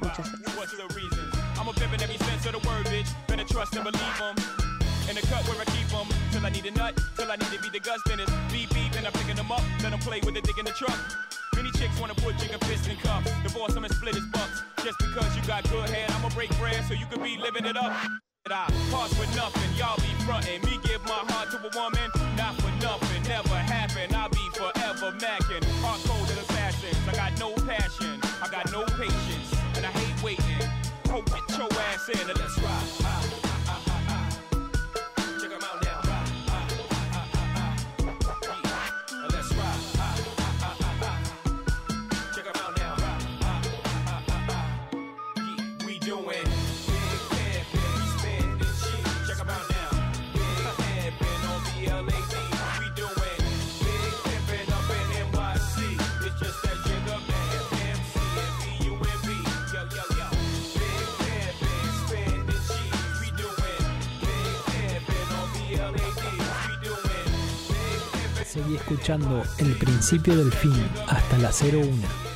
muchos éxitos.
I'm a pimp in every sense of the word, bitch. Better trust and believe 'em. In the cut where I keep 'em. Till I need a nut, till I need to be the guts spinners. Beep beep, and I'm picking them up. Let 'em play with the dick in the truck. Many chicks wanna put jigger fist in cuffs. Divorce 'em and split his bucks. Just because you got good head, I'ma break bread so you can be living it up. I pass with nothing, y'all be frontin'. Me give my heart to a woman,
escuchando el principio del fin hasta la 01.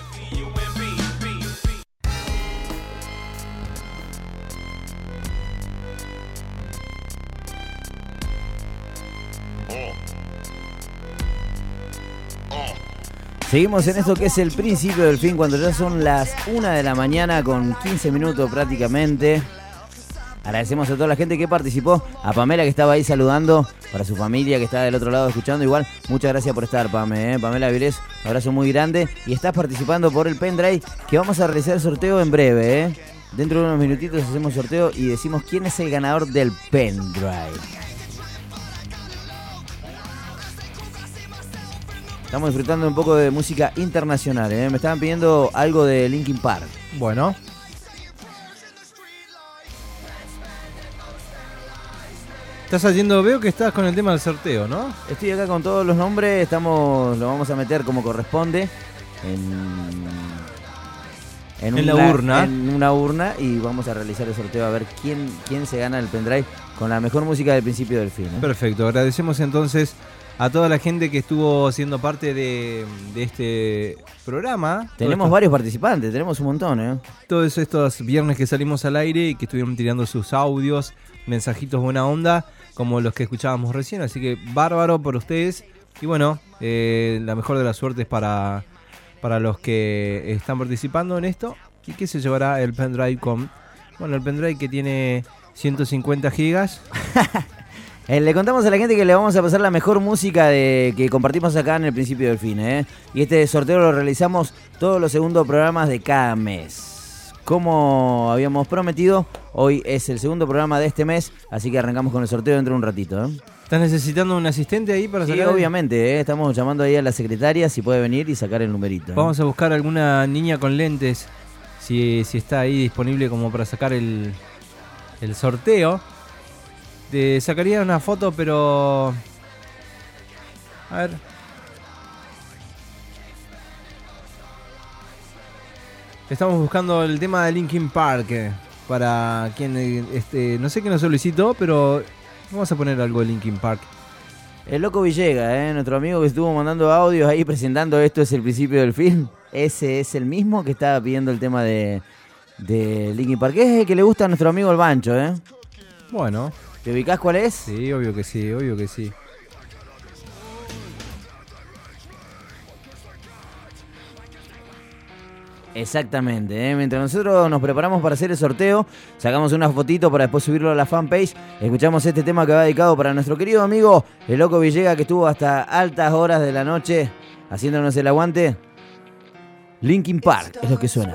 Seguimos en esto que es el principio del fin, cuando ya son las 1 de la mañana con 15 minutos prácticamente. Agradecemos a toda la gente que participó, a Pamela que estaba ahí saludando, para su familia que está del otro lado escuchando. Igual, muchas gracias por estar, Pame. ¿eh? Pamela Vilés, abrazo muy grande. Y estás participando por el pendrive que vamos a realizar sorteo en breve. ¿eh? Dentro de unos minutitos hacemos sorteo y decimos quién es el ganador del pendrive. Estamos disfrutando un poco de música internacional. ¿eh? Me estaban pidiendo algo de Linkin Park.
Bueno. Estás haciendo, veo que estás con el tema del sorteo, ¿no?
Estoy acá con todos los nombres, estamos, lo vamos a meter como corresponde en,
En la
una-
urna.
En una urna y vamos a realizar el sorteo a ver quién, quién se gana el pendrive con la mejor música del principio del fin. ¿eh?
Perfecto, agradecemos entonces a toda la gente que estuvo siendo parte de, de este programa.
Tenemos varios participantes, tenemos un montón, ¿eh?
Todos estos viernes que salimos al aire y que estuvieron tirando sus audios, mensajitos buena onda, como los que escuchábamos recién. Así que bárbaro por ustedes. Y bueno, eh, la mejor de las suertes para, para los que están participando en esto y que se llevará el pendrive con, bueno, el pendrive que tiene 150 gigas.
Eh, le contamos a la gente que le vamos a pasar la mejor música de, que compartimos acá en el principio del fin. ¿eh? Y este sorteo lo realizamos todos los segundos programas de cada mes. Como habíamos prometido, hoy es el segundo programa de este mes, así que arrancamos con el sorteo dentro de un ratito. ¿eh?
¿Estás necesitando un asistente ahí para
Sí,
sacar? el-
obviamente, ¿eh? estamos llamando ahí a la secretaria si puede venir y sacar el numerito. ¿eh?
Vamos a buscar alguna niña con lentes, si, si está ahí disponible como para sacar el, el sorteo. Te sacaría una foto, pero... A ver. Estamos buscando el tema de Linkin Park. eh, Para quien... Este, no sé quién nos solicitó, pero vamos a poner algo de Linkin Park.
El Loco Villega, ¿eh? nuestro amigo que estuvo mandando audios ahí presentando esto es el principio del film. Ese es el mismo que estaba pidiendo el tema de, de Linkin Park. Es el que le gusta a nuestro amigo el Bancho, ¿eh?
Bueno.
¿Te ubicás cuál es?
Sí, obvio que sí, obvio que sí.
Exactamente, ¿eh? mientras nosotros nos preparamos para hacer el sorteo, sacamos una fotito para después subirlo a la fanpage, escuchamos este tema que va dedicado para nuestro querido amigo, el Loco Villega, que estuvo hasta altas horas de la noche haciéndonos el aguante. Linkin Park es lo que suena.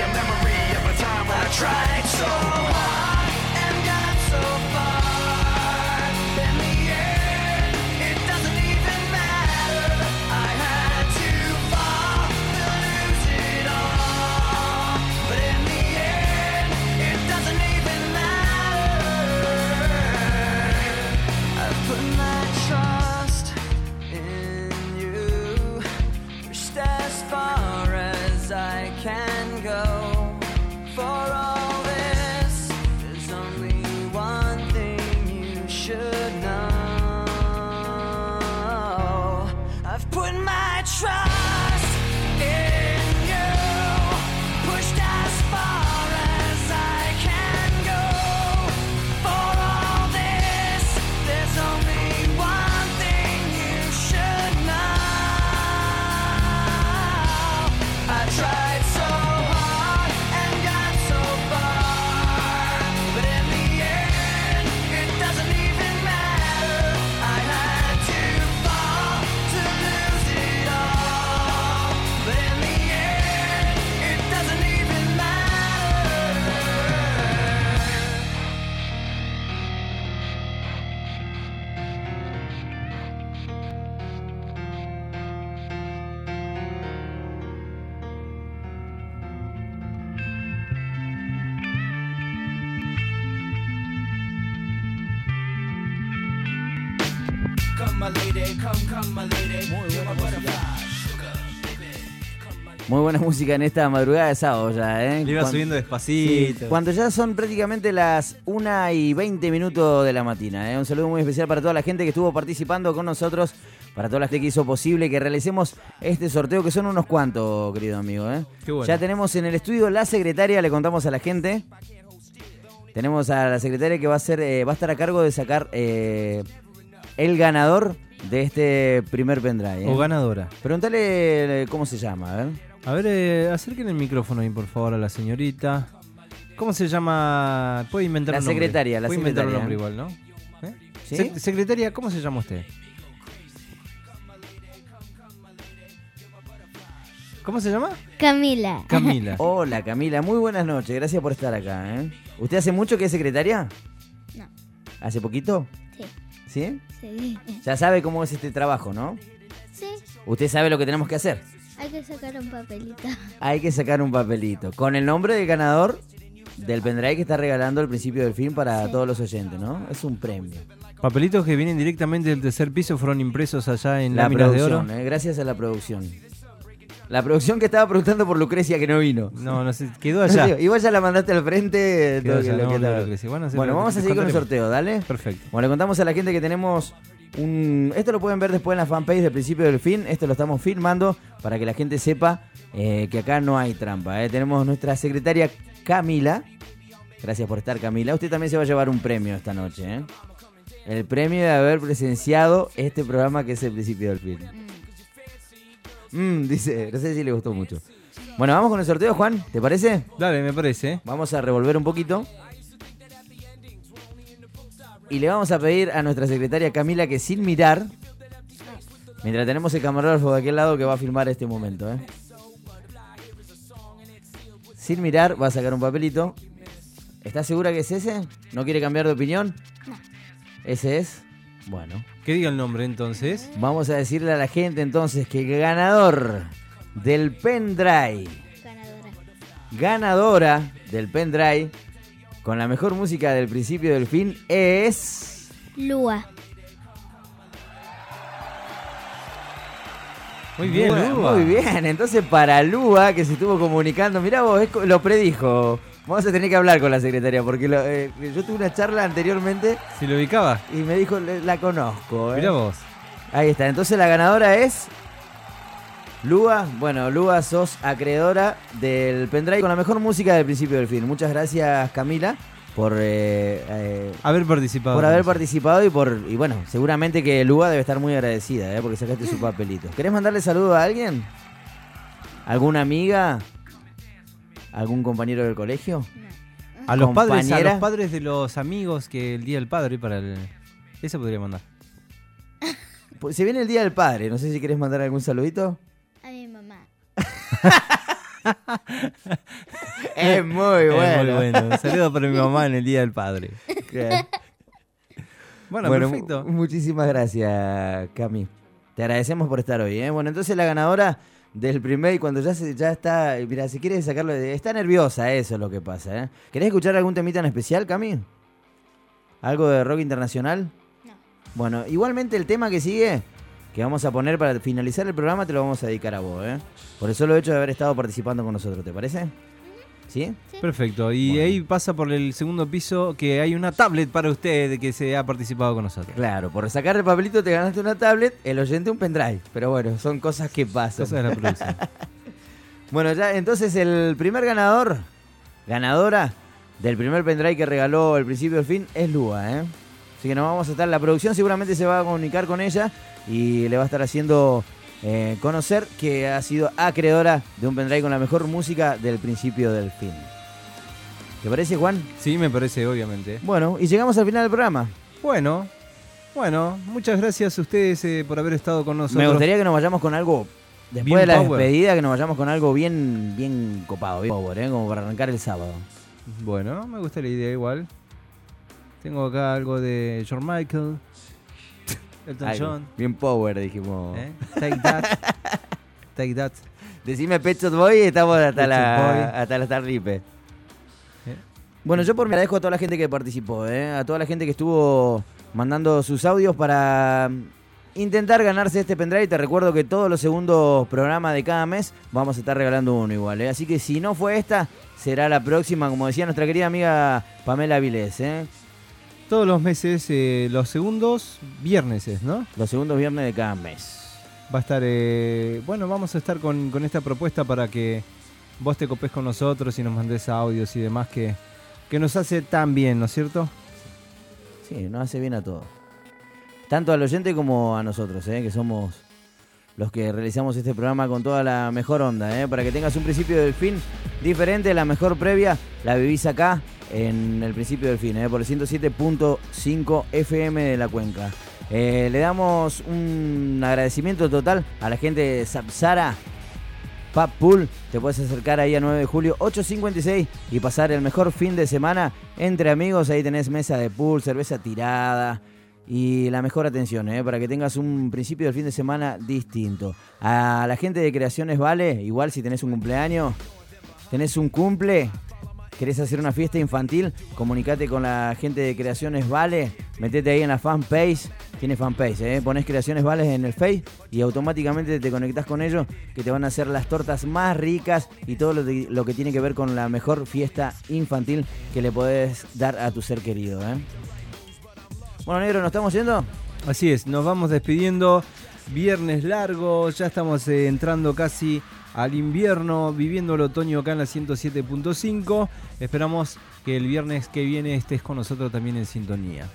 tried so
música en esta madrugada de sábado ya, ¿eh?
Le iba subiendo despacito.
Sí, cuando ya son prácticamente las 1 y 20 minutos de la mañana. ¿eh? Un saludo muy especial para toda la gente que estuvo participando con nosotros para toda la gente que hizo posible que realicemos este sorteo, que son unos cuantos, querido amigo. ¿eh?
Qué bueno.
Ya tenemos en el estudio la secretaria, le contamos a la gente. Tenemos a la secretaria que va a ser, eh, va a estar a cargo de sacar eh, el ganador de este primer pendrive. ¿eh?
O ganadora.
Pregúntale cómo se llama, a ver.
A ver, eh, acerquen el micrófono ahí, por favor, a la señorita. ¿Cómo se llama? Puede inventar
La
un nombre.
secretaria, la
Puede inventar un
secretaria.
nombre igual, ¿no? ¿Eh?
¿Sí?
Se- secretaria, ¿cómo se llama usted? ¿Cómo se llama?
Camila.
Camila.
Hola Camila, muy buenas noches, gracias por estar acá. ¿eh? ¿Usted hace mucho que es secretaria?
No.
¿Hace poquito?
Sí.
¿Sí?
Sí.
Ya sabe cómo es este trabajo, ¿no?
Sí.
Usted sabe lo que tenemos que hacer.
Hay que sacar un papelito.
Hay que sacar un papelito con el nombre del ganador del pendrive que está regalando al principio del film para todos los oyentes, ¿no? Es un premio.
Papelitos que vienen directamente del tercer piso fueron impresos allá en
La
láminas de oro.
producción, ¿eh? gracias a la producción. La producción que estaba preguntando por Lucrecia que no vino.
No, no sé, quedó allá.
Igual ya la mandaste al frente. Que
allá,
lo
no,
que
no. Bueno,
Bueno, vamos a seguir con el sorteo, dale.
Perfecto.
Bueno, le contamos a la gente que tenemos un... Esto lo pueden ver después en la fanpage del principio del fin. Esto lo estamos filmando para que la gente sepa eh, que acá no hay trampa. eh. Tenemos nuestra secretaria Camila. Gracias por estar, Camila. Usted también se va a llevar un premio esta noche. ¿eh? El premio de haber presenciado este programa que es el principio del film. Mm, dice, no sé si le gustó mucho. Bueno, vamos con el sorteo, Juan. ¿Te parece?
Dale, me parece.
Vamos a revolver un poquito. Y le vamos a pedir a nuestra secretaria Camila que sin mirar, mientras tenemos el camarógrafo de aquel lado que va a filmar este momento, ¿eh? Sin mirar, va a sacar un papelito. ¿Estás segura que es ese? ¿No quiere cambiar de opinión? ¿Ese es? Bueno.
Que diga el nombre entonces.
Vamos a decirle a la gente entonces que el ganador del pendrive, ganadora del pendrive, con la mejor música del principio y del fin, es...
Lua.
Muy bien,
Bueno,
Lua.
Muy bien, entonces para Lua, que se estuvo comunicando, mirá vos, lo predijo. Vamos a tener que hablar con la secretaria, porque lo- eh, yo tuve una charla anteriormente
Si lo ubicaba.
y me dijo, "Le- la conozco. ¿eh".
Mirá vos.
Ahí está, entonces la ganadora es Lua. Bueno, Lua, sos acreedora del pendrive con la mejor música del principio del film. Muchas gracias, Camila, por eh, eh,
Haber participado.
por haber participado y por y bueno, seguramente que Lua debe estar muy agradecida, ¿eh? porque sacaste su papelito. ¿Querés mandarle saludo a alguien? ¿Alguna amiga? ¿Algún compañero del colegio?
A los, padres, a los padres de los amigos que el día del padre para el. Eso podría mandar.
Pues se viene el Día del Padre, no sé si querés mandar algún saludito. Es muy bueno.
Es muy bueno. Un saludo para mi mamá en el día del padre. Bueno, perfecto.
mu- Muchísimas gracias, Cami. Te agradecemos por estar hoy. ¿eh? Bueno, entonces la ganadora del primer, y cuando ya, se, ya está, mira, si quiere sacarlo, de- está nerviosa, eso es lo que pasa. ¿eh? ¿Querés escuchar algún temita en especial, Cami? ¿Algo de rock internacional?
No.
Bueno, igualmente el tema que sigue, que vamos a poner para finalizar el programa, te lo vamos a dedicar a vos. ¿eh? Por el solo hecho de haber estado participando con nosotros, ¿te parece? ¿Sí?
Perfecto. Y ahí pasa por el segundo piso que hay una tablet para usted que se ha participado con nosotros.
Claro, por sacar el papelito te ganaste una tablet, el oyente un pendrive. Pero bueno, son cosas que pasan.
Cosas de la producción.
bueno, ya entonces el primer ganador, ganadora del primer pendrive que regaló el principio del fin es Lua, ¿eh? Así que nos vamos a estar, la producción seguramente se va a comunicar con ella y le va a estar haciendo eh, conocer que ha sido acreedora de un pendrive con la mejor música del principio del fin. ¿Te parece, Juan?
Sí, me parece, obviamente.
Bueno, y llegamos al final del programa.
Bueno, bueno, muchas gracias a ustedes eh, por haber estado con nosotros.
Me gustaría que nos vayamos con algo, después
Bien
de la
power.
despedida, que nos vayamos con algo bien, bien copado, bien power, ¿eh? como para arrancar el sábado.
Bueno, me gusta la idea igual. Tengo acá algo de George Michael, Elton
Algo
John.
Bien power, dijimos.
¿eh? Take that. Take that.
Decime Pet Shop Boy y estamos hasta
Pet
la,
Boy.
hasta la Starlipe.
¿Eh?
Bueno, yo por me agradezco a toda la gente que participó, ¿eh? a toda la gente que estuvo mandando sus audios para mm, intentar ganarse este pendrive. Te recuerdo que todos los segundos programas de cada mes vamos a estar regalando uno igual. ¿eh? Así que si no fue esta, será la próxima, como decía nuestra querida amiga Pamela Vilés. ¿eh?
Todos los meses, eh, los segundos viernes, es, ¿no?
Los segundos viernes de cada mes.
Va a estar, eh, bueno, vamos a estar con, con esta propuesta para que vos te copes con nosotros y nos mandes audios y demás que, que nos hace tan bien, ¿no es cierto?
Sí, nos hace bien a todos. Tanto al oyente como a nosotros, ¿eh? que somos los que realizamos este programa con toda la mejor onda, ¿eh? para que tengas un principio del fin diferente, la mejor previa, la vivís acá en el principio del fin, ¿eh? por el 107.5 FM de la cuenca. Eh, le damos un agradecimiento total a la gente de Sapsara Pool. Te puedes acercar ahí a 9 de julio 8.56 y pasar el mejor fin de semana entre amigos. Ahí tenés mesa de pool, cerveza tirada y la mejor atención, ¿eh? para que tengas un principio del fin de semana distinto. A la gente de Creaciones Vale, igual si tenés un cumpleaños, tenés un cumple, querés hacer una fiesta infantil, comunicate con la gente de Creaciones Vale, metete ahí en la fanpage, tiene fanpage, ¿eh? pones Creaciones Vales en el Face y automáticamente te conectás con ellos que te van a hacer las tortas más ricas y todo lo que tiene que ver con la mejor fiesta infantil que le podés dar a tu ser querido. ¿eh? Bueno, negro, ¿nos estamos yendo?
Así es, nos vamos despidiendo. Viernes largo, ya estamos eh, entrando casi al invierno, viviendo el otoño acá en la 107.5. Esperamos que el viernes que viene estés con nosotros también en sintonía.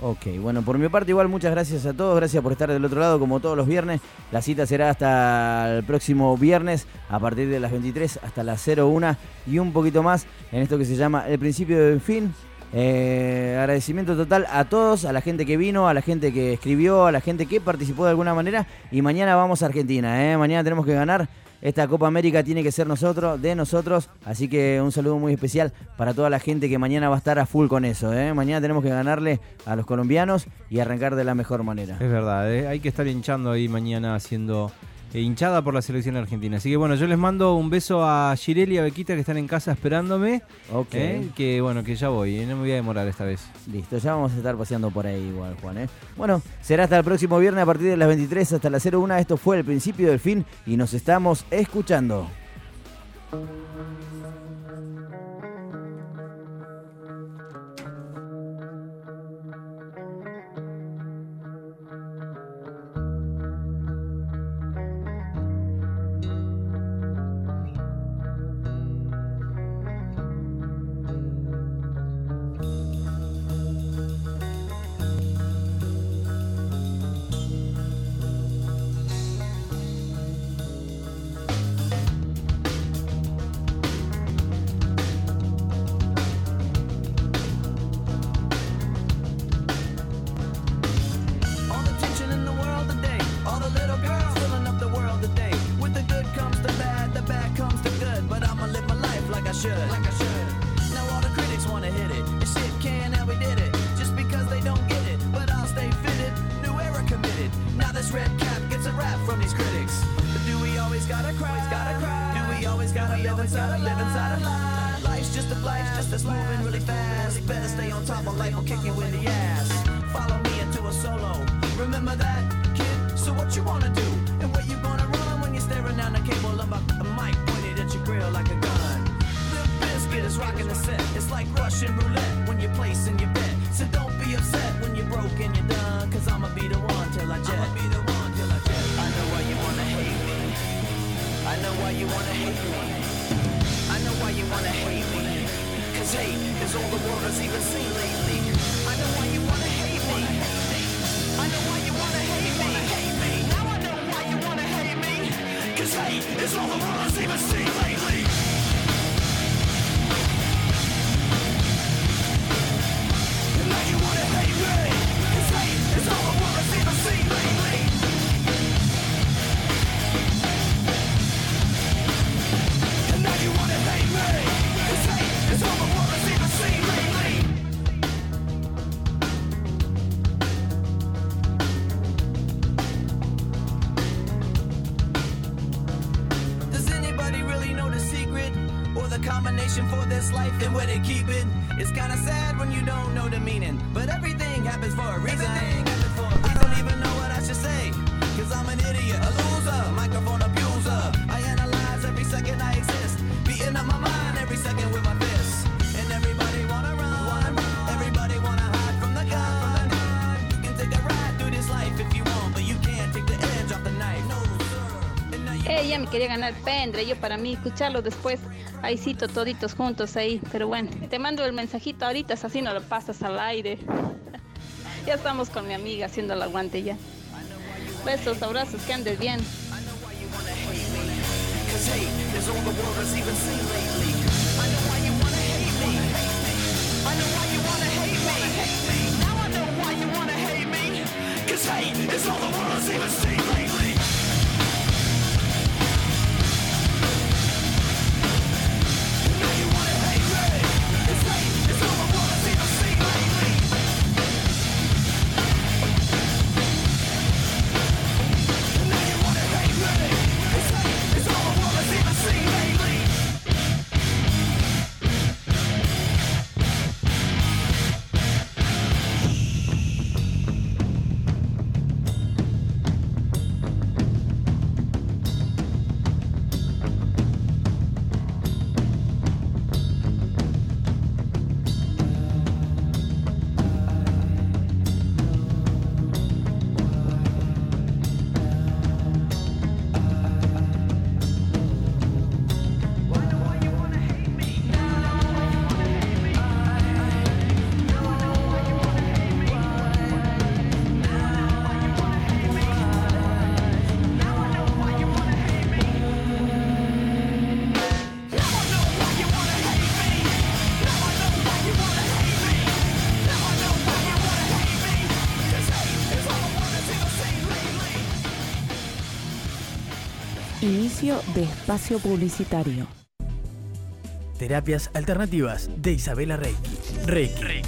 Ok, bueno, por mi parte igual muchas gracias a todos, gracias por estar del otro lado como todos los viernes. La cita será hasta el próximo viernes a partir de las 23 hasta las 01 y un poquito más en esto que se llama El principio del fin. Eh, agradecimiento total a todos, a la gente que vino, a la gente que escribió, a la gente que participó de alguna manera y mañana vamos a Argentina, ¿eh? mañana tenemos que ganar. Esta Copa América tiene que ser nosotros, de nosotros, así que un saludo muy especial para toda la gente que mañana va a estar a full con eso. ¿eh? Mañana tenemos que ganarle a los colombianos y arrancar de la mejor manera.
Es verdad, eh, hay que estar hinchando ahí mañana haciendo eh, hinchada por la selección argentina. Así que bueno, yo les mando un beso a Girel y a Bequita que están en casa esperándome.
Ok.
eh, que bueno, que ya voy, eh, no me voy a demorar esta vez.
Listo, ya vamos a estar paseando por ahí igual, Juan. Bueno, será hasta el próximo viernes a partir de las 23 hasta las 01. Esto fue el principio del fin y nos estamos escuchando.
Quería ganar pendre, yo para mí escucharlo después, ahí cito toditos juntos ahí, pero bueno, te mando el mensajito ahorita, así no lo pasas al aire. ya estamos con mi amiga haciendo el aguante ya. Besos, abrazos, que andes bien.
Hate is all the even seen
De espacio publicitario.
Terapias alternativas de Isabela Reiki. Reiki.